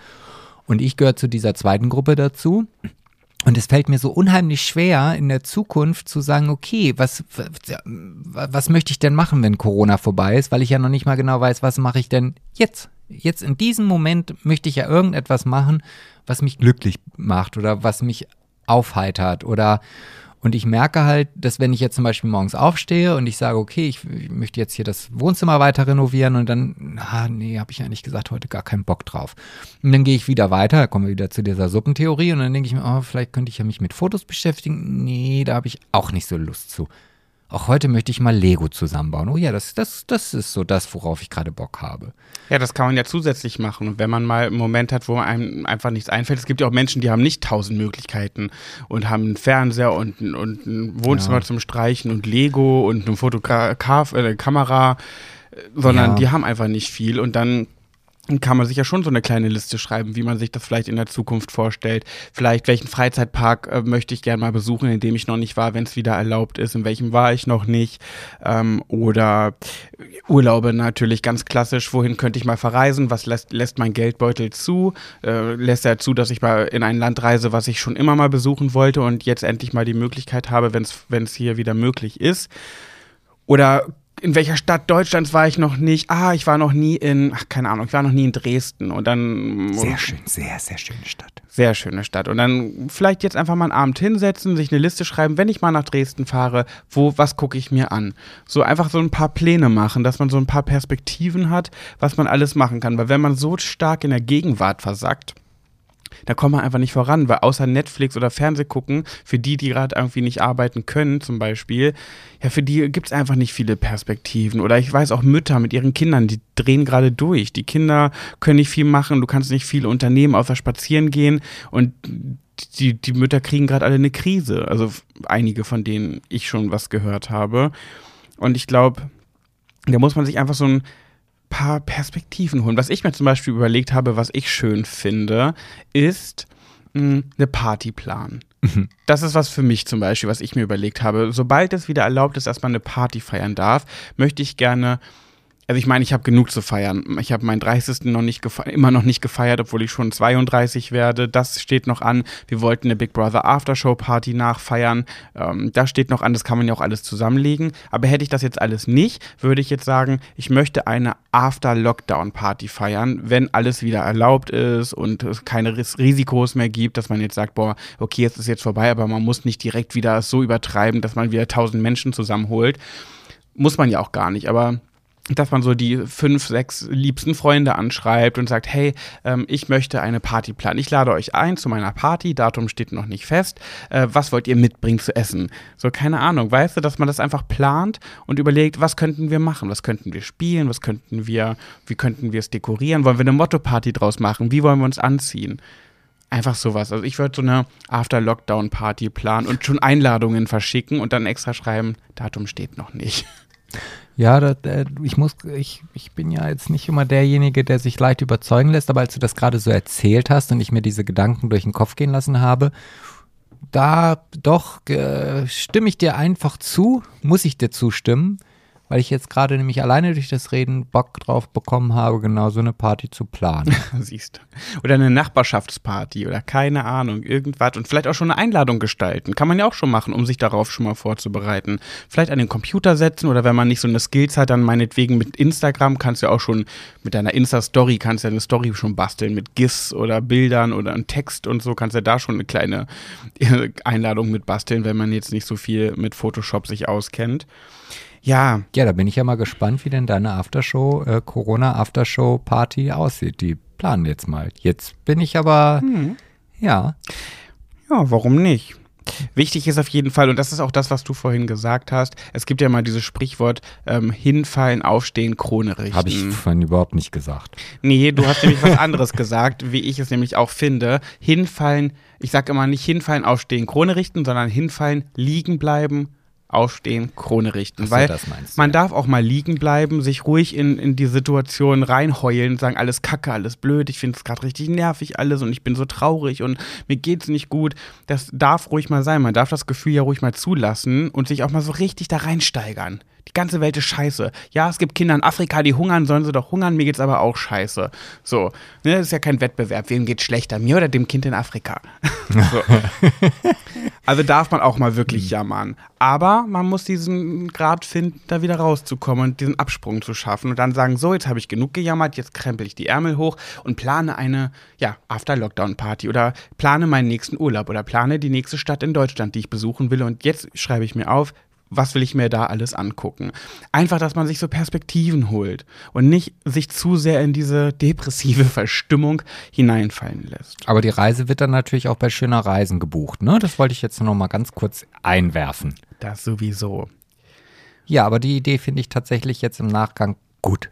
Speaker 2: Und ich gehöre zu dieser zweiten Gruppe dazu. Und es fällt mir so unheimlich schwer, in der Zukunft zu sagen, okay, was, was möchte ich denn machen, wenn Corona vorbei ist, weil ich ja noch nicht mal genau weiß, was mache ich denn jetzt? Jetzt in diesem Moment möchte ich ja irgendetwas machen, was mich glücklich macht oder was mich aufheitert oder und ich merke halt, dass wenn ich jetzt zum Beispiel morgens aufstehe und ich sage, okay, ich, ich möchte jetzt hier das Wohnzimmer weiter renovieren und dann, ah, nee, habe ich eigentlich gesagt, heute gar keinen Bock drauf. Und dann gehe ich wieder weiter, wir wieder zu dieser Suppentheorie und dann denke ich mir, oh, vielleicht könnte ich ja mich mit Fotos beschäftigen. Nee, da habe ich auch nicht so Lust zu auch heute möchte ich mal Lego zusammenbauen. Oh ja, das, das, das ist so das, worauf ich gerade Bock habe.
Speaker 1: Ja, das kann man ja zusätzlich machen. Und wenn man mal einen Moment hat, wo einem einfach nichts einfällt, es gibt ja auch Menschen, die haben nicht tausend Möglichkeiten und haben einen Fernseher und, und ein Wohnzimmer ja. zum Streichen und Lego und eine Fotograf äh, Kamera, sondern ja. die haben einfach nicht viel. Und dann kann man sich ja schon so eine kleine Liste schreiben, wie man sich das vielleicht in der Zukunft vorstellt. Vielleicht, welchen Freizeitpark äh, möchte ich gerne mal besuchen, in dem ich noch nicht war, wenn es wieder erlaubt ist, in welchem war ich noch nicht. Ähm, oder Urlaube natürlich ganz klassisch, wohin könnte ich mal verreisen, was lässt, lässt mein Geldbeutel zu, äh, lässt er zu, dass ich mal in ein Land reise, was ich schon immer mal besuchen wollte und jetzt endlich mal die Möglichkeit habe, wenn es hier wieder möglich ist. Oder in welcher Stadt Deutschlands war ich noch nicht? Ah, ich war noch nie in, ach, keine Ahnung, ich war noch nie in Dresden. Und dann.
Speaker 2: Sehr schön, sehr, sehr schöne Stadt.
Speaker 1: Sehr schöne Stadt. Und dann vielleicht jetzt einfach mal einen Abend hinsetzen, sich eine Liste schreiben, wenn ich mal nach Dresden fahre, wo, was gucke ich mir an? So einfach so ein paar Pläne machen, dass man so ein paar Perspektiven hat, was man alles machen kann. Weil wenn man so stark in der Gegenwart versackt, da kommt man einfach nicht voran, weil außer Netflix oder Fernseh gucken, für die, die gerade irgendwie nicht arbeiten können, zum Beispiel, ja, für die gibt es einfach nicht viele Perspektiven. Oder ich weiß auch Mütter mit ihren Kindern, die drehen gerade durch. Die Kinder können nicht viel machen, du kannst nicht viel unternehmen, außer spazieren gehen und die, die Mütter kriegen gerade alle eine Krise. Also einige, von denen ich schon was gehört habe. Und ich glaube, da muss man sich einfach so ein paar Perspektiven holen. Was ich mir zum Beispiel überlegt habe, was ich schön finde, ist mh, hm, eine Party planen. Mhm. Das ist was für mich zum Beispiel, was ich mir überlegt habe. Sobald es wieder erlaubt ist, dass man eine Party feiern darf, möchte ich gerne also ich meine, ich habe genug zu feiern. Ich habe meinen 30. noch nicht immer noch nicht gefeiert, obwohl ich schon 32 werde. Das steht noch an. Wir wollten eine Big Brother Aftershow Party nachfeiern. Ähm, das steht noch an. Das kann man ja auch alles zusammenlegen. Aber hätte ich das jetzt alles nicht, würde ich jetzt sagen, ich möchte eine After Lockdown Party feiern, wenn alles wieder erlaubt ist und es keine Risikos mehr gibt, dass man jetzt sagt, boah, okay, jetzt ist jetzt vorbei, aber man muss nicht direkt wieder so übertreiben, dass man wieder 1000 Menschen zusammenholt. Muss man ja auch gar nicht. Aber dass man so die fünf, sechs liebsten Freunde anschreibt und sagt, hey, ähm, ich möchte eine Party planen. Ich lade euch ein zu meiner Party, Datum steht noch nicht fest. Äh, was wollt ihr mitbringen zu essen? So, keine Ahnung. Weißt du, dass man das einfach plant und überlegt, was könnten wir machen? Was könnten wir spielen? Was könnten wir, wie könnten wir es dekorieren? Wollen wir eine Motto-Party draus machen? Wie wollen wir uns anziehen? Einfach sowas. Also ich würde so eine After-Lockdown-Party planen und schon Einladungen verschicken und dann extra schreiben, Datum steht noch nicht.
Speaker 2: Ja, das, äh, ich muss, ich, ich bin ja jetzt nicht immer derjenige, der sich leicht überzeugen lässt, aber als du das gerade so erzählt hast und ich mir diese Gedanken durch den Kopf gehen lassen habe, da doch äh, stimme ich dir einfach zu, muss ich dir zustimmen weil ich jetzt gerade nämlich alleine durch das Reden Bock drauf bekommen habe, genau so eine Party zu planen.
Speaker 1: Siehst du. Oder eine Nachbarschaftsparty oder keine Ahnung, irgendwas. Und vielleicht auch schon eine Einladung gestalten. Kann man ja auch schon machen, um sich darauf schon mal vorzubereiten. Vielleicht an den Computer setzen oder wenn man nicht so eine Skills hat, dann meinetwegen mit Instagram kannst du ja auch schon mit deiner Insta-Story kannst du ja eine Story schon basteln mit GIFs oder Bildern oder einem Text und so kannst du ja da schon eine kleine Einladung mit basteln, wenn man jetzt nicht so viel mit Photoshop sich auskennt. Ja.
Speaker 2: Ja, da bin ich ja mal gespannt, wie denn deine Aftershow, äh, Corona-Aftershow-Party aussieht. Die planen jetzt mal. Jetzt bin ich aber, hm. ja.
Speaker 1: Ja, warum nicht? Wichtig ist auf jeden Fall, und das ist auch das, was du vorhin gesagt hast, es gibt ja mal dieses Sprichwort, ähm, hinfallen, aufstehen, Krone richten.
Speaker 2: Habe ich vorhin überhaupt nicht gesagt.
Speaker 1: Nee, du hast nämlich was anderes gesagt, wie ich es nämlich auch finde. Hinfallen, ich sage immer nicht hinfallen, aufstehen, Krone richten, sondern hinfallen, liegen bleiben, aufstehen, Krone richten. So, weil man darf auch mal liegen bleiben, sich ruhig in, in die Situation reinheulen, sagen, alles kacke, alles blöd, ich finde es gerade richtig nervig alles und ich bin so traurig und mir geht's nicht gut. Das darf ruhig mal sein. Man darf das Gefühl ja ruhig mal zulassen und sich auch mal so richtig da reinsteigern. Die ganze Welt ist scheiße. Ja, es gibt Kinder in Afrika, die hungern, sollen sie doch hungern, mir geht's aber auch scheiße. So, ne, das ist ja kein Wettbewerb. Wem geht's schlechter, mir oder dem Kind in Afrika? so. Also darf man auch mal wirklich mhm. jammern. Aber man muss diesen Grad finden, da wieder rauszukommen und diesen Absprung zu schaffen und dann sagen, so, jetzt habe ich genug gejammert, jetzt krempel ich die Ärmel hoch und plane eine, ja, After-Lockdown-Party oder plane meinen nächsten Urlaub oder plane die nächste Stadt in Deutschland, die ich besuchen will und jetzt schreibe ich mir auf, was will ich mir da alles angucken? Einfach, dass man sich so Perspektiven holt und nicht sich zu sehr in diese depressive Verstimmung hineinfallen lässt.
Speaker 2: Aber die Reise wird dann natürlich auch bei schöner Reisen gebucht, ne? Das wollte ich jetzt noch mal ganz kurz einwerfen.
Speaker 1: Das sowieso.
Speaker 2: Ja, aber die Idee finde ich tatsächlich jetzt im Nachgang gut.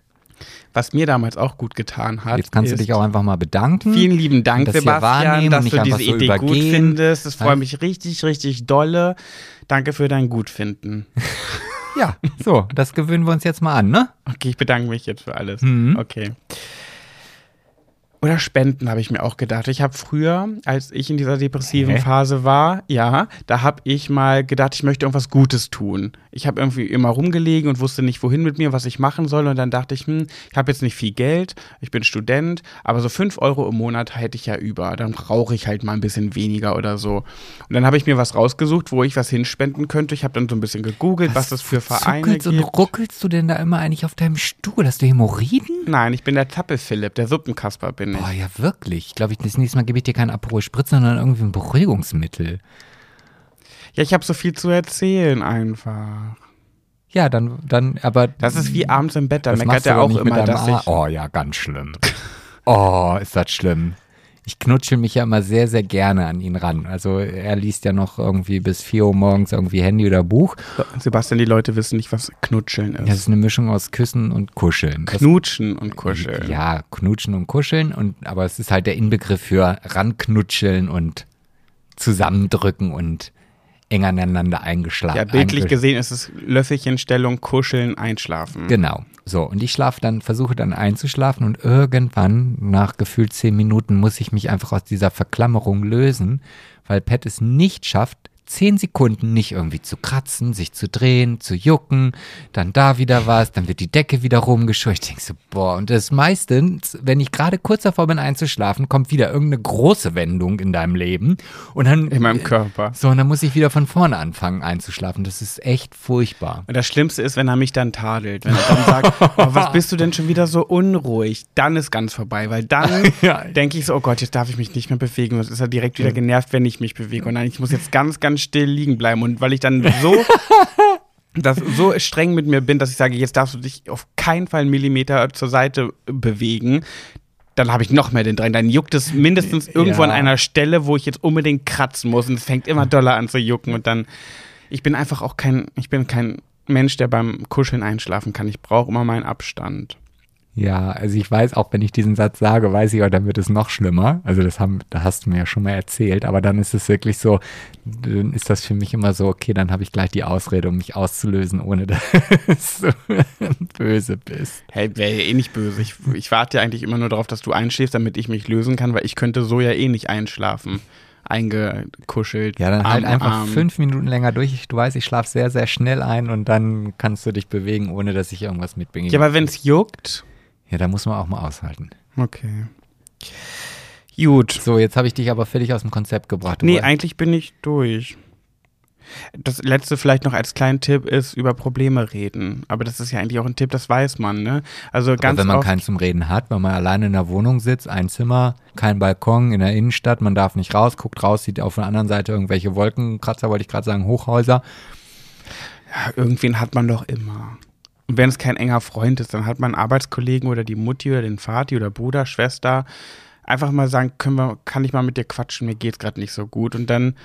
Speaker 1: Was mir damals auch gut getan hat.
Speaker 2: Jetzt kannst du dich auch einfach mal bedanken.
Speaker 1: Vielen lieben Dank, Sebastian, dass du diese so Idee übergehen. gut findest. Das freut mich richtig, richtig dolle. Danke für dein Gutfinden.
Speaker 2: ja, so, das gewöhnen wir uns jetzt mal an, ne?
Speaker 1: Okay, ich bedanke mich jetzt für alles. Mhm. Okay. Oder Spenden, habe ich mir auch gedacht. Ich habe früher, als ich in dieser depressiven
Speaker 2: Hä?
Speaker 1: Phase war, ja, da habe ich mal gedacht, ich möchte irgendwas Gutes tun. Ich habe irgendwie immer rumgelegen und wusste nicht, wohin mit mir, was ich machen soll. Und dann dachte ich, hm, ich habe jetzt nicht viel Geld, ich bin Student, aber so fünf Euro im Monat hätte ich ja über. Dann brauche ich halt mal ein bisschen weniger oder so. Und dann habe ich mir was rausgesucht, wo ich was hinspenden könnte. Ich habe dann so ein bisschen gegoogelt, was, es für Vereine gibt.
Speaker 2: und ruckelst du denn da immer eigentlich auf deinem Stuhl? Hast du Hämorrhoiden?
Speaker 1: Nein, ich bin der Zappel-Philipp, der Suppenkasper bin ich.
Speaker 2: Boah, ja wirklich. Ich glaube, ich, das nächste Mal gebe ich dir keinen Aperol Spritz, sondern irgendwie ein Beruhigungsmittel.
Speaker 1: Ja, ich habe so viel zu erzählen einfach.
Speaker 2: Ja, dann, dann, aber.
Speaker 1: Das ist wie abends im Bett, da
Speaker 2: das
Speaker 1: meckert er auch
Speaker 2: nicht mit
Speaker 1: immer, dass ich.
Speaker 2: Oh ja, ganz schlimm. Oh, ist das schlimm. Ich knutschel mich ja immer sehr, sehr gerne an ihn ran. Also er liest ja noch irgendwie bis 4 Uhr morgens irgendwie Handy oder Buch.
Speaker 1: Sebastian, die Leute wissen nicht, was Knutscheln ist.
Speaker 2: Das ist eine Mischung aus Küssen und Kuscheln. Das
Speaker 1: Knutschen und Kuscheln.
Speaker 2: Ja, knutschen und kuscheln und aber es ist halt der Inbegriff für ranknutscheln und zusammendrücken und eng aneinander eingeschlafen.
Speaker 1: Ja, bildlich gesehen ist es Löffelchenstellung, Kuscheln, Einschlafen.
Speaker 2: Genau. So, und ich schlafe dann, versuche dann einzuschlafen und irgendwann, nach gefühlt zehn Minuten, muss ich mich einfach aus dieser Verklammerung lösen, weil Pat es nicht schafft, zehn Sekunden nicht irgendwie zu kratzen, sich zu drehen, zu jucken, dann da wieder was, dann wird die Decke wieder rumgescheucht. Ich denke so, boah, und das meistens, wenn ich gerade kurz davor bin einzuschlafen, kommt wieder irgendeine große Wendung in deinem Leben und dann
Speaker 1: In meinem Körper.
Speaker 2: so, und dann muss ich wieder von vorne anfangen einzuschlafen. Das ist echt furchtbar.
Speaker 1: Und das Schlimmste ist, wenn er mich dann tadelt. Wenn er dann sagt, oh, was bist du denn schon wieder so unruhig? Dann ist ganz vorbei, weil dann
Speaker 2: Ja.
Speaker 1: denke ich so, oh Gott, jetzt darf ich mich nicht mehr bewegen. Und ist er direkt wieder genervt, wenn ich mich bewege. Und nein, ich muss jetzt ganz, ganz still liegen bleiben. Und weil ich dann so, das so streng mit mir bin, dass ich sage, jetzt darfst du dich auf keinen Fall einen Millimeter zur Seite bewegen, dann habe ich noch mehr den Drang. Dann juckt es mindestens irgendwo
Speaker 2: Ja.
Speaker 1: an einer Stelle, wo ich jetzt unbedingt kratzen muss. Und es fängt immer doller an zu jucken. Und dann, ich bin einfach auch kein, ich bin kein Mensch, der beim Kuscheln einschlafen kann. Ich brauche immer meinen Abstand.
Speaker 2: Ja, also ich weiß, auch wenn ich diesen Satz sage, weiß ich, auch, dann wird es noch schlimmer. Also das haben, da hast du mir ja schon mal erzählt, aber dann ist es wirklich so, dann ist das für mich immer so, okay, dann habe ich gleich die Ausrede, um mich auszulösen, ohne dass du böse bist.
Speaker 1: Hey, wäre ja eh nicht böse. Ich, ich warte ja eigentlich immer nur darauf, dass du einschläfst, damit ich mich lösen kann, weil ich könnte so ja eh nicht einschlafen. Eingekuschelt.
Speaker 2: Ja, dann
Speaker 1: Arm
Speaker 2: halt
Speaker 1: um
Speaker 2: einfach
Speaker 1: Arm.
Speaker 2: fünf Minuten länger durch. Du weißt, ich schlafe sehr, sehr schnell ein und dann kannst du dich bewegen, ohne dass ich irgendwas mitbringe.
Speaker 1: Ja, aber wenn es juckt.
Speaker 2: Ja, da muss man auch mal aushalten.
Speaker 1: Okay. Gut.
Speaker 2: So, jetzt habe ich dich aber völlig aus dem Konzept gebracht.
Speaker 1: Nee,
Speaker 2: wolltest-
Speaker 1: eigentlich bin ich durch. Das letzte vielleicht noch als kleinen Tipp ist über Probleme reden. Aber das ist ja eigentlich auch ein Tipp, das weiß man, ne? Also
Speaker 2: Aber
Speaker 1: ganz
Speaker 2: wenn man keinen zum Reden hat, wenn man alleine in der Wohnung sitzt, ein Zimmer, kein Balkon in der Innenstadt, man darf nicht raus, guckt raus, sieht auf der anderen Seite irgendwelche Wolkenkratzer, wollte ich gerade sagen, Hochhäuser.
Speaker 1: ja, irgendwen hat man doch immer. Und wenn es kein enger Freund ist, dann hat man einen Arbeitskollegen oder die Mutti oder den Vati oder Bruder, Schwester. Einfach mal sagen, können wir, kann ich mal mit dir quatschen, mir geht's gerade nicht so gut. Und dann,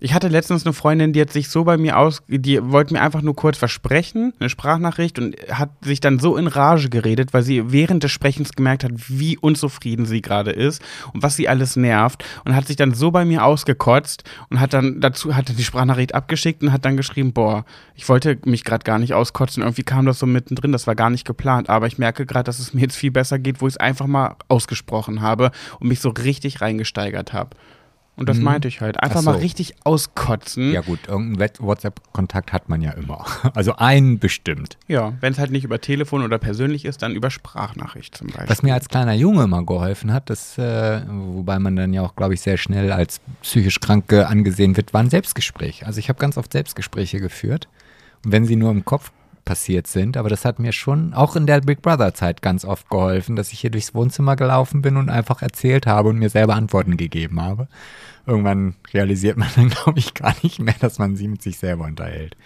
Speaker 1: ich hatte letztens eine Freundin, die hat sich so bei mir aus, die wollte mir einfach nur kurz versprechen, eine Sprachnachricht und hat sich dann so in Rage geredet, weil sie während des Sprechens gemerkt hat, wie unzufrieden sie gerade ist und was sie alles nervt und hat sich dann so bei mir ausgekotzt und hat dann dazu, hat dann die Sprachnachricht abgeschickt und hat dann geschrieben, boah, ich wollte mich gerade gar nicht auskotzen, irgendwie kam das so mittendrin, das war gar nicht geplant, aber ich merke gerade, dass es mir jetzt viel besser geht, wo ich es einfach mal ausgesprochen habe und mich so richtig reingesteigert habe. Und das
Speaker 2: Mhm.
Speaker 1: meinte ich halt. Einfach
Speaker 2: Ach so.
Speaker 1: mal richtig auskotzen.
Speaker 2: Ja gut, irgendeinen WhatsApp-Kontakt hat man ja immer. Also einen bestimmt.
Speaker 1: Ja, wenn es halt nicht über Telefon oder persönlich ist, dann über Sprachnachricht zum Beispiel.
Speaker 2: Was mir als kleiner Junge immer geholfen hat, das, äh, wobei man dann ja auch, glaube ich, sehr schnell als psychisch Kranke angesehen wird, war ein Selbstgespräch. Also ich habe ganz oft Selbstgespräche geführt. Und wenn sie nur im Kopf passiert sind, aber das hat mir schon auch in der Big Brother Zeit ganz oft geholfen, dass ich hier durchs Wohnzimmer gelaufen bin und einfach erzählt habe und mir selber Antworten gegeben habe. Irgendwann realisiert man dann, glaube ich, gar nicht mehr, dass man sie mit sich selber unterhält.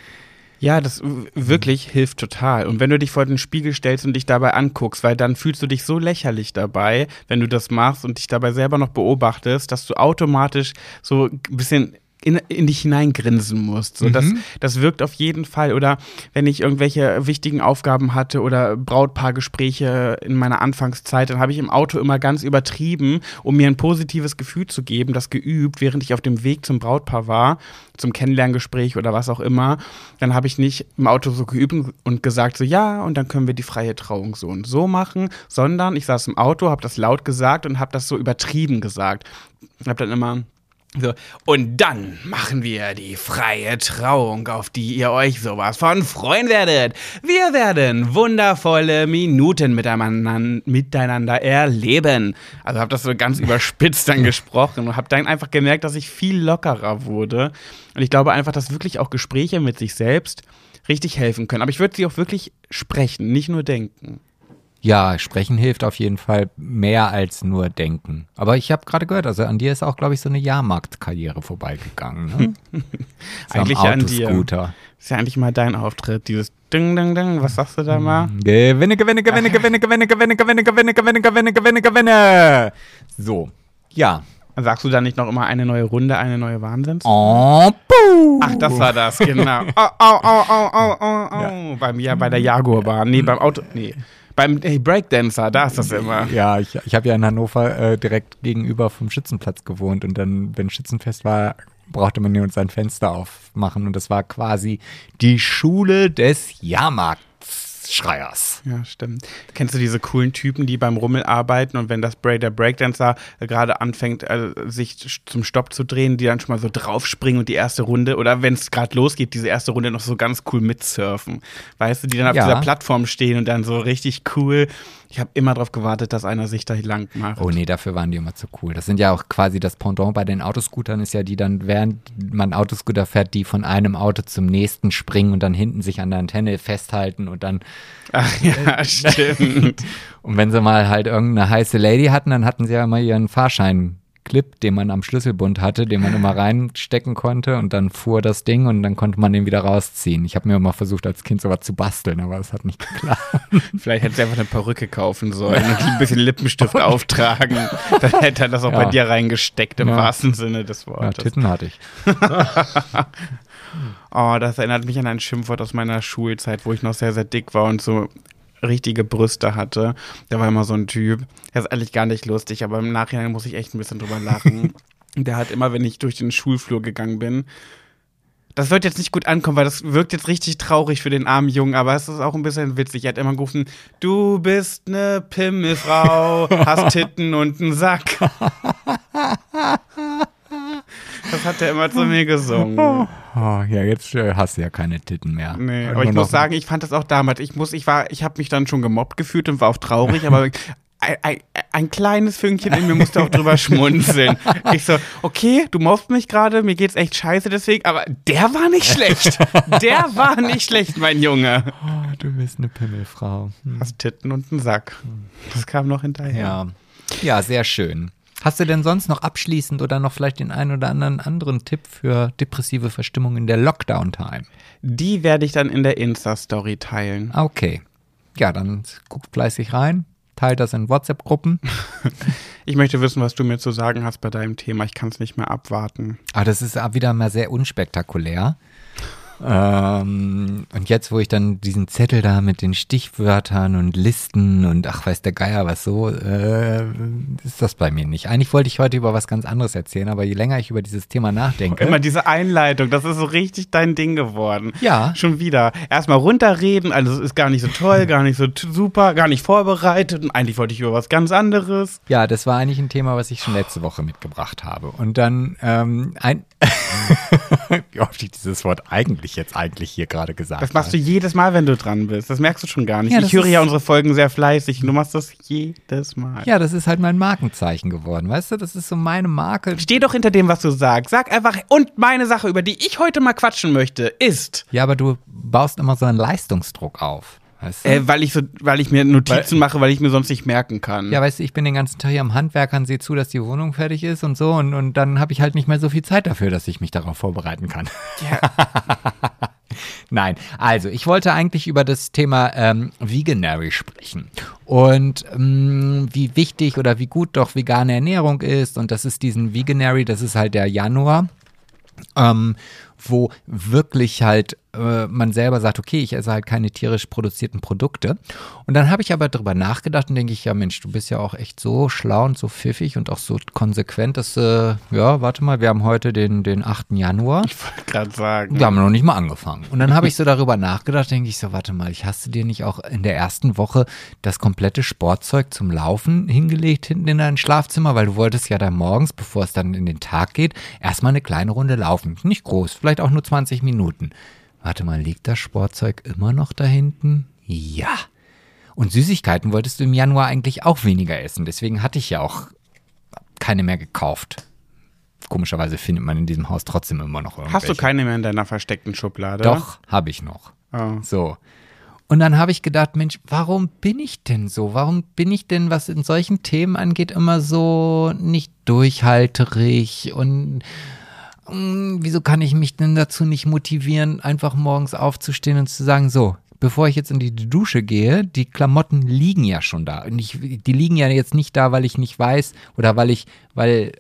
Speaker 1: Ja, das wirklich hilft total. Und wenn du dich vor den Spiegel stellst und dich dabei anguckst, weil dann fühlst du dich so lächerlich dabei, wenn du das machst und dich dabei selber noch beobachtest, dass du automatisch so ein bisschen in, in dich hineingrinsen musst. So, das, das wirkt auf jeden Fall. Oder wenn ich irgendwelche wichtigen Aufgaben hatte oder Brautpaargespräche in meiner Anfangszeit, dann habe ich im Auto immer ganz übertrieben, um mir ein positives Gefühl zu geben, das geübt, während ich auf dem Weg zum Brautpaar war, zum Kennenlerngespräch oder was auch immer. Dann habe ich nicht im Auto so geübt und gesagt, so ja, und dann können wir die freie Trauung so und so machen, sondern ich saß im Auto, habe das laut gesagt und habe das so übertrieben gesagt. Habe dann immer so, und dann machen wir die freie Trauung, auf die ihr euch sowas von freuen werdet. Wir werden wundervolle Minuten miteinander, erleben. Also habe das so ganz überspitzt dann gesprochen und habe dann einfach gemerkt, dass ich viel lockerer wurde. Und ich glaube einfach, dass wirklich auch Gespräche mit sich selbst richtig helfen können. Aber ich würde sie auch wirklich sprechen, nicht nur denken.
Speaker 2: Ja, sprechen hilft auf jeden Fall mehr als nur denken. Aber ich habe gerade gehört, also an dir ist auch, glaube ich, so eine Jahrmarktkarriere vorbeigegangen. Ne? Am
Speaker 1: Eigentlich ja an dir. Ist ja eigentlich mal dein Auftritt, dieses Ding, Ding, Ding. Was sagst du da mal?
Speaker 2: Gewinne, gewinne, gewinne, gewinne, gewinne, gewinne, gewinne, gewinne, gewinne, gewinne, gewinne, gewinne. So, ja.
Speaker 1: Sagst du da nicht noch immer eine neue Runde, eine neue Wahnsinns?
Speaker 2: Oh, puh.
Speaker 1: Ach, das war das, genau. Oh, oh, oh, oh, oh, oh, oh. Ja, bei der Jaguarbahn. Nee, beim Auto. Nee. Beim hey, Breakdancer, da ist das immer.
Speaker 2: Ja, ich, ich habe ja in Hannover äh, direkt gegenüber vom Schützenplatz gewohnt und dann, wenn Schützenfest war, brauchte man hier uns sein Fenster aufmachen und das war quasi die Schule des Jahrmarktschreiers.
Speaker 1: Ja, stimmt. Kennst du diese coolen Typen, die beim Rummel arbeiten und wenn das Break, der Breakdancer gerade anfängt, äh, sich zum Stopp zu drehen, die dann schon mal so draufspringen und die erste Runde, oder wenn es gerade losgeht, diese erste Runde noch so ganz cool mitsurfen. Weißt du, die dann auf
Speaker 2: Ja.
Speaker 1: dieser Plattform stehen und dann so richtig cool. Ich habe immer darauf gewartet, dass einer sich da lang macht.
Speaker 2: Oh nee, dafür waren die immer zu cool. Das sind ja auch quasi das Pendant bei den Autoscootern ist ja die dann, während man Autoscooter fährt, die von einem Auto zum nächsten springen und dann hinten sich an der Antenne festhalten und dann
Speaker 1: Ach ja, stimmt.
Speaker 2: Und wenn sie mal halt irgendeine heiße Lady hatten, dann hatten sie ja immer ihren Fahrschein-Clip, den man am Schlüsselbund hatte, den man immer reinstecken konnte und dann fuhr das Ding und dann konnte man den wieder rausziehen. Ich habe mir immer versucht, als Kind sowas zu basteln, aber das hat nicht geklappt.
Speaker 1: Vielleicht hätte sie einfach eine Perücke kaufen sollen und ein bisschen Lippenstift auftragen. Dann hätte er das auch
Speaker 2: Ja.
Speaker 1: bei dir reingesteckt, im
Speaker 2: Ja.
Speaker 1: wahrsten Sinne des
Speaker 2: Ja,
Speaker 1: Wortes.
Speaker 2: Titten hatte ich.
Speaker 1: Oh, das erinnert mich an ein Schimpfwort aus meiner Schulzeit, wo ich noch sehr, sehr dick war und so richtige Brüste hatte. Da war immer so ein Typ. Der ist eigentlich gar nicht lustig, aber im Nachhinein muss ich echt ein bisschen drüber lachen. Der hat immer, wenn ich durch den Schulflur gegangen bin, das wird jetzt nicht gut ankommen, weil das wirkt jetzt richtig traurig für den armen Jungen, aber es ist auch ein bisschen witzig. Er hat immer gerufen, du bist ne Pimmelfrau, hast Titten und einen Sack. Das hat er immer zu mir gesungen.
Speaker 2: Oh, ja, jetzt äh, hast du ja keine Titten mehr.
Speaker 1: Nee,
Speaker 2: Und
Speaker 1: aber ich muss sagen, ich fand das auch damals. Ich muss, ich war, ich habe mich dann schon gemobbt gefühlt und war auch traurig, aber ein, ein, ein kleines Fünkchen in mir musste auch drüber schmunzeln. Ich so, okay, du mobbst mich gerade, mir geht's echt scheiße deswegen, aber der war nicht schlecht. Der war nicht schlecht, mein Junge.
Speaker 2: Oh, du bist eine Pimmelfrau. Hm.
Speaker 1: Hast Titten und einen Sack. Das kam noch hinterher.
Speaker 2: Ja. ja, sehr schön. Hast du denn sonst noch abschließend oder noch vielleicht den einen oder anderen anderen Tipp für depressive Verstimmung in der Lockdown-Time?
Speaker 1: Die werde ich dann in der Insta-Story teilen.
Speaker 2: Okay. Ja, dann guckt fleißig rein, teilt das in WhatsApp-Gruppen.
Speaker 1: Ich möchte wissen, was du mir zu sagen hast bei deinem Thema. Ich kann es nicht mehr abwarten.
Speaker 2: Aber das ist wieder mal sehr unspektakulär. Ähm, und jetzt, wo ich dann diesen Zettel da mit den Stichwörtern und Listen und ach, weiß der Geier was so, äh, ist das bei mir nicht. Eigentlich wollte ich heute über was ganz anderes erzählen, aber je länger ich über dieses Thema nachdenke.
Speaker 1: Immer diese Einleitung, das ist so richtig dein Ding geworden.
Speaker 2: Ja.
Speaker 1: Schon wieder. Erstmal runterreden, also es ist gar nicht so toll, gar nicht so super, gar nicht vorbereitet und eigentlich wollte ich über was ganz anderes.
Speaker 2: Ja, das war eigentlich ein Thema, was ich schon letzte Woche mitgebracht habe. Und dann ähm, ein. Wie oft ich dieses Wort eigentlich jetzt eigentlich hier gerade gesagt
Speaker 1: Das machst du jedes Mal, wenn du dran bist. Das merkst du schon gar nicht.
Speaker 2: Ja,
Speaker 1: ich höre ja unsere Folgen sehr fleißig. Du machst das jedes Mal.
Speaker 2: Ja, das ist halt mein Markenzeichen geworden, weißt du? Das ist so meine Marke.
Speaker 1: Steh doch hinter dem, was du sagst. Sag einfach, und meine Sache, über die ich heute mal quatschen möchte, ist,
Speaker 2: Ja, aber du baust immer so einen Leistungsdruck auf. Weißt du?
Speaker 1: äh, weil, ich so, weil ich mir Notizen mache, weil ich mir sonst nicht merken kann.
Speaker 2: ja, weißt du, ich bin den ganzen Tag hier am Handwerkern, sehe zu, dass die Wohnung fertig ist und so und, und dann habe ich halt nicht mehr so viel Zeit dafür, dass ich mich darauf vorbereiten kann.
Speaker 1: Ja.
Speaker 2: Nein, also ich wollte eigentlich über das Thema ähm, Veganary sprechen und ähm, wie wichtig oder wie gut doch vegane Ernährung ist und das ist diesen Veganary, das ist halt der Januar. ähm, wo wirklich halt äh, man selber sagt, okay, ich esse halt keine tierisch produzierten Produkte. Und dann habe ich aber darüber nachgedacht und denke ich, ja Mensch, du bist ja auch echt so schlau und so pfiffig und auch so konsequent, dass, äh, ja, warte mal, wir haben heute den, den 8. Januar.
Speaker 1: Ich wollte gerade sagen.
Speaker 2: Wir haben noch nicht mal angefangen. Und dann habe ich so darüber nachgedacht, denke ich so, warte mal, ich hast du dir nicht auch in der ersten Woche das komplette Sportzeug zum Laufen hingelegt hinten in dein Schlafzimmer, weil du wolltest ja dann morgens, bevor es dann in den Tag geht, erstmal eine kleine Runde laufen. Nicht groß, vielleicht auch nur 20 Minuten. Warte mal, liegt das Sportzeug immer noch da hinten? Ja. Und Süßigkeiten wolltest du im Januar eigentlich auch weniger essen. Deswegen hatte ich ja auch keine mehr gekauft. Komischerweise findet man in diesem Haus trotzdem immer noch irgendwelche.
Speaker 1: Hast du keine mehr in deiner versteckten Schublade?
Speaker 2: Doch, habe ich noch.
Speaker 1: Oh.
Speaker 2: So. Und dann habe ich gedacht, Mensch, warum bin ich denn so? Warum bin ich denn, was in solchen Themen angeht, immer so nicht durchhalterig und mm, wieso kann ich mich denn dazu nicht motivieren, einfach morgens aufzustehen und zu sagen, so, bevor ich jetzt in die Dusche gehe, die Klamotten liegen ja schon da. Und ich, die liegen ja jetzt nicht da, weil ich nicht weiß oder weil ich, weil,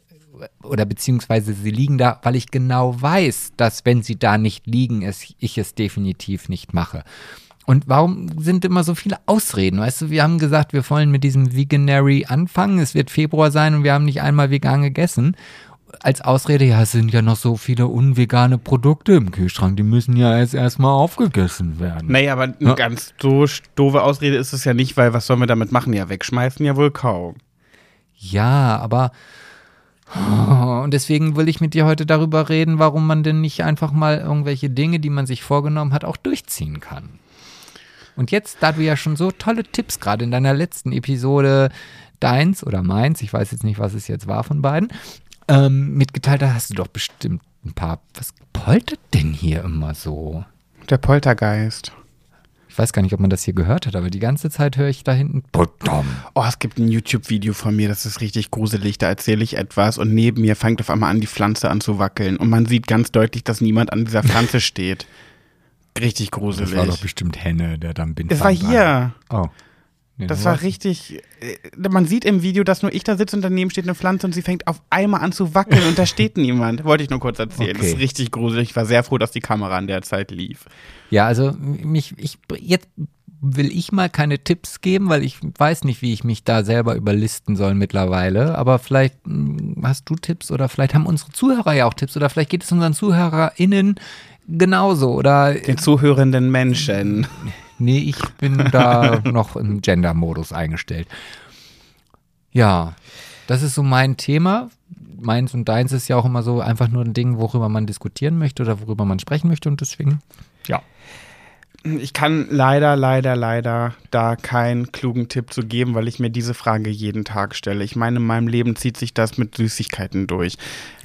Speaker 2: oder beziehungsweise sie liegen da, weil ich genau weiß, dass wenn sie da nicht liegen, es, ich es definitiv nicht mache. Und warum sind immer so viele Ausreden? Weißt du, wir haben gesagt, wir wollen mit diesem Veganary anfangen. Es wird Februar sein und wir haben nicht einmal vegan gegessen. Als Ausrede, ja, es sind ja noch so viele unvegane Produkte im Kühlschrank, die müssen ja jetzt erstmal aufgegessen werden.
Speaker 1: Naja, aber eine
Speaker 2: Ja.
Speaker 1: ganz so doofe Ausrede ist es ja nicht, weil was sollen wir damit machen? Ja, wegschmeißen ja wohl kaum.
Speaker 2: Ja, aber. Und deswegen will ich mit dir heute darüber reden, warum man denn nicht einfach mal irgendwelche Dinge, die man sich vorgenommen hat, auch durchziehen kann. Und jetzt, da du ja schon so tolle Tipps gerade in deiner letzten Episode deins oder meins, ich weiß jetzt nicht, was es jetzt war von beiden, ähm, mitgeteilt hast, hast du doch bestimmt ein paar. Was poltert denn hier immer so?
Speaker 1: Der Poltergeist.
Speaker 2: Ich weiß gar nicht, ob man das hier gehört hat, aber die ganze Zeit höre ich da hinten. Podom.
Speaker 1: Oh, es gibt ein YouTube-Video von mir, das ist richtig gruselig. Da erzähle ich etwas und neben mir fängt auf einmal an, die Pflanze an zu wackeln. Und man sieht ganz deutlich, dass niemand an dieser Pflanze steht. Richtig
Speaker 2: Das war doch
Speaker 1: gruselig.
Speaker 2: bestimmt Henne, der dann bin.
Speaker 1: Das war hier.
Speaker 2: Oh. Nee,
Speaker 1: Das war richtig. äh, Man sieht im Video, dass nur ich da sitze und daneben steht eine Pflanze und sie fängt auf einmal an zu wackeln und da steht niemand. Wollte ich nur kurz erzählen. Das
Speaker 2: Okay.
Speaker 1: ist richtig gruselig. Ich war sehr froh, dass die Kamera an der Zeit lief.
Speaker 2: Ja, also mich, ich, jetzt will ich mal keine Tipps geben, weil ich weiß nicht, wie ich mich da selber überlisten soll mittlerweile. Aber vielleicht hm, hast du Tipps oder vielleicht haben unsere Zuhörer ja auch Tipps oder vielleicht geht es unseren ZuhörerInnen genauso oder
Speaker 1: Den zuhörenden Menschen.
Speaker 2: nee, ich bin da noch im Gender-Modus eingestellt. Ja, das ist so mein Thema. Meins und deins ist ja auch immer so einfach nur ein Ding, worüber man diskutieren möchte oder worüber man sprechen möchte und deswegen, ja.
Speaker 1: Ich kann leider, leider, leider da keinen klugen Tipp zu geben, weil ich mir diese Frage jeden Tag stelle. Ich meine, in meinem Leben zieht sich das mit Süßigkeiten durch.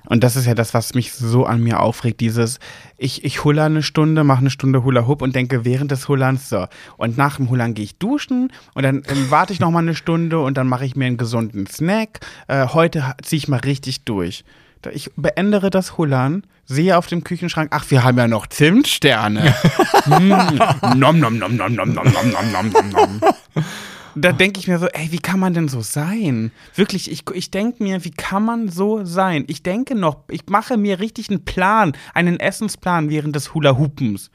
Speaker 1: Und das ist ja das, was mich so an mir aufregt. Dieses, ich, ich huller eine Stunde, mache eine Stunde Hula Hoop und denke während des Hullerns so. Und nach dem Hullern gehe ich duschen und dann ähm, warte ich noch mal eine Stunde und dann mache ich mir einen gesunden Snack. Äh, heute ziehe ich mal richtig durch. Ich beendere das Hullern, sehe auf dem Küchenschrank, ach, wir haben ja noch Zimtsterne. Mm, nom, nom, nom, nom, nom, nom, nom, nom, nom, nom. Da denke ich mir so, ey, wie kann man denn so sein? Wirklich, ich, ich denke mir, wie kann man so sein? Ich denke noch, ich mache mir richtig einen Plan, einen Essensplan während des Hula-Hoopens.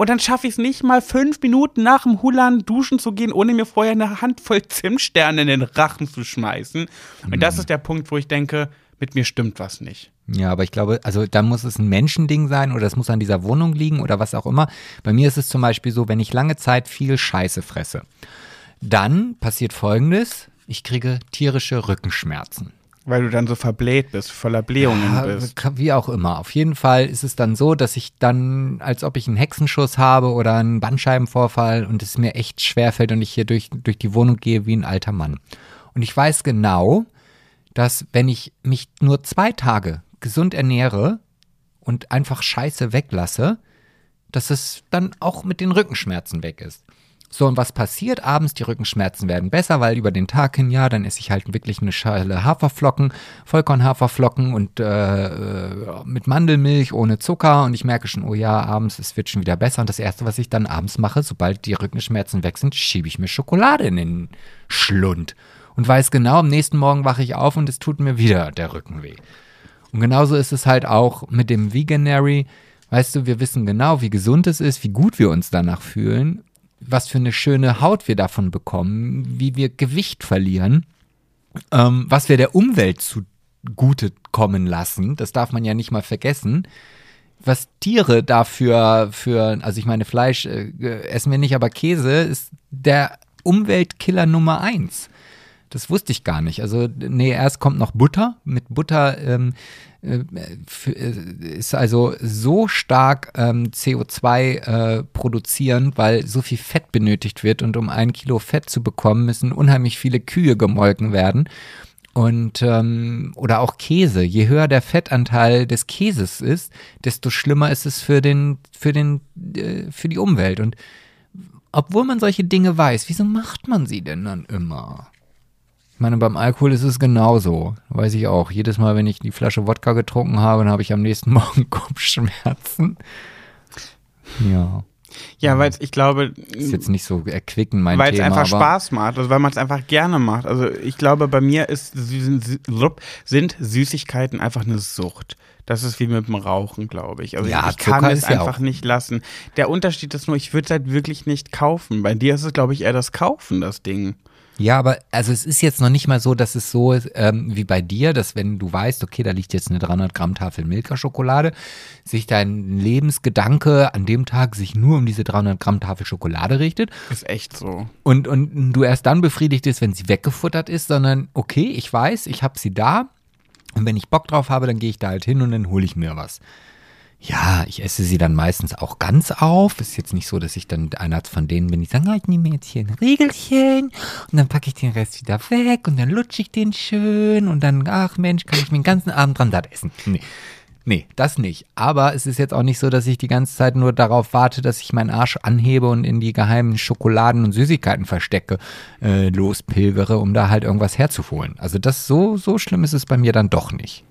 Speaker 1: Und dann schaffe ich es nicht mal fünf Minuten nach dem Hullern duschen zu gehen, ohne mir vorher eine Handvoll Zimtsterne in den Rachen zu schmeißen. Und das ist der Punkt, wo ich denke, mit mir stimmt was nicht.
Speaker 2: Ja, aber ich glaube, also da muss es ein Menschending sein oder es muss an dieser Wohnung liegen oder was auch immer. Bei mir ist es zum Beispiel so, wenn ich lange Zeit viel Scheiße fresse, dann passiert folgendes, ich kriege tierische Rückenschmerzen.
Speaker 1: Weil du dann so verbläht bist, voller Blähungen
Speaker 2: Ja,
Speaker 1: bist.
Speaker 2: Wie auch immer. Auf jeden Fall ist es dann so, dass ich dann, als ob ich einen Hexenschuss habe oder einen Bandscheibenvorfall und es mir echt schwerfällt und ich hier durch, durch die Wohnung gehe wie ein alter Mann. Und ich weiß genau, dass wenn ich mich nur zwei Tage gesund ernähre und einfach Scheiße weglasse, dass es dann auch mit den Rückenschmerzen weg ist. So, und was passiert abends? Die Rückenschmerzen werden besser, weil über den Tag hin, ja, dann esse ich halt wirklich eine Schale Haferflocken, Vollkornhaferflocken und äh, äh, mit Mandelmilch ohne Zucker. Und ich merke schon, oh ja, abends, es wird schon wieder besser. Und das Erste, was ich dann abends mache, sobald die Rückenschmerzen weg sind, schiebe ich mir Schokolade in den Schlund. Und weiß genau, am nächsten Morgen wache ich auf und es tut mir wieder der Rücken weh. Und genauso ist es halt auch mit dem Veganary. Weißt du, wir wissen genau, wie gesund es ist, wie gut wir uns danach fühlen, was für eine schöne Haut wir davon bekommen, wie wir Gewicht verlieren, ähm, was wir der Umwelt zugute kommen lassen. Das darf man ja nicht mal vergessen. Was Tiere dafür für, also ich meine, Fleisch äh, essen wir nicht, aber Käse ist der Umweltkiller Nummer eins. Das wusste ich gar nicht. Also, nee, erst kommt noch Butter. Mit Butter ähm, äh, äh, ist also so stark ähm, CO2 äh, produzierend, weil so viel Fett benötigt wird. Und um ein Kilo Fett zu bekommen, müssen unheimlich viele Kühe gemolken werden. Und ähm, oder auch Käse. Je höher der Fettanteil des Käses ist, desto schlimmer ist es für den, für den, äh, für die Umwelt. Und obwohl man solche Dinge weiß, wieso macht man sie denn dann immer? Ich meine, beim Alkohol ist es genauso. Weiß ich auch. Jedes Mal, wenn ich die Flasche Wodka getrunken habe, dann habe ich am nächsten Morgen Kopfschmerzen. Ja.
Speaker 1: Ja, weil ich glaube.
Speaker 2: Ist jetzt nicht so erquicken, mein
Speaker 1: weil es einfach Spaß macht, also weil man es einfach gerne macht. Also ich glaube, bei mir ist, sind Süßigkeiten einfach eine Sucht. Das ist wie mit dem Rauchen, glaube ich. Also
Speaker 2: Ja,
Speaker 1: ich kann
Speaker 2: Zucker
Speaker 1: es
Speaker 2: ist ja
Speaker 1: einfach
Speaker 2: auch-
Speaker 1: nicht lassen. Der Unterschied ist nur, ich würde es halt wirklich nicht kaufen. Bei dir ist es, glaube ich, eher das Kaufen, das Ding.
Speaker 2: Ja, aber also es ist jetzt noch nicht mal so, dass es so ist ähm, wie bei dir, dass wenn du weißt, okay, da liegt jetzt eine 300 Gramm Tafel Milka-Schokolade, sich dein Lebensgedanke an dem Tag sich nur um diese 300 Gramm Tafel Schokolade richtet
Speaker 1: Ist echt so.
Speaker 2: und, und du erst dann befriedigt ist, wenn sie weggefuttert ist, sondern okay, ich weiß, ich habe sie da und wenn ich Bock drauf habe, dann gehe ich da halt hin und dann hole ich mir was. Ja, ich esse sie dann meistens auch ganz auf. Ist jetzt nicht so, dass ich dann einer von denen bin, die sagen, ah, ich nehme mir jetzt hier ein Riegelchen und dann packe ich den Rest wieder weg und dann lutsche ich den schön und dann, ach Mensch, kann ich mir den ganzen Abend dran satt essen. Nee. Nee, das nicht. Aber es ist jetzt auch nicht so, dass ich die ganze Zeit nur darauf warte, dass ich meinen Arsch anhebe und in die geheimen Schokoladen und Süßigkeiten verstecke, äh, lospilgere, um da halt irgendwas herzuholen. Also das so, so schlimm ist es bei mir dann doch nicht.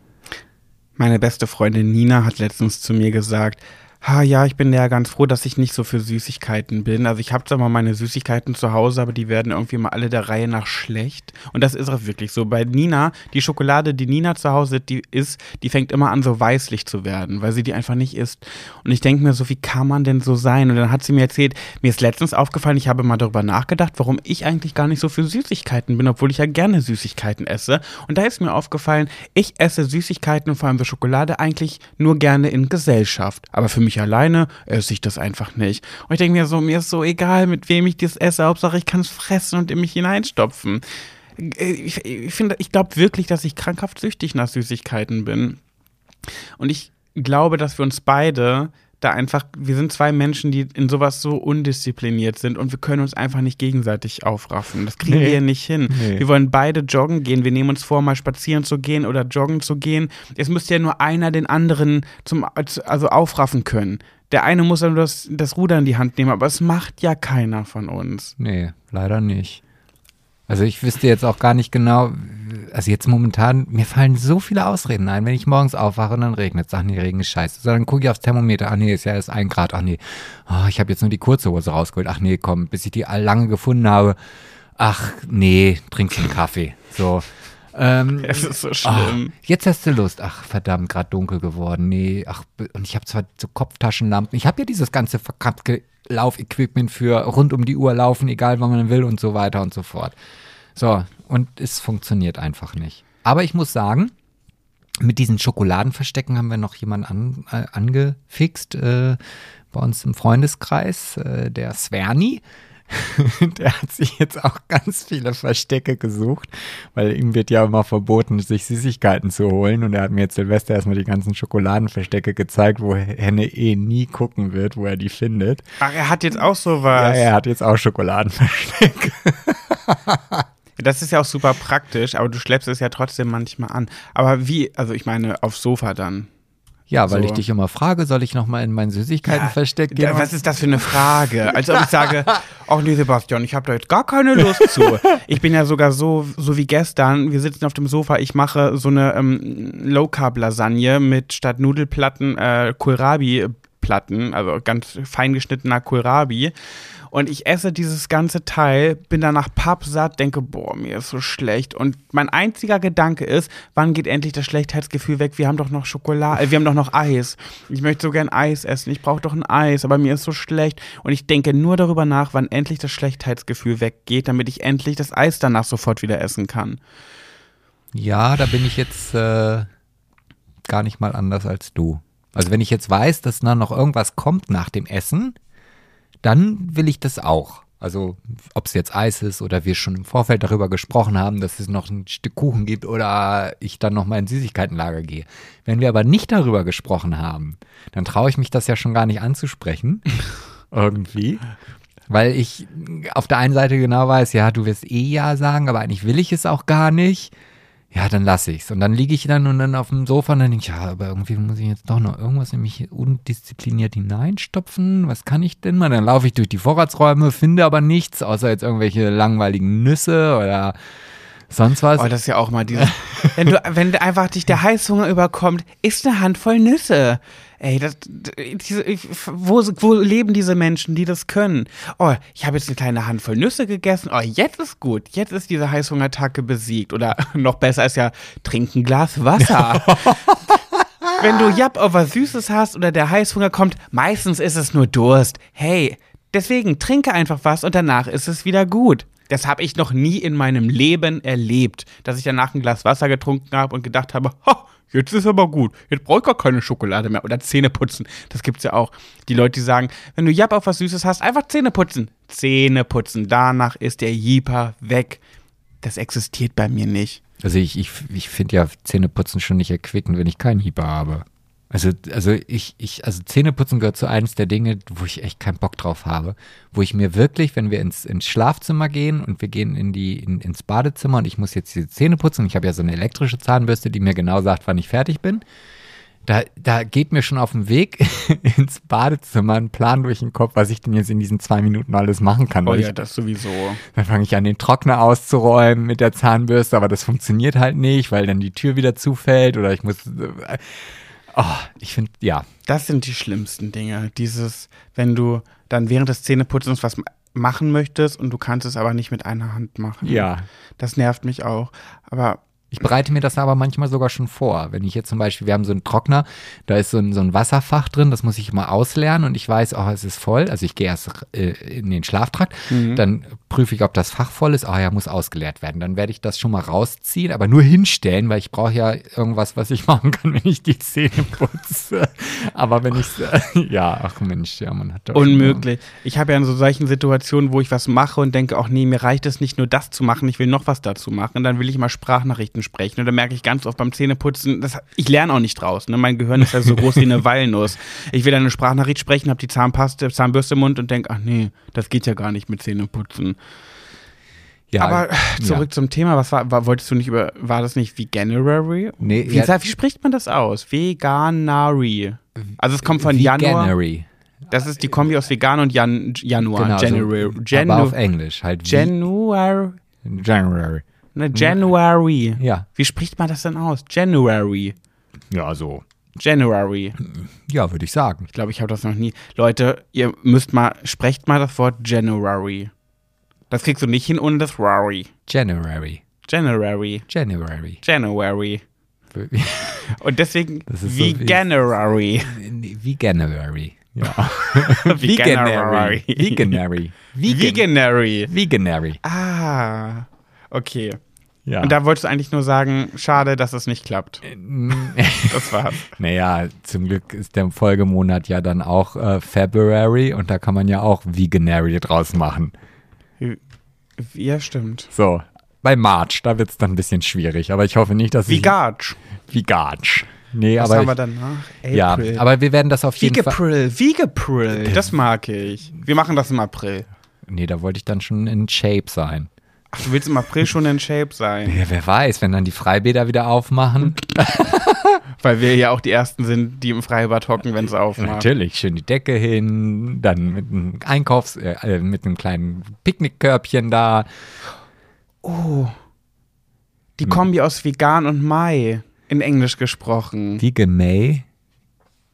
Speaker 1: Meine beste Freundin Nina hat letztens zu mir gesagt, ha ja, ich bin ja ganz froh, dass ich nicht so für Süßigkeiten bin. Also ich habe zwar mal meine Süßigkeiten zu Hause, aber die werden irgendwie mal alle der Reihe nach schlecht. Und das ist auch wirklich so. Bei Nina, die Schokolade, die Nina zu Hause die isst, die fängt immer an so weißlich zu werden, weil sie die einfach nicht isst. Und ich denke mir so, wie kann man denn so sein? Und dann hat sie mir erzählt, mir ist letztens aufgefallen, ich habe mal darüber nachgedacht, warum ich eigentlich gar nicht so für Süßigkeiten bin, obwohl ich ja gerne Süßigkeiten esse. Und da ist mir aufgefallen, ich esse Süßigkeiten und vor allem Schokolade eigentlich nur gerne in Gesellschaft. Aber für mich alleine esse ich das einfach nicht. Und ich denke mir so, mir ist so egal, mit wem ich das esse, Hauptsache ich kann es fressen und in mich hineinstopfen. Ich, ich ich glaube wirklich, dass ich krankhaft süchtig nach Süßigkeiten bin. Und ich glaube, dass wir uns beide da einfach, wir sind zwei Menschen, die in sowas so undiszipliniert sind und wir können uns einfach nicht gegenseitig aufraffen. Das kriegen
Speaker 2: Nee.
Speaker 1: wir nicht hin.
Speaker 2: Nee.
Speaker 1: Wir wollen beide joggen gehen. Wir nehmen uns vor, mal spazieren zu gehen oder joggen zu gehen. Es müsste ja nur einer den anderen zum, also aufraffen können. Der eine muss dann das, das Ruder in die Hand nehmen, aber es macht ja keiner von uns.
Speaker 2: Nee, leider nicht. Also ich wüsste jetzt auch gar nicht genau, also jetzt momentan, mir fallen so viele Ausreden ein, wenn ich morgens aufwache und dann regnet es. Ach nee, Regen ist scheiße. So, dann gucke ich aufs Thermometer, ach nee, ist ja erst ein Grad, ach nee, oh, ich habe jetzt nur die kurze Hose rausgeholt, ach nee, komm, bis ich die lange gefunden habe, ach nee, trinkst einen Kaffee. So. Ähm,
Speaker 1: Es ist so schlimm.
Speaker 2: jetzt hast du Lust. Ach, verdammt, gerade dunkel geworden. Nee, ach, und ich habe zwar so Kopftaschenlampen. Ich habe ja dieses ganze verkappte Laufequipment für rund um die Uhr laufen, egal wann man will und so weiter und so fort. So, und es funktioniert einfach nicht. Aber ich muss sagen, mit diesen Schokoladenverstecken haben wir noch jemanden an, äh, angefixt äh, bei uns im Freundeskreis, äh, der Sverni. der hat sich jetzt auch ganz viele Verstecke gesucht, weil ihm wird ja immer verboten, sich Süßigkeiten zu holen. Und er hat mir jetzt Silvester erstmal die ganzen Schokoladenverstecke gezeigt, wo Henne eh nie gucken wird, wo er die findet.
Speaker 1: Ach, er hat jetzt auch
Speaker 2: Ja,
Speaker 1: sowas.
Speaker 2: er hat jetzt auch Schokoladenverstecke.
Speaker 1: Das ist ja auch super praktisch, aber du schleppst es ja trotzdem manchmal an. Aber wie, also ich meine, aufs Sofa dann.
Speaker 2: Ja, weil
Speaker 1: So.
Speaker 2: ich dich immer frage, soll ich nochmal in mein Süßigkeitenversteck gehen?
Speaker 1: Ja, was ist das für eine Frage? Als ob ich sage, ach nee, Sebastian, ich habe da jetzt gar keine Lust zu. Ich bin ja sogar so, so wie gestern, wir sitzen auf dem Sofa, ich mache so eine ähm, Low-Carb-Lasagne mit statt Nudelplatten äh, Kohlrabi Platten, also ganz fein geschnittener Kohlrabi. Und ich esse dieses ganze Teil, bin danach pappsatt, denke, boah, mir ist so schlecht. Und mein einziger Gedanke ist, wann geht endlich das Schlechtheitsgefühl weg? Wir haben doch noch Schokolade, äh, wir haben doch noch Eis. Ich möchte so gern Eis essen. Ich brauche doch ein Eis, aber mir ist so schlecht. Und ich denke nur darüber nach, wann endlich das Schlechtheitsgefühl weggeht, damit ich endlich das Eis danach sofort wieder essen kann.
Speaker 2: Ja, da bin ich jetzt äh, gar nicht mal anders als du. Also wenn ich jetzt weiß, dass da noch irgendwas kommt nach dem Essen, dann will ich das auch. Also ob es jetzt Eis ist oder wir schon im Vorfeld darüber gesprochen haben, dass es noch ein Stück Kuchen gibt oder ich dann noch mal ins Süßigkeitenlager gehe. Wenn wir aber nicht darüber gesprochen haben, dann traue ich mich das ja schon gar nicht anzusprechen. Irgendwie. Weil ich auf der einen Seite genau weiß, ja, du wirst eh ja sagen, aber eigentlich will ich es auch gar nicht ja, dann lasse ich's. Und dann liege ich dann und dann auf dem Sofa und dann denke ich, ja, aber irgendwie muss ich jetzt doch noch irgendwas in mich undiszipliniert hineinstopfen. Was kann ich denn mal? Dann laufe ich durch die Vorratsräume, finde aber nichts, außer jetzt irgendwelche langweiligen Nüsse oder sonst was.
Speaker 1: Oh, das ist ja auch mal dieses. wenn du, wenn einfach dich der Heißhunger überkommt, isst eine Handvoll Nüsse. Ey, das, diese, wo, wo leben diese Menschen, die das können? Oh, ich habe jetzt eine kleine Handvoll Nüsse gegessen. Oh, jetzt ist gut. Jetzt ist diese Heißhungerattacke besiegt. Oder noch besser ist ja, trink ein Glas Wasser. Wenn du Japp auf was Süßes hast oder der Heißhunger kommt, meistens ist es nur Durst. Hey, deswegen trinke einfach was und danach ist es wieder gut. Das habe ich noch nie in meinem Leben erlebt, dass ich danach ein Glas Wasser getrunken habe und gedacht habe, ha, jetzt ist aber gut. Jetzt brauche ich gar keine Schokolade mehr. Oder Zähne putzen. Das gibt's ja auch. Die Leute, die sagen, wenn du Japp auf was Süßes hast, einfach Zähne putzen. Zähne putzen. Danach ist der Jeeper weg. Das existiert bei mir nicht.
Speaker 2: Also ich, ich, ich finde ja Zähneputzen schon nicht erquickend, wenn ich keinen Hieber habe. Also, also ich, ich, also Zähneputzen gehört zu eines der Dinge, wo ich echt keinen Bock drauf habe. Wo ich mir wirklich, wenn wir ins, ins Schlafzimmer gehen und wir gehen in die, in, ins Badezimmer und ich muss jetzt diese Zähne putzen, ich habe ja so eine elektrische Zahnbürste, die mir genau sagt, wann ich fertig bin. Da, da geht mir schon auf dem Weg ins Badezimmer ein Plan durch den Kopf, was ich denn jetzt in diesen zwei Minuten alles machen kann.
Speaker 1: Oh ja,
Speaker 2: ich,
Speaker 1: das sowieso.
Speaker 2: dann fange ich an, den Trockner auszuräumen mit der Zahnbürste, aber das funktioniert halt nicht, weil dann die Tür wieder zufällt oder ich muss. Äh, Oh, ich finde, ja.
Speaker 1: Das sind die schlimmsten Dinge. Dieses, wenn du dann während des Zähneputzens was machen möchtest und du kannst es aber nicht mit einer Hand machen.
Speaker 2: Ja.
Speaker 1: Das nervt mich auch. Aber
Speaker 2: Ich bereite mir das aber manchmal sogar schon vor. Wenn ich jetzt zum Beispiel, wir haben so einen Trockner, da ist so ein, so ein Wasserfach drin, das muss ich immer ausleeren und ich weiß, oh, es ist voll. Also ich gehe erst äh, in den Schlaftrakt, dann prüfe ich, ob das Fach voll ist. Ah ja, muss ausgeleert werden. Dann werde ich das schon mal rausziehen, aber nur hinstellen, weil ich brauche ja irgendwas, was ich machen kann, wenn ich die Zähne putze. aber wenn ich, äh, ja, ach Mensch, ja, man hat doch
Speaker 1: unmöglich. Ich habe ja in so solchen Situationen, wo ich was mache und denke, ach nee, mir reicht es nicht nur das zu machen, ich will noch was dazu machen. Dann will ich mal Sprachnachrichten sprechen. Und dann merke ich ganz oft beim Zähneputzen, das, ich lerne auch nicht draus. Ne? Mein Gehirn ist ja so groß wie eine Walnuss. Ich will eine Sprachnachricht sprechen, habe die Zahnpaste, Zahnbürste im Mund und denke, ach nee, das geht ja gar nicht mit Zähneputzen.
Speaker 2: Ja,
Speaker 1: Aber zurück
Speaker 2: ja.
Speaker 1: zum Thema, was war, war, wolltest du nicht über, war das nicht Veganuary?
Speaker 2: Nee,
Speaker 1: wie,
Speaker 2: ja.
Speaker 1: wie spricht man das aus? Veganary. Also es kommt von Januar.
Speaker 2: Veganuary.
Speaker 1: Das ist die Kombi aus Vegan und Jan, Januar.
Speaker 2: Genau,
Speaker 1: January.
Speaker 2: so,
Speaker 1: Janu
Speaker 2: aber auf Englisch halt. wie-
Speaker 1: January.
Speaker 2: January.
Speaker 1: Ne, January.
Speaker 2: Ja.
Speaker 1: Wie spricht man das denn aus? January.
Speaker 2: Ja, so.
Speaker 1: January.
Speaker 2: Ja, würde ich sagen.
Speaker 1: Ich glaube, ich habe das noch nie. Leute, ihr müsst mal, sprecht mal das Wort January. Das kriegst du nicht hin ohne das Rari.
Speaker 2: January.
Speaker 1: January.
Speaker 2: January.
Speaker 1: January. Und deswegen
Speaker 2: Das ist so wie-
Speaker 1: Veganuary.
Speaker 2: Veganuary. Ja.
Speaker 1: Veganuary.
Speaker 2: Veganary. Vegan.
Speaker 1: Veganary.
Speaker 2: Veganary.
Speaker 1: Ah, okay.
Speaker 2: Ja.
Speaker 1: Und da wolltest du eigentlich nur sagen, schade, dass es nicht klappt. Das war's.
Speaker 2: naja, zum Glück ist der Folgemonat ja dann auch äh, February und da kann man ja auch Veganary draus machen.
Speaker 1: Ja, stimmt.
Speaker 2: So. Bei March, da wird es dann ein bisschen schwierig, aber ich hoffe nicht, dass ich.
Speaker 1: Vegatsch.
Speaker 2: Vegatsch. Nee,
Speaker 1: Was
Speaker 2: aber.
Speaker 1: haben wir danach?
Speaker 2: ja,
Speaker 1: April.
Speaker 2: aber wir werden das auf jeden Fall.
Speaker 1: Vegapril, Vegapril, das mag ich. Wir machen das im April.
Speaker 2: Nee, da wollte ich dann schon in Shape sein.
Speaker 1: Ach, du willst im April schon in Shape sein,
Speaker 2: Ja, wer weiß, wenn dann die Freibäder wieder aufmachen.
Speaker 1: weil wir ja auch die Ersten sind, die im Freibad hocken, wenn es aufmacht.
Speaker 2: Natürlich, schön die Decke hin, dann mit einem Einkaufs-, äh, äh, mit einem kleinen Picknickkörbchen da.
Speaker 1: Oh, die
Speaker 2: Hm.
Speaker 1: Kombi aus Vegan und Mai, in Englisch gesprochen.
Speaker 2: Vegan May.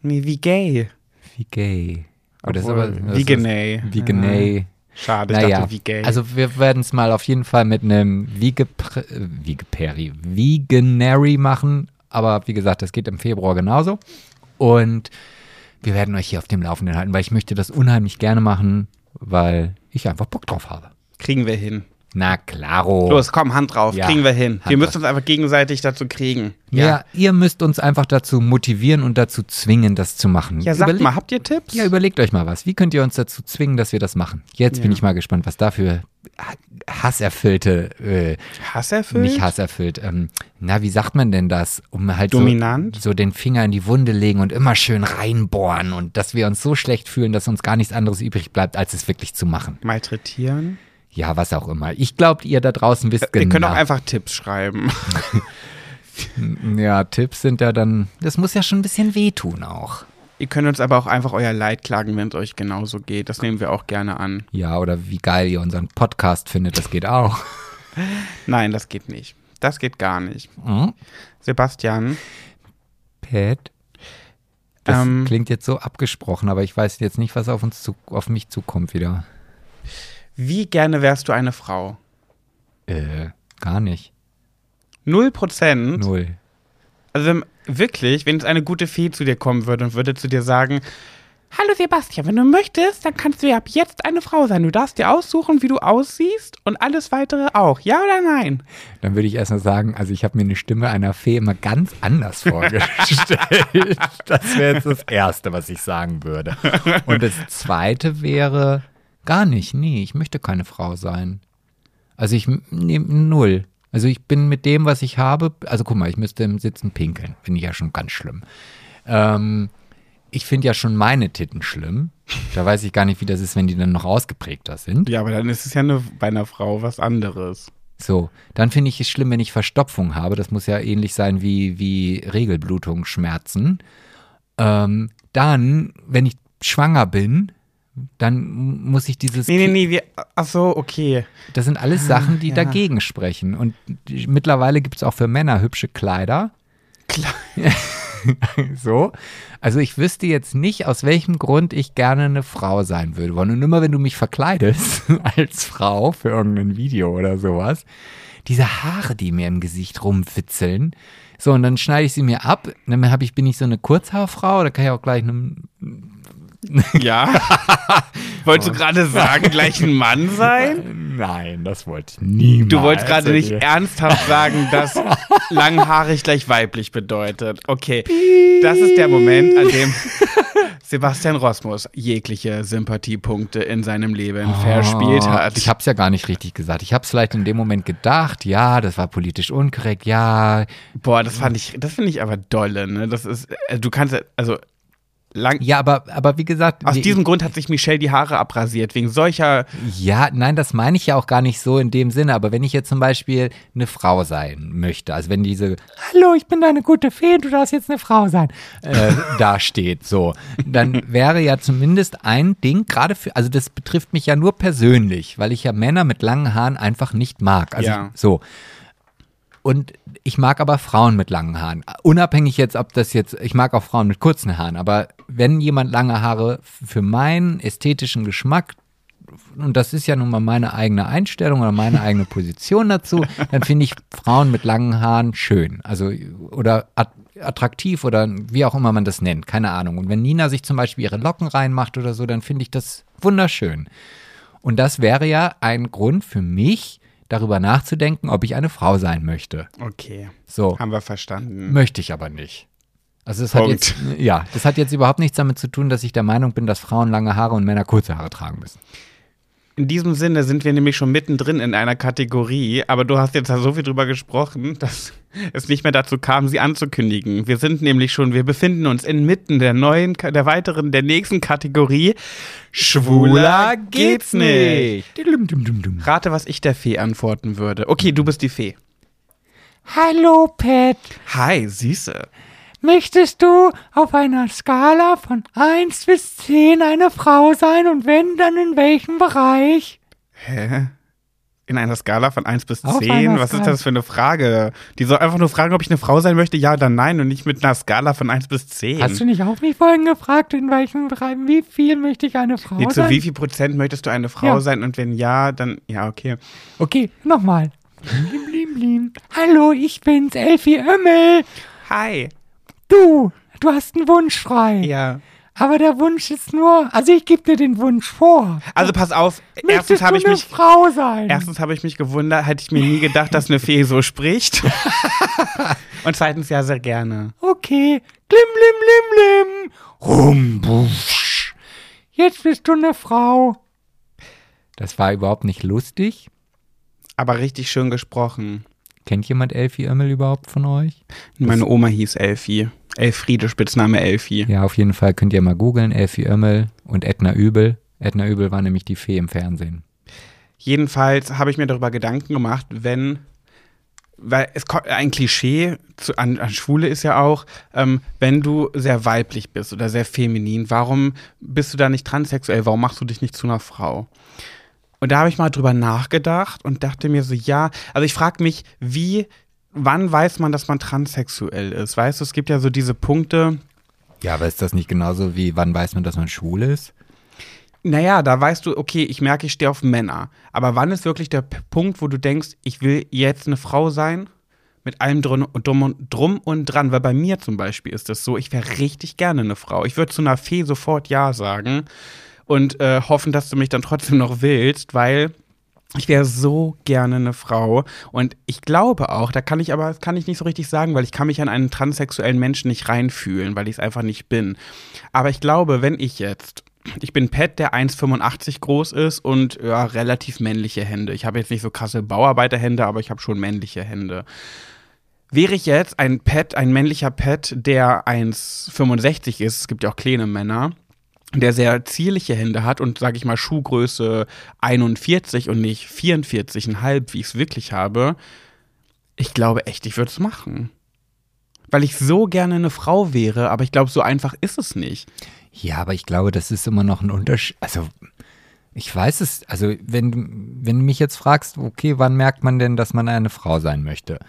Speaker 1: Nee, wie gay.
Speaker 2: Wie gay. Aber das ist aber, das
Speaker 1: wie
Speaker 2: ist-
Speaker 1: genay. Schade, ich
Speaker 2: Naja,
Speaker 1: dachte, wie gay.
Speaker 2: also wir werden es mal auf jeden Fall mit einem äh, Vigeperi, Veganary machen. Aber wie gesagt, das geht im Februar genauso. Und wir werden euch hier auf dem Laufenden halten, weil ich möchte das unheimlich gerne machen, weil ich einfach Bock drauf habe.
Speaker 1: kriegen wir hin.
Speaker 2: Na klaro.
Speaker 1: Los, komm, Hand drauf,
Speaker 2: Ja,
Speaker 1: kriegen wir hin.
Speaker 2: Hand
Speaker 1: wir
Speaker 2: drauf.
Speaker 1: müssen uns einfach gegenseitig dazu kriegen.
Speaker 2: Ja. ihr müsst uns einfach dazu motivieren und dazu zwingen, das zu machen.
Speaker 1: Ja, sagt
Speaker 2: Überleg-
Speaker 1: mal, habt ihr Tipps?
Speaker 2: Ja, überlegt euch mal was. Wie könnt ihr uns dazu zwingen, dass wir das machen? Jetzt bin
Speaker 1: Ja.
Speaker 2: ich mal gespannt, was dafür hasserfüllte, äh,
Speaker 1: Hasserfüllt?
Speaker 2: nicht hasserfüllt, ähm, na, wie sagt man denn das? Um halt
Speaker 1: Dominant?
Speaker 2: So, so den Finger in die Wunde legen und immer schön reinbohren und dass wir uns so schlecht fühlen, dass uns gar nichts anderes übrig bleibt, als es wirklich zu machen.
Speaker 1: Malträtieren?
Speaker 2: Ja, was auch immer. Ich glaube, ihr da draußen wisst genau.
Speaker 1: Ihr könnt auch einfach Tipps schreiben.
Speaker 2: Ja, Tipps sind ja dann, das muss ja schon ein bisschen wehtun auch.
Speaker 1: ihr könnt uns aber auch einfach euer Leid klagen, wenn es euch genauso geht. Das nehmen wir auch gerne an.
Speaker 2: Ja, oder wie geil ihr unseren Podcast findet, das geht auch.
Speaker 1: Nein, das geht nicht. Das geht gar nicht.
Speaker 2: Hm?
Speaker 1: Sebastian,
Speaker 2: Pat? Das
Speaker 1: Ähm.
Speaker 2: klingt jetzt so abgesprochen, aber ich weiß jetzt nicht, was auf uns zu, auf mich zukommt wieder.
Speaker 1: Wie gerne wärst du eine Frau?
Speaker 2: Äh, gar nicht.
Speaker 1: Null Prozent.
Speaker 2: Null.
Speaker 1: Also wenn, wirklich, wenn jetzt eine gute Fee zu dir kommen würde und würde zu dir sagen, Hallo Sebastian, wenn du möchtest, dann kannst du ja ab jetzt eine Frau sein. Du darfst dir aussuchen, wie du aussiehst und alles weitere auch. Ja oder nein?
Speaker 2: Dann würde ich erstmal sagen, also ich habe mir eine Stimme einer Fee immer ganz anders vorgestellt. das wäre jetzt das Erste, was ich sagen würde. Und das Zweite wäre gar nicht. Nee, ich möchte keine Frau sein. Also ich nehme null. Also ich bin mit dem, was ich habe, also guck mal, ich müsste im Sitzen pinkeln. Finde ich ja schon ganz schlimm. Ähm, ich finde ja schon meine Titten schlimm. Da weiß ich gar nicht, wie das ist, wenn die dann noch ausgeprägter sind.
Speaker 1: Ja, aber dann ist es ja eine, bei einer Frau was anderes.
Speaker 2: So, dann finde ich es schlimm, wenn ich Verstopfung habe. Das muss ja ähnlich sein wie, wie Regelblutung, Schmerzen. Ähm, dann, wenn ich schwanger bin, dann muss ich dieses.
Speaker 1: Nee, nee, nee, wir, ach so, okay.
Speaker 2: Das sind alles Sachen, die
Speaker 1: ja.
Speaker 2: dagegen sprechen. Und mittlerweile gibt es auch für Männer hübsche Kleider.
Speaker 1: Klar.
Speaker 2: So. Also ich wüsste jetzt nicht, aus welchem Grund ich gerne eine Frau sein würde. Und immer wenn du mich verkleidest als Frau für irgendein Video oder sowas, diese Haare, die mir im Gesicht rumwitzeln. So, und dann schneide ich sie mir ab. Dann hab ich, bin ich so eine Kurzhaarfrau, da kann ich auch gleich eine,
Speaker 1: Ja? Wolltest du gerade sagen, gleich ein Mann sein?
Speaker 2: Nein, das wollte ich niemals.
Speaker 1: Du wolltest gerade nicht ernsthaft sagen, dass langhaarig gleich weiblich bedeutet. Okay, das ist der Moment, an dem Sebastian Rosmus jegliche Sympathiepunkte in seinem Leben verspielt hat.
Speaker 2: Ich habe es ja gar nicht richtig gesagt. Ich habe es vielleicht in dem Moment gedacht, ja, das war politisch unkorrekt, ja,
Speaker 1: Boah, das fand ich, das finde ich aber dolle, ne? Das ist, äh, du kannst, also lang.
Speaker 2: ja, aber, aber wie gesagt,
Speaker 1: Aus diesem Grund hat sich Michelle die Haare abrasiert, wegen solcher.
Speaker 2: Ja, nein, das meine ich ja auch gar nicht so in dem Sinne. Aber wenn ich jetzt zum Beispiel eine Frau sein möchte, also wenn diese Hallo, ich bin deine gute Fee, du darfst jetzt eine Frau sein, äh, da steht so, dann wäre ja zumindest ein Ding, gerade für, also das betrifft mich ja nur persönlich, weil ich ja Männer mit langen Haaren einfach nicht mag. Also
Speaker 1: Ja.
Speaker 2: so. Und ich mag aber Frauen mit langen Haaren. Unabhängig jetzt, ob das jetzt, ich mag auch Frauen mit kurzen Haaren, aber wenn jemand lange Haare für meinen ästhetischen Geschmack, und das ist ja nun mal meine eigene Einstellung oder meine eigene Position dazu, dann finde ich Frauen mit langen Haaren schön. Also, oder at attraktiv oder wie auch immer man das nennt, keine Ahnung. Und wenn Nina sich zum Beispiel ihre Locken reinmacht oder so, dann finde ich das wunderschön. Und das wäre ja ein Grund für mich, darüber nachzudenken, ob ich eine Frau sein möchte.
Speaker 1: Okay,
Speaker 2: So,
Speaker 1: haben wir verstanden.
Speaker 2: möchte ich aber nicht. Also das hat jetzt, ja, das hat jetzt überhaupt nichts damit zu tun, dass ich der Meinung bin, dass Frauen lange Haare und Männer kurze Haare tragen müssen.
Speaker 1: In diesem Sinne sind wir nämlich schon mittendrin in einer Kategorie, aber du hast jetzt da so viel drüber gesprochen, dass es nicht mehr dazu kam, sie anzukündigen. Wir sind nämlich schon, wir befinden uns inmitten der neuen, der weiteren, der nächsten Kategorie. Schwuler geht's nicht. Rate, was ich der Fee antworten würde. Okay, du bist die Fee.
Speaker 2: Hallo, Pat.
Speaker 1: Hi, Süße.
Speaker 2: Möchtest du auf einer Skala von 1 bis 10 eine Frau sein und wenn, dann in welchem Bereich?
Speaker 1: Hä? In einer Skala von 1 bis
Speaker 2: Auf
Speaker 1: 10?
Speaker 2: einer
Speaker 1: Was ist das für eine Frage? Die soll einfach nur fragen, ob ich eine Frau sein möchte, ja oder nein, und nicht mit einer Skala von 1 bis 10.
Speaker 2: Hast du nicht auch mich vorhin gefragt, in welchen Bereich, wie viel möchte ich eine Frau
Speaker 1: Nee, zu
Speaker 2: sein?
Speaker 1: wie viel Prozent möchtest du eine Frau
Speaker 2: Ja.
Speaker 1: sein? Und wenn ja, dann, ja, okay.
Speaker 2: Okay, nochmal. Blim, blim, blim. Hallo, ich bin's, Elfie Ömmel.
Speaker 1: Hi.
Speaker 2: Du, du hast einen Wunsch frei.
Speaker 1: Ja.
Speaker 2: Aber der Wunsch ist nur, also ich gebe dir den Wunsch vor.
Speaker 1: Also pass auf, erstens
Speaker 2: Möchtest
Speaker 1: habe
Speaker 2: du
Speaker 1: ich
Speaker 2: eine
Speaker 1: mich.
Speaker 2: Frau sein?
Speaker 1: Erstens habe ich mich gewundert, hätte ich mir nie gedacht, dass eine Fee so spricht. Und zweitens ja sehr gerne.
Speaker 2: Okay. Glim, glim, glim, glim. Rum. Jetzt bist du eine Frau. Das war überhaupt nicht lustig.
Speaker 1: Aber richtig schön gesprochen.
Speaker 2: Kennt jemand Elfie Ömmel überhaupt von euch?
Speaker 1: Meine Oma hieß Elfie. Elfriede, Spitzname Elfie.
Speaker 2: Ja, auf jeden Fall könnt ihr mal googeln, Elfie Ömmel und Edna Übel. Edna Übel war nämlich die Fee im Fernsehen.
Speaker 1: Jedenfalls habe ich mir darüber Gedanken gemacht, wenn, weil es ein Klischee zu, an, an Schwule ist ja auch, ähm, wenn du sehr weiblich bist oder sehr feminin, warum bist du da nicht transsexuell? Warum machst du dich nicht zu einer Frau? Und da habe ich mal drüber nachgedacht und dachte mir so, ja, also ich frage mich, wie, wann weiß man, dass man transsexuell ist? Weißt du, es gibt ja so diese Punkte,
Speaker 2: Ja, aber ist das nicht genauso wie, wann weiß man, dass man schwul ist?
Speaker 1: Naja, da weißt du, okay, ich merke, ich stehe auf Männer. Aber wann ist wirklich der Punkt, wo du denkst, ich will jetzt eine Frau sein? Mit allem drum und, drum und dran. Weil bei mir zum Beispiel ist das so, ich wäre richtig gerne eine Frau. Ich würde zu einer Fee sofort Ja sagen und äh, hoffen, dass du mich dann trotzdem noch willst, weil ich wäre so gerne eine Frau. Und ich glaube auch, da kann ich aber, das kann ich nicht so richtig sagen, weil ich kann mich an einen transsexuellen Menschen nicht reinfühlen, weil ich es einfach nicht bin. Aber ich glaube, wenn ich jetzt, ich bin Pat, der 1,85 groß ist und ja, relativ männliche Hände. Ich habe jetzt nicht so krasse Bauarbeiterhände, aber ich habe schon männliche Hände. Wäre ich jetzt ein Pet, ein männlicher Pet, der 1,65 ist, es gibt ja auch kleine Männer, der sehr zierliche Hände hat und, sage ich mal, Schuhgröße 41 und nicht 44,5, wie ich es wirklich habe, ich glaube echt, ich würde es machen. Weil ich so gerne eine Frau wäre, aber ich glaube, so einfach ist es nicht.
Speaker 2: Ja, aber ich glaube, das ist immer noch ein Unterschied. Also, ich weiß es, also wenn, wenn du mich jetzt fragst, okay, wann merkt man denn, dass man eine Frau sein möchte?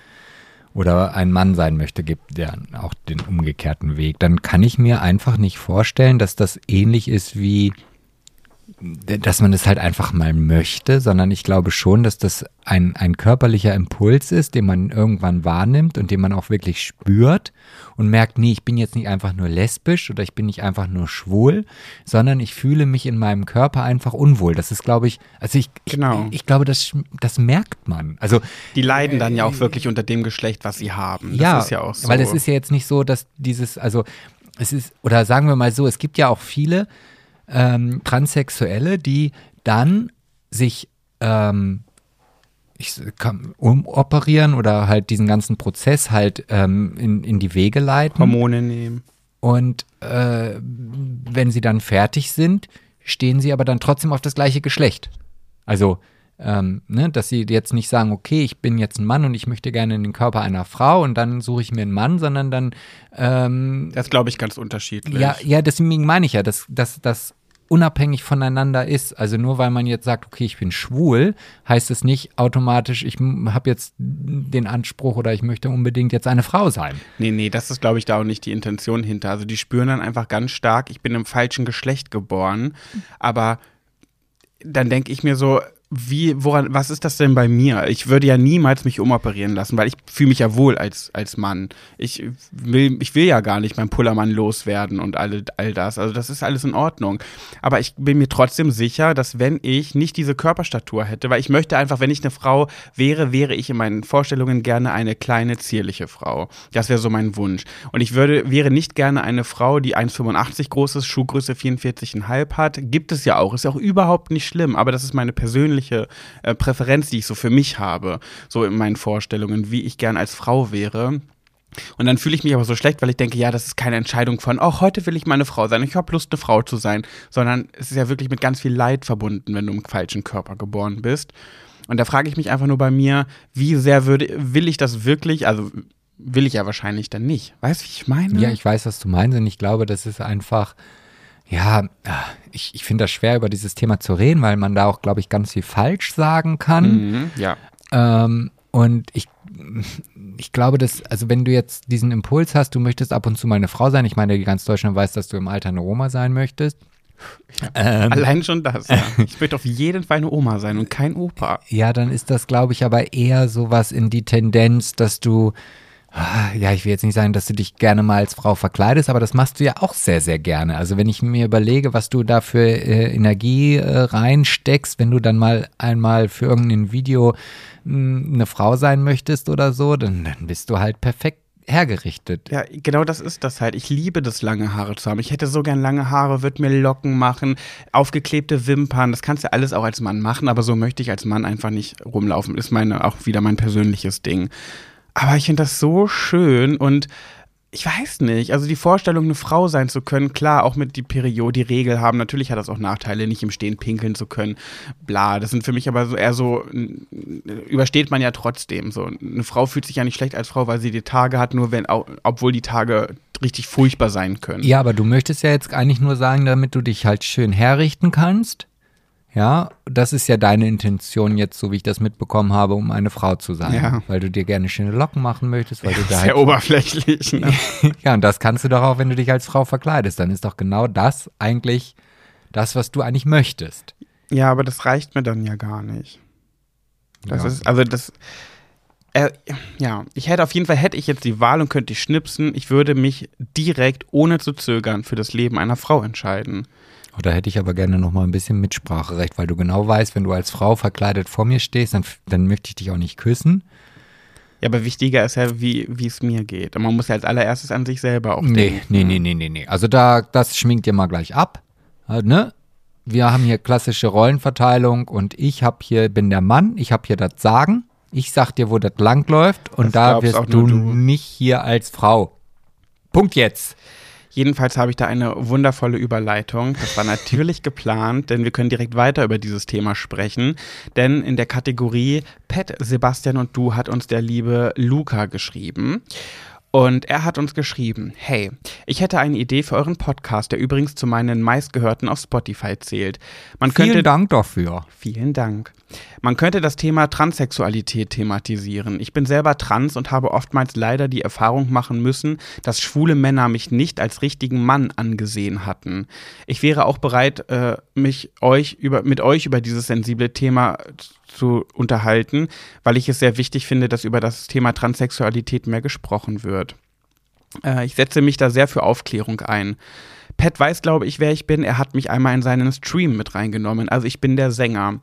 Speaker 2: Oder ein Mann sein möchte, gibt ja auch den umgekehrten Weg. Dann kann ich mir einfach nicht vorstellen, dass das ähnlich ist wie, dass man es halt einfach mal möchte, sondern ich glaube schon, dass das ein, ein körperlicher Impuls ist, den man irgendwann wahrnimmt und den man auch wirklich spürt und merkt, nee, ich bin jetzt nicht einfach nur lesbisch oder ich bin nicht einfach nur schwul, sondern ich fühle mich in meinem Körper einfach unwohl. Das ist, glaube ich, also ich,
Speaker 1: Genau.
Speaker 2: ich, ich glaube, das, das merkt man. Also
Speaker 1: Die leiden dann ja auch wirklich unter dem Geschlecht, was sie haben. Das
Speaker 2: ja,
Speaker 1: ist ja auch so.
Speaker 2: weil es ist ja jetzt nicht so, dass dieses, also es ist, oder sagen wir mal so, es gibt ja auch viele ähm, Transsexuelle, die dann sich ähm, ich kann umoperieren oder halt diesen ganzen Prozess halt ähm, in, in die Wege leiten.
Speaker 1: Hormone nehmen.
Speaker 2: Und äh, wenn sie dann fertig sind, stehen sie aber dann trotzdem auf das gleiche Geschlecht. Also, ähm, ne, dass sie jetzt nicht sagen, okay, ich bin jetzt ein Mann und ich möchte gerne in den Körper einer Frau und dann suche ich mir einen Mann, sondern dann, ähm,
Speaker 1: Das glaube ich ganz unterschiedlich.
Speaker 2: ja, ja, deswegen meine ich ja, dass dass das unabhängig voneinander ist. Also nur weil man jetzt sagt, okay, ich bin schwul, heißt es nicht automatisch, ich habe jetzt den Anspruch oder ich möchte unbedingt jetzt eine Frau sein.
Speaker 1: Nee, nee, das ist, glaube ich, da auch nicht die Intention hinter. Also die spüren dann einfach ganz stark, ich bin im falschen Geschlecht geboren. Aber dann denke ich mir so, wie, woran, was ist das denn bei mir? Ich würde ja niemals mich umoperieren lassen, weil ich fühle mich ja wohl als, als Mann. Ich will, ich will ja gar nicht meinen Pullermann loswerden und all, all das. Also das ist alles in Ordnung. Aber ich bin mir trotzdem sicher, dass wenn ich nicht diese Körperstatur hätte, weil ich möchte einfach, wenn ich eine Frau wäre, wäre ich in meinen Vorstellungen gerne eine kleine, zierliche Frau. Das wäre so mein Wunsch. Und ich würde, wäre nicht gerne eine Frau, die 1,85 groß ist, Schuhgröße 44,5 hat. Gibt es ja auch. Ist ja auch überhaupt nicht schlimm, aber das ist meine persönliche äh, Präferenz, die ich so für mich habe, so in meinen Vorstellungen, wie ich gern als Frau wäre. Und dann fühle ich mich aber so schlecht, weil ich denke, ja, das ist keine Entscheidung von, oh, heute will ich mal eine Frau sein, ich habe Lust, eine Frau zu sein, sondern es ist ja wirklich mit ganz viel Leid verbunden, wenn du im falschen Körper geboren bist. Und da frage ich mich einfach nur bei mir, wie sehr würde, will ich das wirklich, also will ich ja wahrscheinlich dann nicht. Weißt du, wie ich meine?
Speaker 2: Ja, ich weiß, was du meinst und ich glaube, das ist einfach, Ja, ah, ich, ich finde das schwer, über dieses Thema zu reden, weil man da auch, glaube ich, ganz viel falsch sagen kann.
Speaker 1: Mhm, ja.
Speaker 2: Ähm, und ich, ich glaube, dass, also wenn du jetzt diesen Impuls hast, du möchtest ab und zu mal eine Frau sein, ich meine, die ganz Deutschland weiß, dass du im Alter eine Oma sein möchtest.
Speaker 1: Ähm, Allein schon das, ja. Ich möchte auf jeden Fall eine Oma sein und kein Opa.
Speaker 2: Ja, dann ist das, glaube ich, aber eher sowas in die Tendenz, dass du, ja, ich will jetzt nicht sagen, dass du dich gerne mal als Frau verkleidest, aber das machst du ja auch sehr, sehr gerne. Also wenn ich mir überlege, was du da für äh, Energie äh, reinsteckst, wenn du dann mal einmal für irgendein Video mh, hm, eine Frau sein möchtest oder so, dann, dann bist du halt perfekt hergerichtet.
Speaker 1: Ja, genau das ist das halt. Ich liebe das, lange Haare zu haben. Ich hätte so gern lange Haare, würde mir Locken machen, aufgeklebte Wimpern. Das kannst du alles auch als Mann machen, aber so möchte ich als Mann einfach nicht rumlaufen. Ist meine auch wieder mein persönliches Ding. Aber ich finde das so schön und ich weiß nicht, also die Vorstellung, eine Frau sein zu können, klar, auch mit die Periode, die Regel haben, natürlich hat das auch Nachteile, nicht im Stehen pinkeln zu können, bla, das sind für mich aber so eher so, übersteht man ja trotzdem, so, eine Frau fühlt sich ja nicht schlecht als Frau, weil sie die Tage hat, nur wenn, obwohl die Tage richtig furchtbar sein können.
Speaker 2: Ja, aber du möchtest ja jetzt eigentlich nur sagen, damit du dich halt schön herrichten kannst, ja, das ist ja deine Intention jetzt, so wie ich das mitbekommen habe, um eine Frau zu sein. Ja. Weil du dir gerne schöne Locken machen möchtest, weil ja, du da
Speaker 1: sehr halt oberflächlich. Ne?
Speaker 2: ja, und das kannst du doch auch, wenn du dich als Frau verkleidest. Dann ist doch genau das eigentlich das, was du eigentlich möchtest.
Speaker 1: Ja, aber das reicht mir dann ja gar nicht. Das ja. ist, also das, äh, ja, ich hätte auf jeden Fall, hätte ich jetzt die Wahl und könnte ich schnipsen, ich würde mich direkt, ohne zu zögern, für das Leben einer Frau entscheiden.
Speaker 2: Oh, da hätte ich aber gerne noch mal ein bisschen Mitspracherecht, weil du genau weißt, wenn du als Frau verkleidet vor mir stehst, dann, dann möchte ich dich auch nicht küssen.
Speaker 1: Ja, aber wichtiger ist ja, wie es mir geht. Und man muss ja als allererstes an sich selber auch
Speaker 2: nee, denken. Nee, nee, nee, nee, nee. Also da, das schminkt ihr mal gleich ab. Äh, ne? Wir haben hier klassische Rollenverteilung und ich hab hier, bin der Mann, ich habe hier das Sagen. Ich sag dir, wo das langläuft und das da wirst du, du nicht hier als Frau. Punkt jetzt.
Speaker 1: Jedenfalls habe ich da eine wundervolle Überleitung. Das war natürlich geplant, denn wir können direkt weiter über dieses Thema sprechen. Denn in der Kategorie Pet, Sebastian und du hat uns der liebe Luca geschrieben. Und er hat uns geschrieben, hey, ich hätte eine Idee für euren Podcast, der übrigens zu meinen meistgehörten auf Spotify zählt.
Speaker 2: Man vielen könnte, Dank dafür.
Speaker 1: Vielen Dank. Man könnte das Thema Transsexualität thematisieren. Ich bin selber trans und habe oftmals leider die Erfahrung machen müssen, dass schwule Männer mich nicht als richtigen Mann angesehen hatten. Ich wäre auch bereit, äh, mich euch über, mit euch über dieses sensible Thema zu unterhalten, weil ich es sehr wichtig finde, dass über das Thema Transsexualität mehr gesprochen wird. Äh, ich setze mich da sehr für Aufklärung ein. Pat weiß, glaube ich, wer ich bin. Er hat mich einmal in seinen Stream mit reingenommen. Also ich bin der Sänger.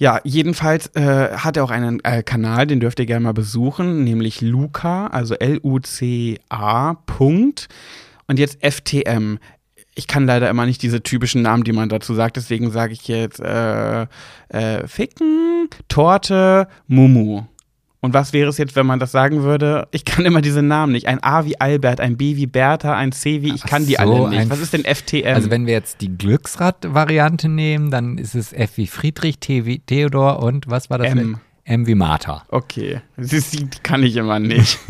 Speaker 1: Ja, jedenfalls äh, hat er auch einen äh, Kanal, den dürft ihr gerne mal besuchen, nämlich Luca, also L-U-C-A. Und jetzt FTM ich kann leider immer nicht diese typischen Namen, die man dazu sagt, deswegen sage ich jetzt äh, äh, Ficken, Torte, Mumu. Und was wäre es jetzt, wenn man das sagen würde? Ich kann immer diese Namen nicht. Ein A wie Albert, ein B wie Bertha, ein C wie ich kann die so, alle nicht. Was ist denn FTM?
Speaker 2: Also wenn wir jetzt die Glücksrad-Variante nehmen, dann ist es F wie Friedrich, T wie Theodor und was war das?
Speaker 1: M.
Speaker 2: M wie Martha.
Speaker 1: Okay, die kann ich immer nicht.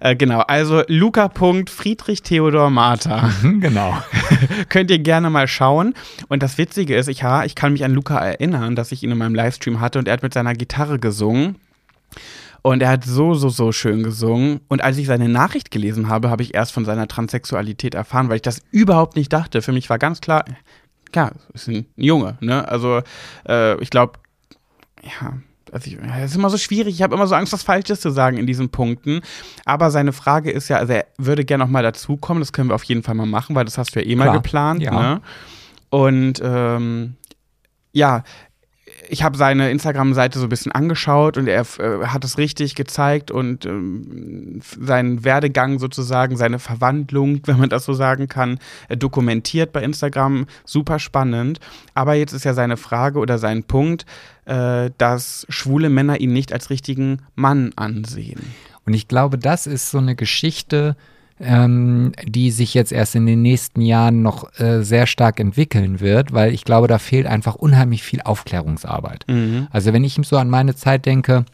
Speaker 1: Äh, genau, also Luca. Friedrich Theodor Martha.
Speaker 2: Mhm, genau.
Speaker 1: Könnt ihr gerne mal schauen. Und das Witzige ist, ich, ja, ich kann mich an Luca erinnern, dass ich ihn in meinem Livestream hatte und er hat mit seiner Gitarre gesungen. Und er hat so, so, so schön gesungen. Und als ich seine Nachricht gelesen habe, habe ich erst von seiner Transsexualität erfahren, weil ich das überhaupt nicht dachte. Für mich war ganz klar, ja, ist ein Junge, ne? Also, äh, ich glaube, ja, also ich, es ist immer so schwierig, ich habe immer so Angst, was Falsches zu sagen in diesen Punkten. Aber seine Frage ist ja, also er würde gerne noch mal dazukommen, das können wir auf jeden Fall mal machen, weil das hast du ja eh Klar. mal geplant. Ja. Ne? Und ähm, ja, ich habe seine Instagram-Seite so ein bisschen angeschaut und er äh, hat es richtig gezeigt und ähm, seinen Werdegang sozusagen, seine Verwandlung, wenn man das so sagen kann, äh, dokumentiert bei Instagram. Super spannend. Aber jetzt ist ja seine Frage oder sein Punkt, äh, dass schwule Männer ihn nicht als richtigen Mann ansehen.
Speaker 2: Und ich glaube, das ist so eine Geschichte, ähm, die sich jetzt erst in den nächsten Jahren noch äh, sehr stark entwickeln wird, weil ich glaube, da fehlt einfach unheimlich viel Aufklärungsarbeit. Mhm. Also wenn ich so an meine Zeit denke,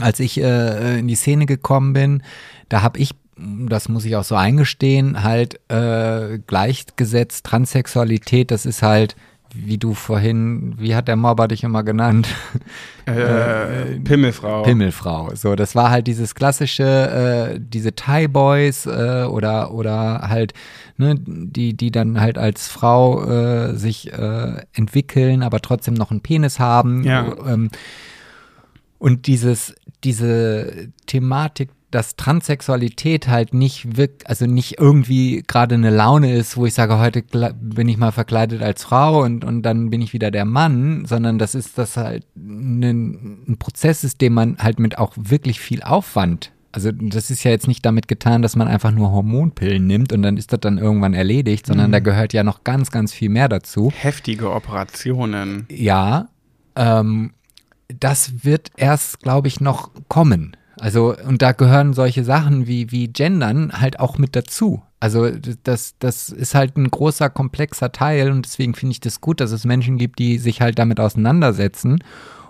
Speaker 2: als ich äh, in die Szene gekommen bin, da habe ich das muss ich auch so eingestehen, halt äh, gleichgesetzt, Transsexualität, das ist halt, wie du vorhin, wie hat der Mobber dich immer genannt?
Speaker 1: Äh, Pimmelfrau.
Speaker 2: Pimmelfrau. So, das war halt dieses klassische, äh, diese Thai Boys äh, oder oder halt, ne, die die dann halt als Frau äh, sich äh, entwickeln, aber trotzdem noch einen Penis haben.
Speaker 1: Ja.
Speaker 2: Ähm, und dieses diese Thematik dass Transsexualität halt nicht wirkt, also nicht irgendwie gerade eine Laune ist, wo ich sage, heute bin ich mal verkleidet als Frau und, und dann bin ich wieder der Mann, sondern das ist das halt ein, ein Prozess ist, den man halt mit auch wirklich viel Aufwand also das ist ja jetzt nicht damit getan, dass man einfach nur Hormonpillen nimmt und dann ist das dann irgendwann erledigt, sondern da gehört ja noch ganz, ganz viel mehr dazu.
Speaker 1: Heftige Operationen.
Speaker 2: Ja, ähm, das wird erst, glaube ich, noch kommen. Also, und da gehören solche Sachen wie, wie Gendern halt auch mit dazu. Also, das, das ist halt ein großer, komplexer Teil und deswegen finde ich das gut, dass es Menschen gibt, die sich halt damit auseinandersetzen.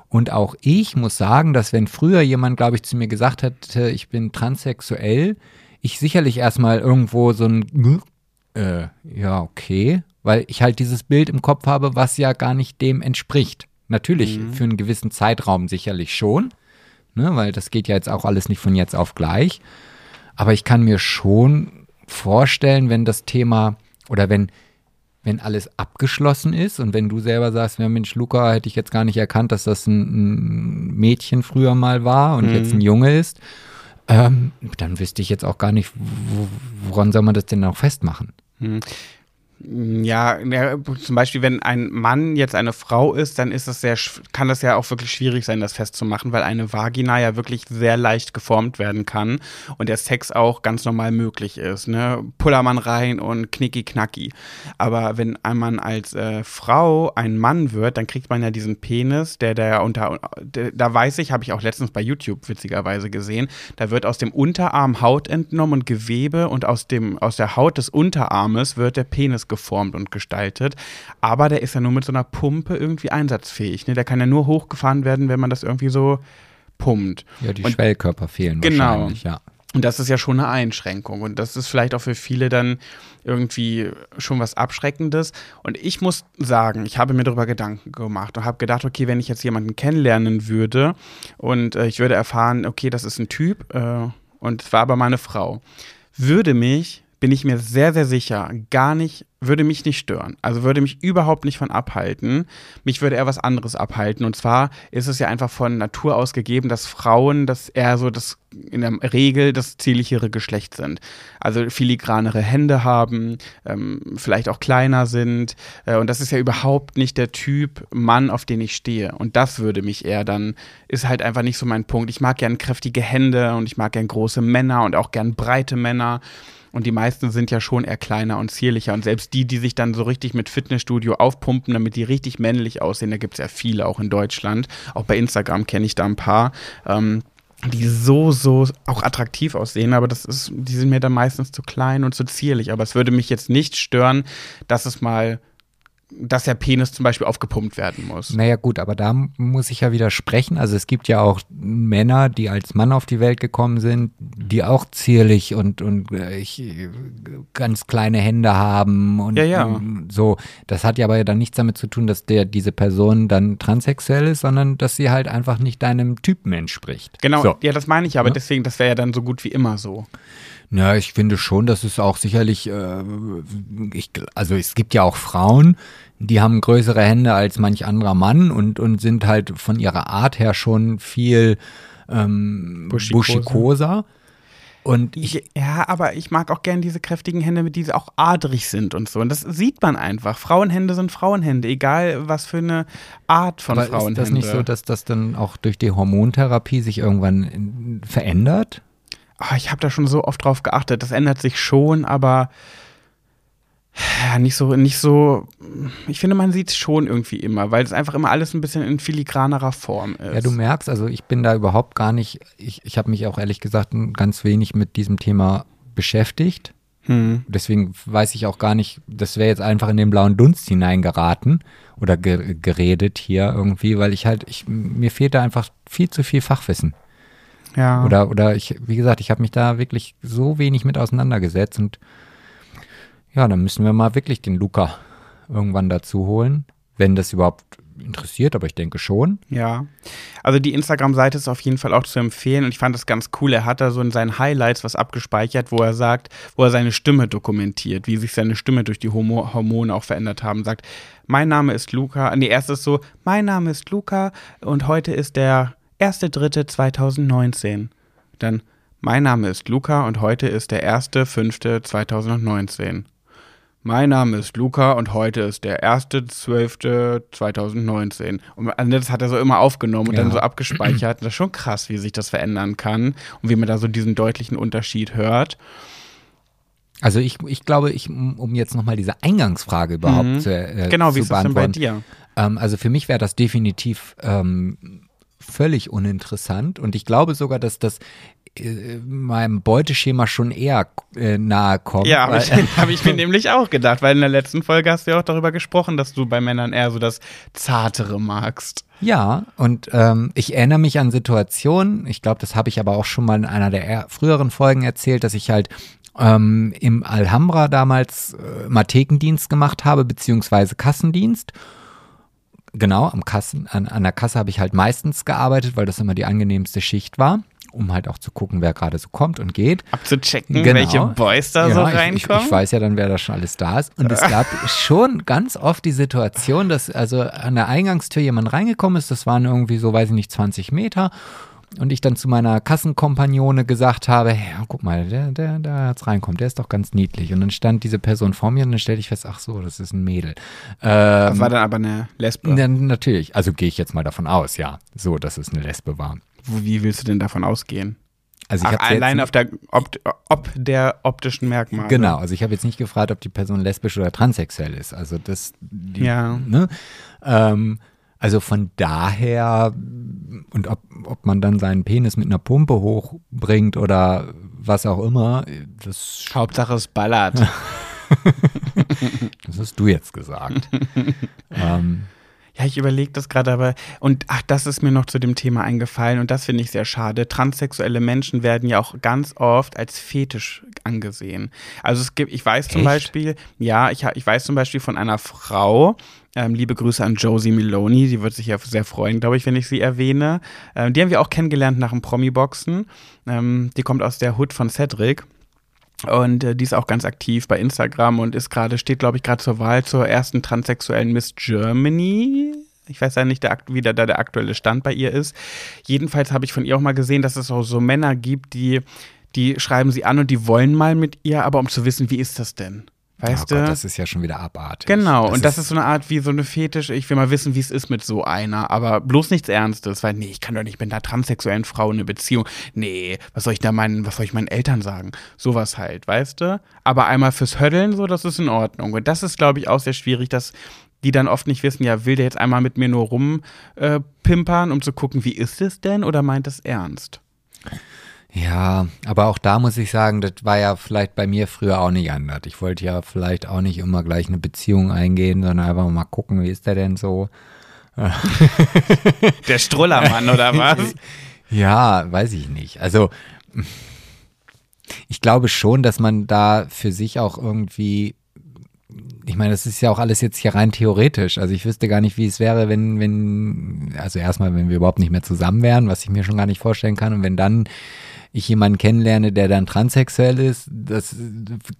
Speaker 2: Und auch ich muss sagen, dass wenn früher jemand, glaube ich, zu mir gesagt hätte, ich bin transsexuell, ich sicherlich erstmal irgendwo so ein, äh, ja, okay, weil ich halt dieses Bild im Kopf habe, was ja gar nicht dem entspricht. Natürlich für einen gewissen Zeitraum sicherlich schon, ne, weil das geht ja jetzt auch alles nicht von jetzt auf gleich. Aber ich kann mir schon vorstellen, wenn das Thema oder wenn, wenn alles abgeschlossen ist und wenn du selber sagst, ja Mensch, Luca, hätte ich jetzt gar nicht erkannt, dass das ein, ein Mädchen früher mal war und jetzt ein Junge ist, ähm, dann wüsste ich jetzt auch gar nicht, wo, woran soll man das denn noch festmachen?
Speaker 1: Ja, ja, zum Beispiel, wenn ein Mann jetzt eine Frau ist, dann ist es sehr, kann das ja auch wirklich schwierig sein, das festzumachen, weil eine Vagina ja wirklich sehr leicht geformt werden kann und der Sex auch ganz normal möglich ist. Ne? Pullermann rein und knicki knacki. Aber wenn ein Mann als äh, Frau ein Mann wird, dann kriegt man ja diesen Penis, der der unter, der, da weiß ich, habe ich auch letztens bei YouTube witzigerweise gesehen, da wird aus dem Unterarm Haut entnommen und Gewebe und aus dem aus der Haut des Unterarmes wird der Penis geformt und gestaltet. Aber der ist ja nur mit so einer Pumpe irgendwie einsatzfähig. Ne? Der kann ja nur hochgefahren werden, wenn man das irgendwie so pumpt.
Speaker 2: Ja, die
Speaker 1: Und-
Speaker 2: Schwellkörper fehlen
Speaker 1: Genau.
Speaker 2: wahrscheinlich, ja.
Speaker 1: Und das ist ja schon eine Einschränkung. Und das ist vielleicht auch für viele dann irgendwie schon was Abschreckendes. Und ich muss sagen, ich habe mir darüber Gedanken gemacht und habe gedacht, okay, wenn ich jetzt jemanden kennenlernen würde und äh, ich würde erfahren, okay, das ist ein Typ äh, und es war aber meine Frau, würde mich, bin ich mir sehr, sehr sicher, gar nicht, würde mich nicht stören. Also würde mich überhaupt nicht von abhalten. Mich würde eher was anderes abhalten. Und zwar ist es ja einfach von Natur aus gegeben, dass Frauen das eher so das in der Regel das zierlichere Geschlecht sind. Also filigranere Hände haben, ähm, vielleicht auch kleiner sind. Äh, und das ist ja überhaupt nicht der Typ Mann, auf den ich stehe. Und das würde mich eher dann, ist halt einfach nicht so mein Punkt. Ich mag gern kräftige Hände und ich mag gern große Männer und auch gern breite Männer. Und die meisten sind ja schon eher kleiner und zierlicher. Und selbst die, die sich dann so richtig mit Fitnessstudio aufpumpen, damit die richtig männlich aussehen, da gibt es ja viele auch in Deutschland. Auch bei Instagram kenne ich da ein paar. Ähm, die so, so auch attraktiv aussehen, aber das ist, die sind mir dann meistens zu klein und zu zierlich. Aber es würde mich jetzt nicht stören, dass es mal, dass der Penis zum Beispiel aufgepumpt werden muss.
Speaker 2: Naja gut, aber da muss ich ja widersprechen. Also es gibt ja auch Männer, die als Mann auf die Welt gekommen sind, die auch zierlich und, und äh, ganz kleine Hände haben und
Speaker 1: Ja, ja.
Speaker 2: so. Das hat ja aber dann nichts damit zu tun, dass der diese Person dann transsexuell ist, sondern dass sie halt einfach nicht deinem Typen entspricht.
Speaker 1: Genau,
Speaker 2: So.
Speaker 1: ja, das meine ich, aber
Speaker 2: Ja.
Speaker 1: deswegen, das wäre ja dann so gut wie immer so.
Speaker 2: Ja, ich finde schon, dass es auch sicherlich, äh, ich, also es gibt ja auch Frauen, die haben größere Hände als manch anderer Mann und, und sind halt von ihrer Art her schon viel ähm,
Speaker 1: Buschikoser.
Speaker 2: buschikoser. Und ich,
Speaker 1: ja, aber ich mag auch gern diese kräftigen Hände, mit die auch adrig sind und so. Und das sieht man einfach. Frauenhände sind Frauenhände, egal was für eine Art von
Speaker 2: aber
Speaker 1: Frauenhände.
Speaker 2: ist das nicht so, dass das dann auch durch die Hormontherapie sich irgendwann verändert?
Speaker 1: Ah, ich habe da schon so oft drauf geachtet. Das ändert sich schon, aber ja, nicht so, nicht so. Ich finde, man sieht es schon irgendwie immer, weil es einfach immer alles ein bisschen in filigranerer Form ist.
Speaker 2: Ja, du merkst, also ich bin da überhaupt gar nicht, ich, ich habe mich auch ehrlich gesagt ganz wenig mit diesem Thema beschäftigt.
Speaker 1: hm.
Speaker 2: Deswegen weiß ich auch gar nicht, das wäre jetzt einfach in den blauen Dunst hineingeraten oder ge geredet hier irgendwie, weil ich halt, ich, mir fehlt da einfach viel zu viel Fachwissen.
Speaker 1: Ja.
Speaker 2: Oder, oder ich, wie gesagt, ich habe mich da wirklich so wenig mit auseinandergesetzt und ja, dann müssen wir mal wirklich den Luca irgendwann dazu holen, wenn das überhaupt interessiert, aber ich denke schon.
Speaker 1: Ja. Also die Instagram-Seite ist auf jeden Fall auch zu empfehlen und ich fand das ganz cool. Er hat da so in seinen Highlights was abgespeichert, wo er sagt, wo er seine Stimme dokumentiert, wie sich seine Stimme durch die Homo Hormone auch verändert haben. Sagt, mein Name ist Luca. Nee, erst ist so, mein Name ist Luca und heute ist der 1.3.2019. Dann, mein Name ist Luca und heute ist der 1.5.2019. Mein Name ist Luca und heute ist der 1.12.2019. Und also das hat er so immer aufgenommen und
Speaker 2: Ja.
Speaker 1: dann so abgespeichert. Das ist schon krass, wie sich das verändern kann und wie man da so diesen deutlichen Unterschied hört.
Speaker 2: Also ich, ich glaube, ich, um jetzt nochmal diese Eingangsfrage überhaupt
Speaker 1: Mhm.
Speaker 2: zu, äh,
Speaker 1: Genau,
Speaker 2: zu
Speaker 1: wie ist das denn bei dir?
Speaker 2: Ähm, also für mich wäre das definitiv ähm, völlig uninteressant und ich glaube sogar, dass das äh, meinem Beuteschema schon eher äh, nahe kommt.
Speaker 1: Ja, habe ich, hab ich mir nämlich auch gedacht, weil in der letzten Folge hast du ja auch darüber gesprochen, dass du bei Männern eher so das Zartere magst.
Speaker 2: Ja, und ähm, ich erinnere mich an Situationen, ich glaube, das habe ich aber auch schon mal in einer der früheren Folgen erzählt, dass ich halt ähm, im Alhambra damals äh, mal Thekendienst gemacht habe, beziehungsweise Kassendienst. Genau, am Kassen, an, an der Kasse habe ich halt meistens gearbeitet, weil das immer die angenehmste Schicht war, um halt auch zu gucken, wer gerade so kommt und geht.
Speaker 1: Abzuchecken,
Speaker 2: Genau.
Speaker 1: welche Boys da so
Speaker 2: Ja, ich-
Speaker 1: reinkommen.
Speaker 2: Ich, ich weiß ja dann, wer da schon alles da ist. Und es gab schon ganz oft die Situation, dass also an der Eingangstür jemand reingekommen ist. Das waren irgendwie so, weiß ich nicht, 20 Meter. Und ich dann zu meiner Kassenkompagnone gesagt habe, hey, guck mal, der, der, der jetzt reinkommt, der ist doch ganz niedlich. Und dann stand diese Person vor mir und dann stellte ich fest, ach so, das ist ein Mädel.
Speaker 1: das
Speaker 2: Ähm,
Speaker 1: war dann aber eine Lesbe.
Speaker 2: dann, natürlich, also gehe ich jetzt mal davon aus, ja, so, dass es eine Lesbe war.
Speaker 1: Wie willst du denn davon ausgehen?
Speaker 2: Also ich
Speaker 1: Ach, allein auf der, ob, ob der optischen Merkmale.
Speaker 2: Genau, also ich habe jetzt nicht gefragt, ob die Person lesbisch oder transsexuell ist. Also das, die,
Speaker 1: Ja.
Speaker 2: ne? ähm, also von daher und ob, ob man dann seinen Penis mit einer Pumpe hochbringt oder was auch immer, das,
Speaker 1: Hauptsache es ballert.
Speaker 2: das hast du jetzt gesagt. ähm,
Speaker 1: Ja, ich überlege das gerade, aber und ach, das ist mir noch zu dem Thema eingefallen und das finde ich sehr schade. Transsexuelle Menschen werden ja auch ganz oft als Fetisch angesehen. Also es gibt, ich weiß zum
Speaker 2: Echt?
Speaker 1: Beispiel, ja, ich, ich weiß zum Beispiel von einer Frau, ähm, liebe Grüße an Josie Meloni, die wird sich ja sehr freuen, glaube ich, wenn ich sie erwähne. Ähm, die haben wir auch kennengelernt nach dem Promi-Boxen. Ähm, die kommt aus der Hood von Cedric. Und äh, die ist auch ganz aktiv bei Instagram und ist gerade, steht, glaube ich, gerade zur Wahl zur ersten transsexuellen Miss Germany. Ich weiß ja nicht, der, wie da der aktuelle Stand bei ihr ist. Jedenfalls habe ich von ihr auch mal gesehen, dass es auch so Männer gibt, die, die schreiben sie an und die wollen mal mit ihr, aber um zu wissen, wie ist das denn? Weißt
Speaker 2: oh
Speaker 1: du?
Speaker 2: Gott, das ist ja schon wieder abartig.
Speaker 1: Genau, und das ist so eine Art wie so eine Fetisch. Ich will mal wissen, wie es ist mit so einer, aber bloß nichts Ernstes, weil nee, ich kann doch nicht mit einer transsexuellen Frau eine Beziehung. Nee, was soll ich da meinen, was soll ich meinen Eltern sagen? Sowas halt, weißt du? Aber einmal fürs Höddeln, so, das ist in Ordnung. Und das ist, glaube ich, auch sehr schwierig, dass die dann oft nicht wissen, ja, will der jetzt einmal mit mir nur rumpimpern, äh, pimpern, um zu gucken, wie ist es denn oder meint es ernst?
Speaker 2: Ja, aber auch da muss ich sagen, das war ja vielleicht bei mir früher auch nicht anders. Ich wollte ja vielleicht auch nicht immer gleich eine Beziehung eingehen, sondern einfach mal gucken, wie ist der denn so.
Speaker 1: Der Strullermann oder was?
Speaker 2: Ja, weiß ich nicht. Also ich glaube schon, dass man da für sich auch irgendwie, ich meine, das ist ja auch alles jetzt hier rein theoretisch. Also ich wüsste gar nicht, wie es wäre, wenn, wenn, also erstmal, wenn wir überhaupt nicht mehr zusammen wären, was ich mir schon gar nicht vorstellen kann. Und wenn dann ich jemanden kennenlerne, der dann transsexuell ist, das,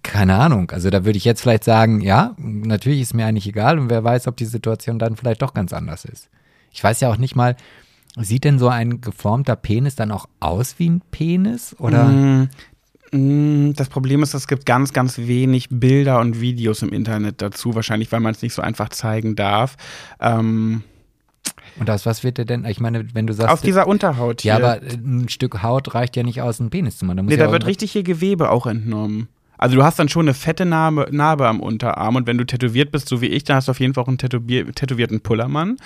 Speaker 2: keine Ahnung. Also da würde ich jetzt vielleicht sagen, ja, natürlich ist mir eigentlich egal und wer weiß, ob die Situation dann vielleicht doch ganz anders ist. Ich weiß ja auch nicht mal, sieht denn so ein geformter Penis dann auch aus wie ein Penis? Oder?
Speaker 1: Mm, mm, Das Problem ist, es gibt ganz, ganz wenig Bilder und Videos im Internet dazu, wahrscheinlich, weil man es nicht so einfach zeigen darf. Ähm,
Speaker 2: Und aus was wird der denn? Ich meine, wenn du sagst.
Speaker 1: auf dieser Unterhaut hier.
Speaker 2: ja, aber ein Stück Haut reicht ja nicht aus, einen Penis zu machen. Da
Speaker 1: nee,
Speaker 2: ja
Speaker 1: da wird richtig hier Gewebe auch entnommen. Also du hast dann schon eine fette Narbe, Narbe am Unterarm und wenn du tätowiert bist, so wie ich, dann hast du auf jeden Fall auch einen tätowier tätowierten Pullermann.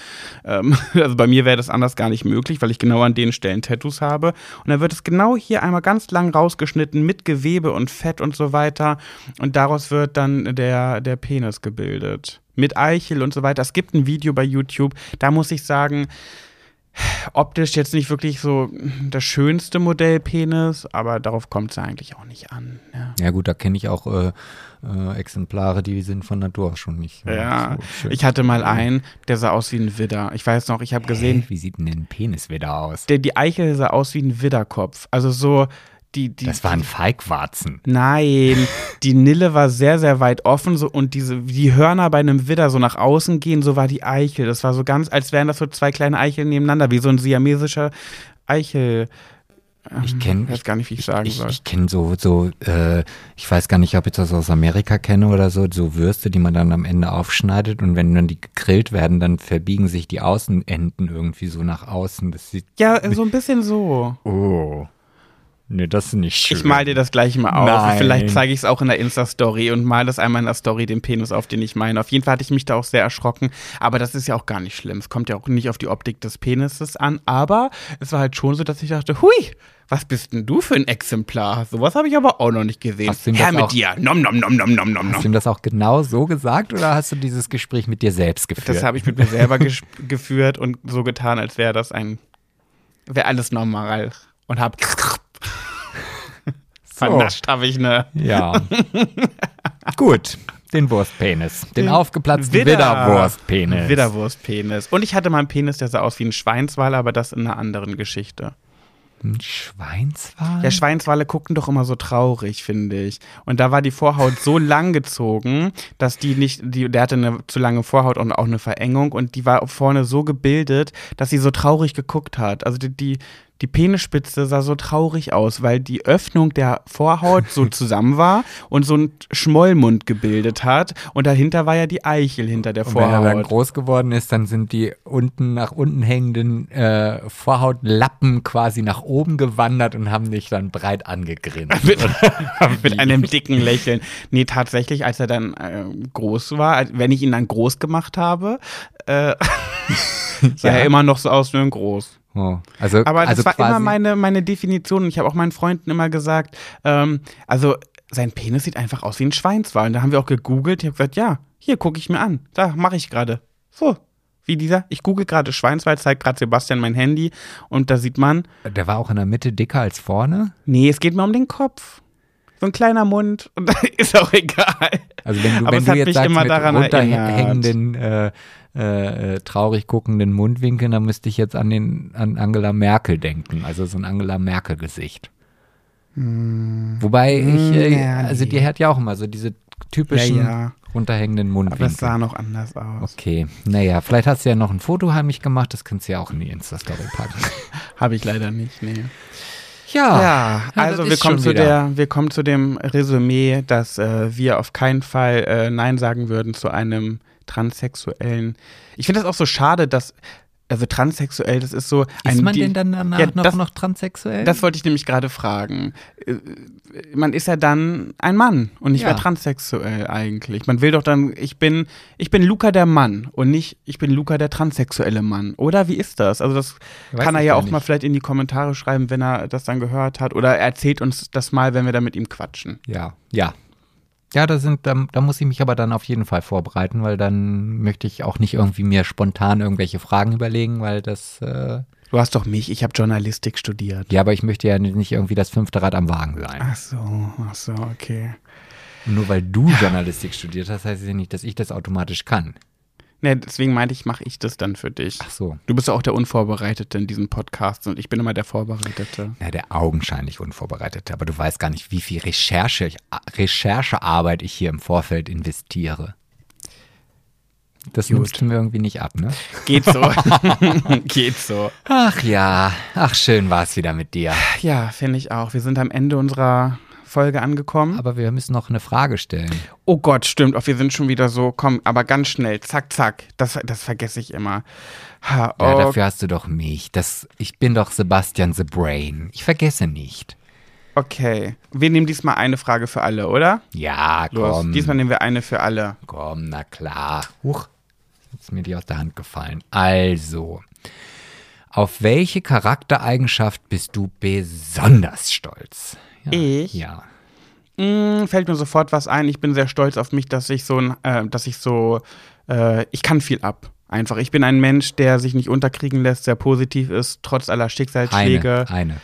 Speaker 1: Ähm, also bei mir wäre das anders gar nicht möglich, weil ich genau an den Stellen Tattoos habe. Und dann wird es genau hier einmal ganz lang rausgeschnitten mit Gewebe und Fett und so weiter. Und daraus wird dann der, der Penis gebildet. Mit Eichel und so weiter. Es gibt ein Video bei YouTube, da muss ich sagen, Optisch jetzt nicht wirklich so das schönste Modell Penis, aber darauf kommt es eigentlich auch nicht an. Ja,
Speaker 2: Ja gut, da kenne ich auch äh, äh, Exemplare, die sind von Natur aus schon nicht.
Speaker 1: ja.
Speaker 2: so
Speaker 1: ich hatte mal einen, der sah aus wie ein Widder. Ich weiß noch, ich habe gesehen?
Speaker 2: Wie sieht denn ein Penis wieder aus?
Speaker 1: der, die Eichel sah aus wie ein Widderkopf. Also so die, die
Speaker 2: Das waren Feigwarzen.
Speaker 1: Nein, die Nille war sehr, sehr weit offen so, und diese, wie die Hörner bei einem Widder so nach außen gehen, so war die Eichel. Das war so ganz, als wären das so zwei kleine Eicheln nebeneinander, wie so ein siamesischer Eichel.
Speaker 2: Ich kenne
Speaker 1: Ich weiß gar nicht, wie ich sagen
Speaker 2: ich,
Speaker 1: soll.
Speaker 2: Ich kenne so, so äh, ich weiß gar nicht, ob ich das aus Amerika kenne oder so, so Würste, die man dann am Ende aufschneidet und wenn dann die gegrillt werden, dann verbiegen sich die Außenenden irgendwie so nach außen. Das sieht,
Speaker 1: Ja, so ein bisschen so.
Speaker 2: oh, nee, das ist nicht schön.
Speaker 1: Ich mal dir das gleich mal auf.
Speaker 2: Nein.
Speaker 1: Vielleicht zeige ich es auch in der Insta-Story und mal das einmal in der Story den Penis auf, den ich meine. Auf jeden Fall hatte ich mich da auch sehr erschrocken. Aber das ist ja auch gar nicht schlimm. Es kommt ja auch nicht auf die Optik des Penises an. Aber es war halt schon so, dass ich dachte, hui, was bist denn du für ein Exemplar? Sowas habe ich aber auch noch nicht gesehen.
Speaker 2: Hast du ihm
Speaker 1: Her
Speaker 2: das
Speaker 1: mit
Speaker 2: auch-
Speaker 1: dir. Nom, nom, nom, nom, nom, nom,
Speaker 2: Hast du ihm das auch genau so gesagt oder hast du dieses Gespräch mit dir selbst geführt?
Speaker 1: Das habe ich mit mir selber geführt und so getan, als wäre das ein, wäre alles normal. Und hab vernascht habe ich eine
Speaker 2: Ja. Gut, den Wurstpenis. Den
Speaker 1: Den
Speaker 2: aufgeplatzten
Speaker 1: Widder-
Speaker 2: Widderwurstpenis.
Speaker 1: Widderwurstpenis. Und ich hatte mal einen Penis, der sah aus wie ein Schweinswal, aber das in einer anderen Geschichte.
Speaker 2: Ein Schweinswal?
Speaker 1: Ja, Schweinswale gucken doch immer so traurig, finde ich. Und da war die Vorhaut so lang gezogen, dass die nicht, die, der hatte eine zu lange Vorhaut und auch eine Verengung und die war vorne so gebildet, dass sie so traurig geguckt hat. Also die, die, die Penisspitze sah so traurig aus, weil die Öffnung der Vorhaut so zusammen war und so ein Schmollmund gebildet hat. Und dahinter war ja die Eichel hinter der
Speaker 2: Und wenn er dann
Speaker 1: Vorhaut.
Speaker 2: groß geworden ist, dann sind die unten nach unten hängenden äh, Vorhautlappen quasi nach oben gewandert und haben dich dann breit angegrinst.
Speaker 1: mit, mit einem dicken Lächeln. Nee, tatsächlich, als er dann äh, groß war, als, wenn ich ihn dann groß gemacht habe, äh, sah
Speaker 2: Ja.
Speaker 1: er immer noch so aus wie ein groß.
Speaker 2: Oh. Also,
Speaker 1: Aber das
Speaker 2: also
Speaker 1: war immer meine, meine Definition. Ich habe auch meinen Freunden immer gesagt, ähm, also sein Penis sieht einfach aus wie ein Schweinswal. Und da haben wir auch gegoogelt. Ich habe gesagt, ja, hier gucke ich mir an. Da mache ich gerade. So. Wie dieser, ich google gerade Schweinswal, zeigt gerade Sebastian mein Handy und da sieht man,
Speaker 2: Der war auch in der Mitte dicker als vorne.
Speaker 1: nee, es geht mir um den Kopf. So ein kleiner Mund und ist auch egal.
Speaker 2: Also wenn du,
Speaker 1: Aber
Speaker 2: wenn
Speaker 1: es
Speaker 2: du
Speaker 1: hat
Speaker 2: jetzt sagst,
Speaker 1: immer
Speaker 2: mit
Speaker 1: daran
Speaker 2: runterhängenden, äh, äh, äh, traurig guckenden Mundwinkeln, dann müsste ich jetzt an den an Angela Merkel denken. Also so ein Angela Merkel-Gesicht. Wobei ich, äh,
Speaker 1: Hm. ja,
Speaker 2: also
Speaker 1: nee.
Speaker 2: die hat ja auch immer so diese typischen
Speaker 1: Ja, ja.
Speaker 2: runterhängenden
Speaker 1: Aber es
Speaker 2: Mundwinkel.
Speaker 1: sah noch anders aus.
Speaker 2: Okay, naja, vielleicht hast du ja noch ein Foto heimlich gemacht, das kannst du ja auch in die Insta-Story packen.
Speaker 1: Habe ich leider nicht, nee.
Speaker 2: Ja,
Speaker 1: Ja, also
Speaker 2: das
Speaker 1: wir kommen, zu
Speaker 2: wieder.
Speaker 1: der, wir kommen zu dem Resümee, dass äh, wir auf keinen Fall äh, Nein sagen würden zu einem transsexuellen. Ich finde das auch so schade, dass, also transsexuell, das ist so ein.
Speaker 2: Ist man denn dann danach
Speaker 1: Ja,
Speaker 2: noch,
Speaker 1: das-
Speaker 2: noch transsexuell?
Speaker 1: Das wollte ich nämlich gerade fragen. Äh, Man ist ja dann ein Mann und nicht
Speaker 2: Ja.
Speaker 1: mehr transsexuell eigentlich. Man will doch dann, ich bin, ich bin Luca der Mann und nicht, ich bin Luca der transsexuelle Mann. Oder wie ist das? Also das
Speaker 2: Weiß
Speaker 1: kann er ja auch
Speaker 2: nicht.
Speaker 1: mal vielleicht in die Kommentare schreiben, wenn er das dann gehört hat. Oder er erzählt uns das mal, wenn wir da mit ihm quatschen.
Speaker 2: Ja, ja. Ja, da sind, da, da muss ich mich aber dann auf jeden Fall vorbereiten, weil dann möchte ich auch nicht irgendwie mir spontan irgendwelche Fragen überlegen, weil das, äh,
Speaker 1: Du hast doch mich, ich habe Journalistik studiert.
Speaker 2: ja, aber ich möchte ja nicht irgendwie das fünfte Rad am Wagen sein.
Speaker 1: Ach so, ach so, okay.
Speaker 2: Und nur weil du Journalistik studiert hast, heißt es ja nicht, dass ich das automatisch kann.
Speaker 1: Ne, deswegen meinte ich, mache ich das dann für dich.
Speaker 2: Ach so.
Speaker 1: Du bist ja auch der Unvorbereitete in diesem Podcast und ich bin immer der Vorbereitete.
Speaker 2: Ja, der augenscheinlich Unvorbereitete, aber du weißt gar nicht, wie viel Recherche, Recherchearbeit ich hier im Vorfeld investiere. Das
Speaker 1: Gut.
Speaker 2: nimmst du mir irgendwie nicht ab, ne?
Speaker 1: Geht so. Geht so.
Speaker 2: Ach ja, ach schön war es wieder mit dir.
Speaker 1: Ja, finde ich auch. Wir sind am Ende unserer Folge angekommen.
Speaker 2: Aber wir müssen noch eine Frage stellen.
Speaker 1: Oh Gott, stimmt. Auch wir sind schon wieder so, komm, aber ganz schnell. Zack, zack. Das, das vergesse ich immer. Ha,
Speaker 2: Ja,
Speaker 1: oh,
Speaker 2: dafür hast du doch mich. Das, ich bin doch Sebastian the Brain. Ich vergesse nicht.
Speaker 1: okay. Wir nehmen diesmal eine Frage für alle, oder?
Speaker 2: Ja,
Speaker 1: Los.
Speaker 2: komm.
Speaker 1: Diesmal nehmen wir eine für alle.
Speaker 2: Komm, na klar. Huch, ist mir die aus der Hand gefallen. Also, auf welche Charaktereigenschaft bist du besonders stolz? Ja,
Speaker 1: Ich?
Speaker 2: Ja.
Speaker 1: Mm, fällt mir sofort was ein. Ich bin sehr stolz auf mich, dass ich so äh, dass ich so, äh, ich kann viel ab. Einfach, ich bin ein Mensch, der sich nicht unterkriegen lässt, sehr positiv ist, trotz aller Schicksalsschläge.
Speaker 2: Eine, eine.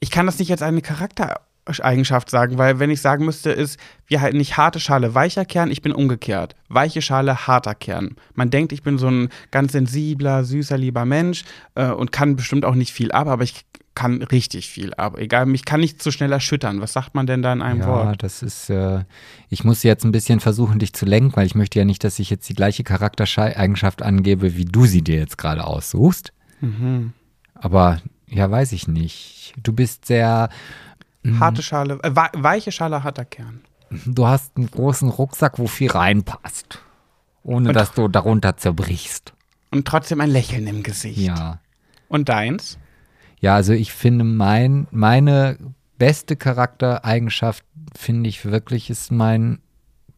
Speaker 1: Ich kann das nicht als eine Charaktereigenschaft sagen, weil wenn ich sagen müsste, ist, wir halten nicht harte Schale, weicher Kern, ich bin umgekehrt. Weiche Schale, harter Kern. Man denkt, ich bin so ein ganz sensibler, süßer, lieber Mensch äh, und kann bestimmt auch nicht viel ab, aber ich kann richtig viel ab. Egal, mich kann nicht so schnell erschüttern. Was sagt man denn da in einem
Speaker 2: ja,
Speaker 1: Wort?
Speaker 2: das ist, äh, ich muss jetzt ein bisschen versuchen, dich zu lenken, weil ich möchte ja nicht, dass ich jetzt die gleiche Charaktereigenschaft angebe, wie du sie dir jetzt gerade aussuchst.
Speaker 1: Mhm.
Speaker 2: Aber ja, weiß ich nicht. Du bist sehr,
Speaker 1: Harte Schale, äh, wei- weiche Schale, harter Kern.
Speaker 2: du hast einen großen Rucksack, wo viel reinpasst. Ohne
Speaker 1: Und-
Speaker 2: dass du darunter zerbrichst.
Speaker 1: Und trotzdem ein Lächeln im Gesicht.
Speaker 2: Ja.
Speaker 1: Und deins?
Speaker 2: Ja, also ich finde mein, meine beste Charaktereigenschaft, finde ich wirklich, ist mein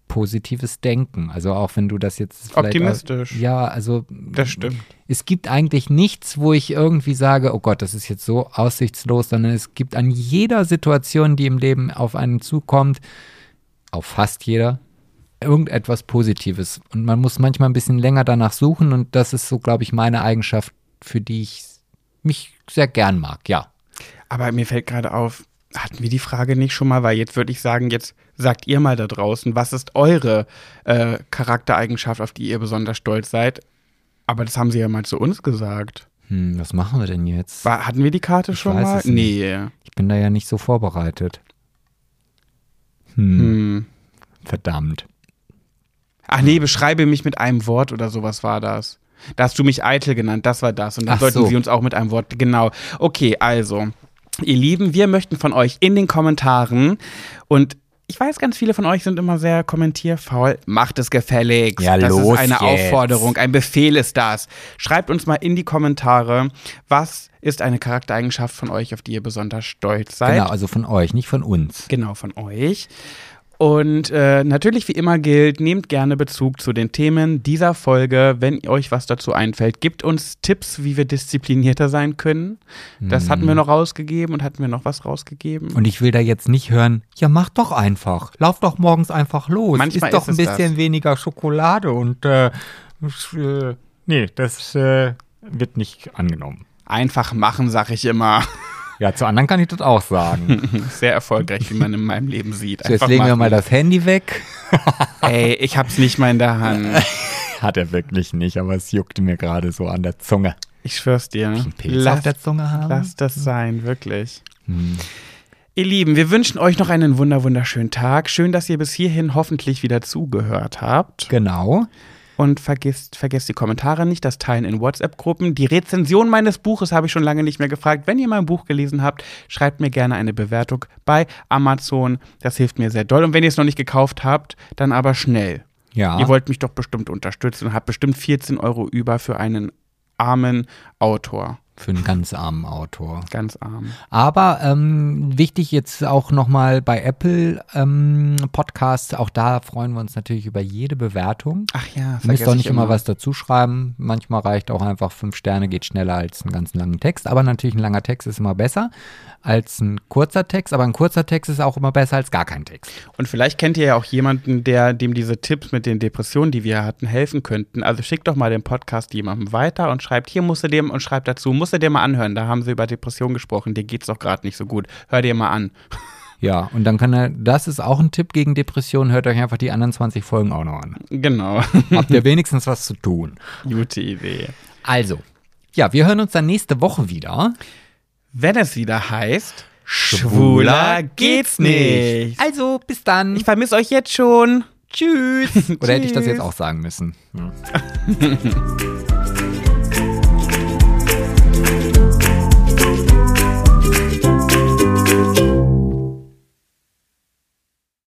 Speaker 2: positives Denken. Also auch wenn du das jetzt
Speaker 1: Optimistisch.
Speaker 2: Auch, ja, also
Speaker 1: Das stimmt.
Speaker 2: es gibt eigentlich nichts, wo ich irgendwie sage, oh Gott, das ist jetzt so aussichtslos, sondern es gibt an jeder Situation, die im Leben auf einen zukommt, auf fast jeder, irgendetwas Positives. Und man muss manchmal ein bisschen länger danach suchen und das ist so, glaube ich, meine Eigenschaft, für die ich mich sehr gern mag, ja.
Speaker 1: Aber mir fällt gerade auf, hatten wir die Frage nicht schon mal? Weil jetzt würde ich sagen, jetzt sagt ihr mal da draußen, was ist eure äh, Charaktereigenschaft, auf die ihr besonders stolz seid? Aber das haben sie ja mal zu uns gesagt.
Speaker 2: Hm, was machen wir denn jetzt?
Speaker 1: War, hatten wir die Karte
Speaker 2: Ich
Speaker 1: schon
Speaker 2: weiß
Speaker 1: mal? Nee.
Speaker 2: Ich bin da ja nicht so vorbereitet. Hm,
Speaker 1: Hm.
Speaker 2: verdammt.
Speaker 1: Ach nee, beschreibe mich mit einem Wort oder sowas war das. Da hast du mich eitel genannt, das war das. Und dann
Speaker 2: Ach
Speaker 1: sollten
Speaker 2: so.
Speaker 1: sie uns auch mit einem Wort, genau. Okay, also, ihr Lieben, wir möchten von euch in den Kommentaren und ich weiß, ganz viele von euch sind immer sehr kommentierfaul. Macht es gefälligst.
Speaker 2: Ja,
Speaker 1: das
Speaker 2: los
Speaker 1: ist eine
Speaker 2: jetzt.
Speaker 1: Aufforderung, ein Befehl ist das. Schreibt uns mal in die Kommentare, was ist eine Charaktereigenschaft von euch, auf die ihr besonders stolz seid.
Speaker 2: Genau, also von euch, nicht von uns.
Speaker 1: Genau, von euch. Und äh, natürlich, wie immer gilt, nehmt gerne Bezug zu den Themen dieser Folge. Wenn euch was dazu einfällt, gebt uns Tipps, wie wir disziplinierter sein können. Das hatten wir noch rausgegeben und hatten wir noch was rausgegeben.
Speaker 2: Und ich will da jetzt nicht hören, ja, mach doch einfach. Lauf doch morgens einfach los.
Speaker 1: Manchmal
Speaker 2: ist doch
Speaker 1: ist
Speaker 2: ein bisschen
Speaker 1: das.
Speaker 2: weniger Schokolade und äh, äh, nee, das äh, wird nicht angenommen.
Speaker 1: Einfach machen, sag ich immer.
Speaker 2: Ja, zu anderen kann ich das auch sagen.
Speaker 1: Sehr erfolgreich, wie man in meinem Leben sieht.
Speaker 2: So, jetzt legen wir
Speaker 1: machen.
Speaker 2: mal das Handy weg.
Speaker 1: Ey, ich hab's nicht mal in der Hand.
Speaker 2: Hat er wirklich nicht, aber es juckte mir gerade so an der Zunge.
Speaker 1: Ich schwör's dir.
Speaker 2: Einen Pilz
Speaker 1: Lass,
Speaker 2: auf der Zunge haben?
Speaker 1: lass das sein, wirklich.
Speaker 2: Hm.
Speaker 1: Ihr Lieben, wir wünschen euch noch einen wunder wunderschönen Tag. Schön, dass ihr bis hierhin hoffentlich wieder zugehört habt.
Speaker 2: Genau.
Speaker 1: Und vergesst, vergesst die Kommentare nicht, das Teilen in WhatsApp-Gruppen. Die Rezension meines Buches habe ich schon lange nicht mehr gefragt. Wenn ihr mein Buch gelesen habt, schreibt mir gerne eine Bewertung bei Amazon. Das hilft mir sehr doll. Und wenn ihr es noch nicht gekauft habt, dann aber schnell.
Speaker 2: Ja.
Speaker 1: Ihr wollt mich doch bestimmt unterstützen und habt bestimmt 14 Euro über für einen armen Autor.
Speaker 2: Für einen ganz armen Autor.
Speaker 1: Ganz arm.
Speaker 2: Aber ähm, wichtig jetzt auch nochmal bei Apple ähm, Podcasts, auch da freuen wir uns natürlich über jede Bewertung.
Speaker 1: Ach ja,
Speaker 2: Ihr müsst doch
Speaker 1: ich
Speaker 2: nicht immer was dazu schreiben. Manchmal reicht auch einfach fünf Sterne, geht schneller als einen ganz langen Text. Aber natürlich ein langer Text ist immer besser als ein kurzer Text. Aber ein kurzer Text ist auch immer besser als gar kein Text.
Speaker 1: Und vielleicht kennt ihr ja auch jemanden, der dem diese Tipps mit den Depressionen, die wir hatten, helfen könnten. Also schickt doch mal den Podcast jemandem weiter und schreibt, hier musst du dem und schreibt dazu, musst du dir mal anhören. Da haben sie über Depressionen gesprochen, dir geht's doch gerade nicht so gut. Hör dir mal an.
Speaker 2: Ja, und dann kann er, das ist auch ein Tipp gegen Depressionen. Hört euch einfach die anderen 20 Folgen auch noch an.
Speaker 1: Genau.
Speaker 2: Habt ihr wenigstens was zu tun.
Speaker 1: Gute Idee.
Speaker 2: Also, ja, wir hören uns dann nächste Woche wieder.
Speaker 1: Wenn es wieder heißt, schwuler geht's nicht.
Speaker 2: Also, bis dann.
Speaker 1: Ich vermisse euch jetzt schon.
Speaker 2: Tschüss. Oder hätte ich das
Speaker 1: Tschüss.
Speaker 2: jetzt auch sagen müssen? Hm.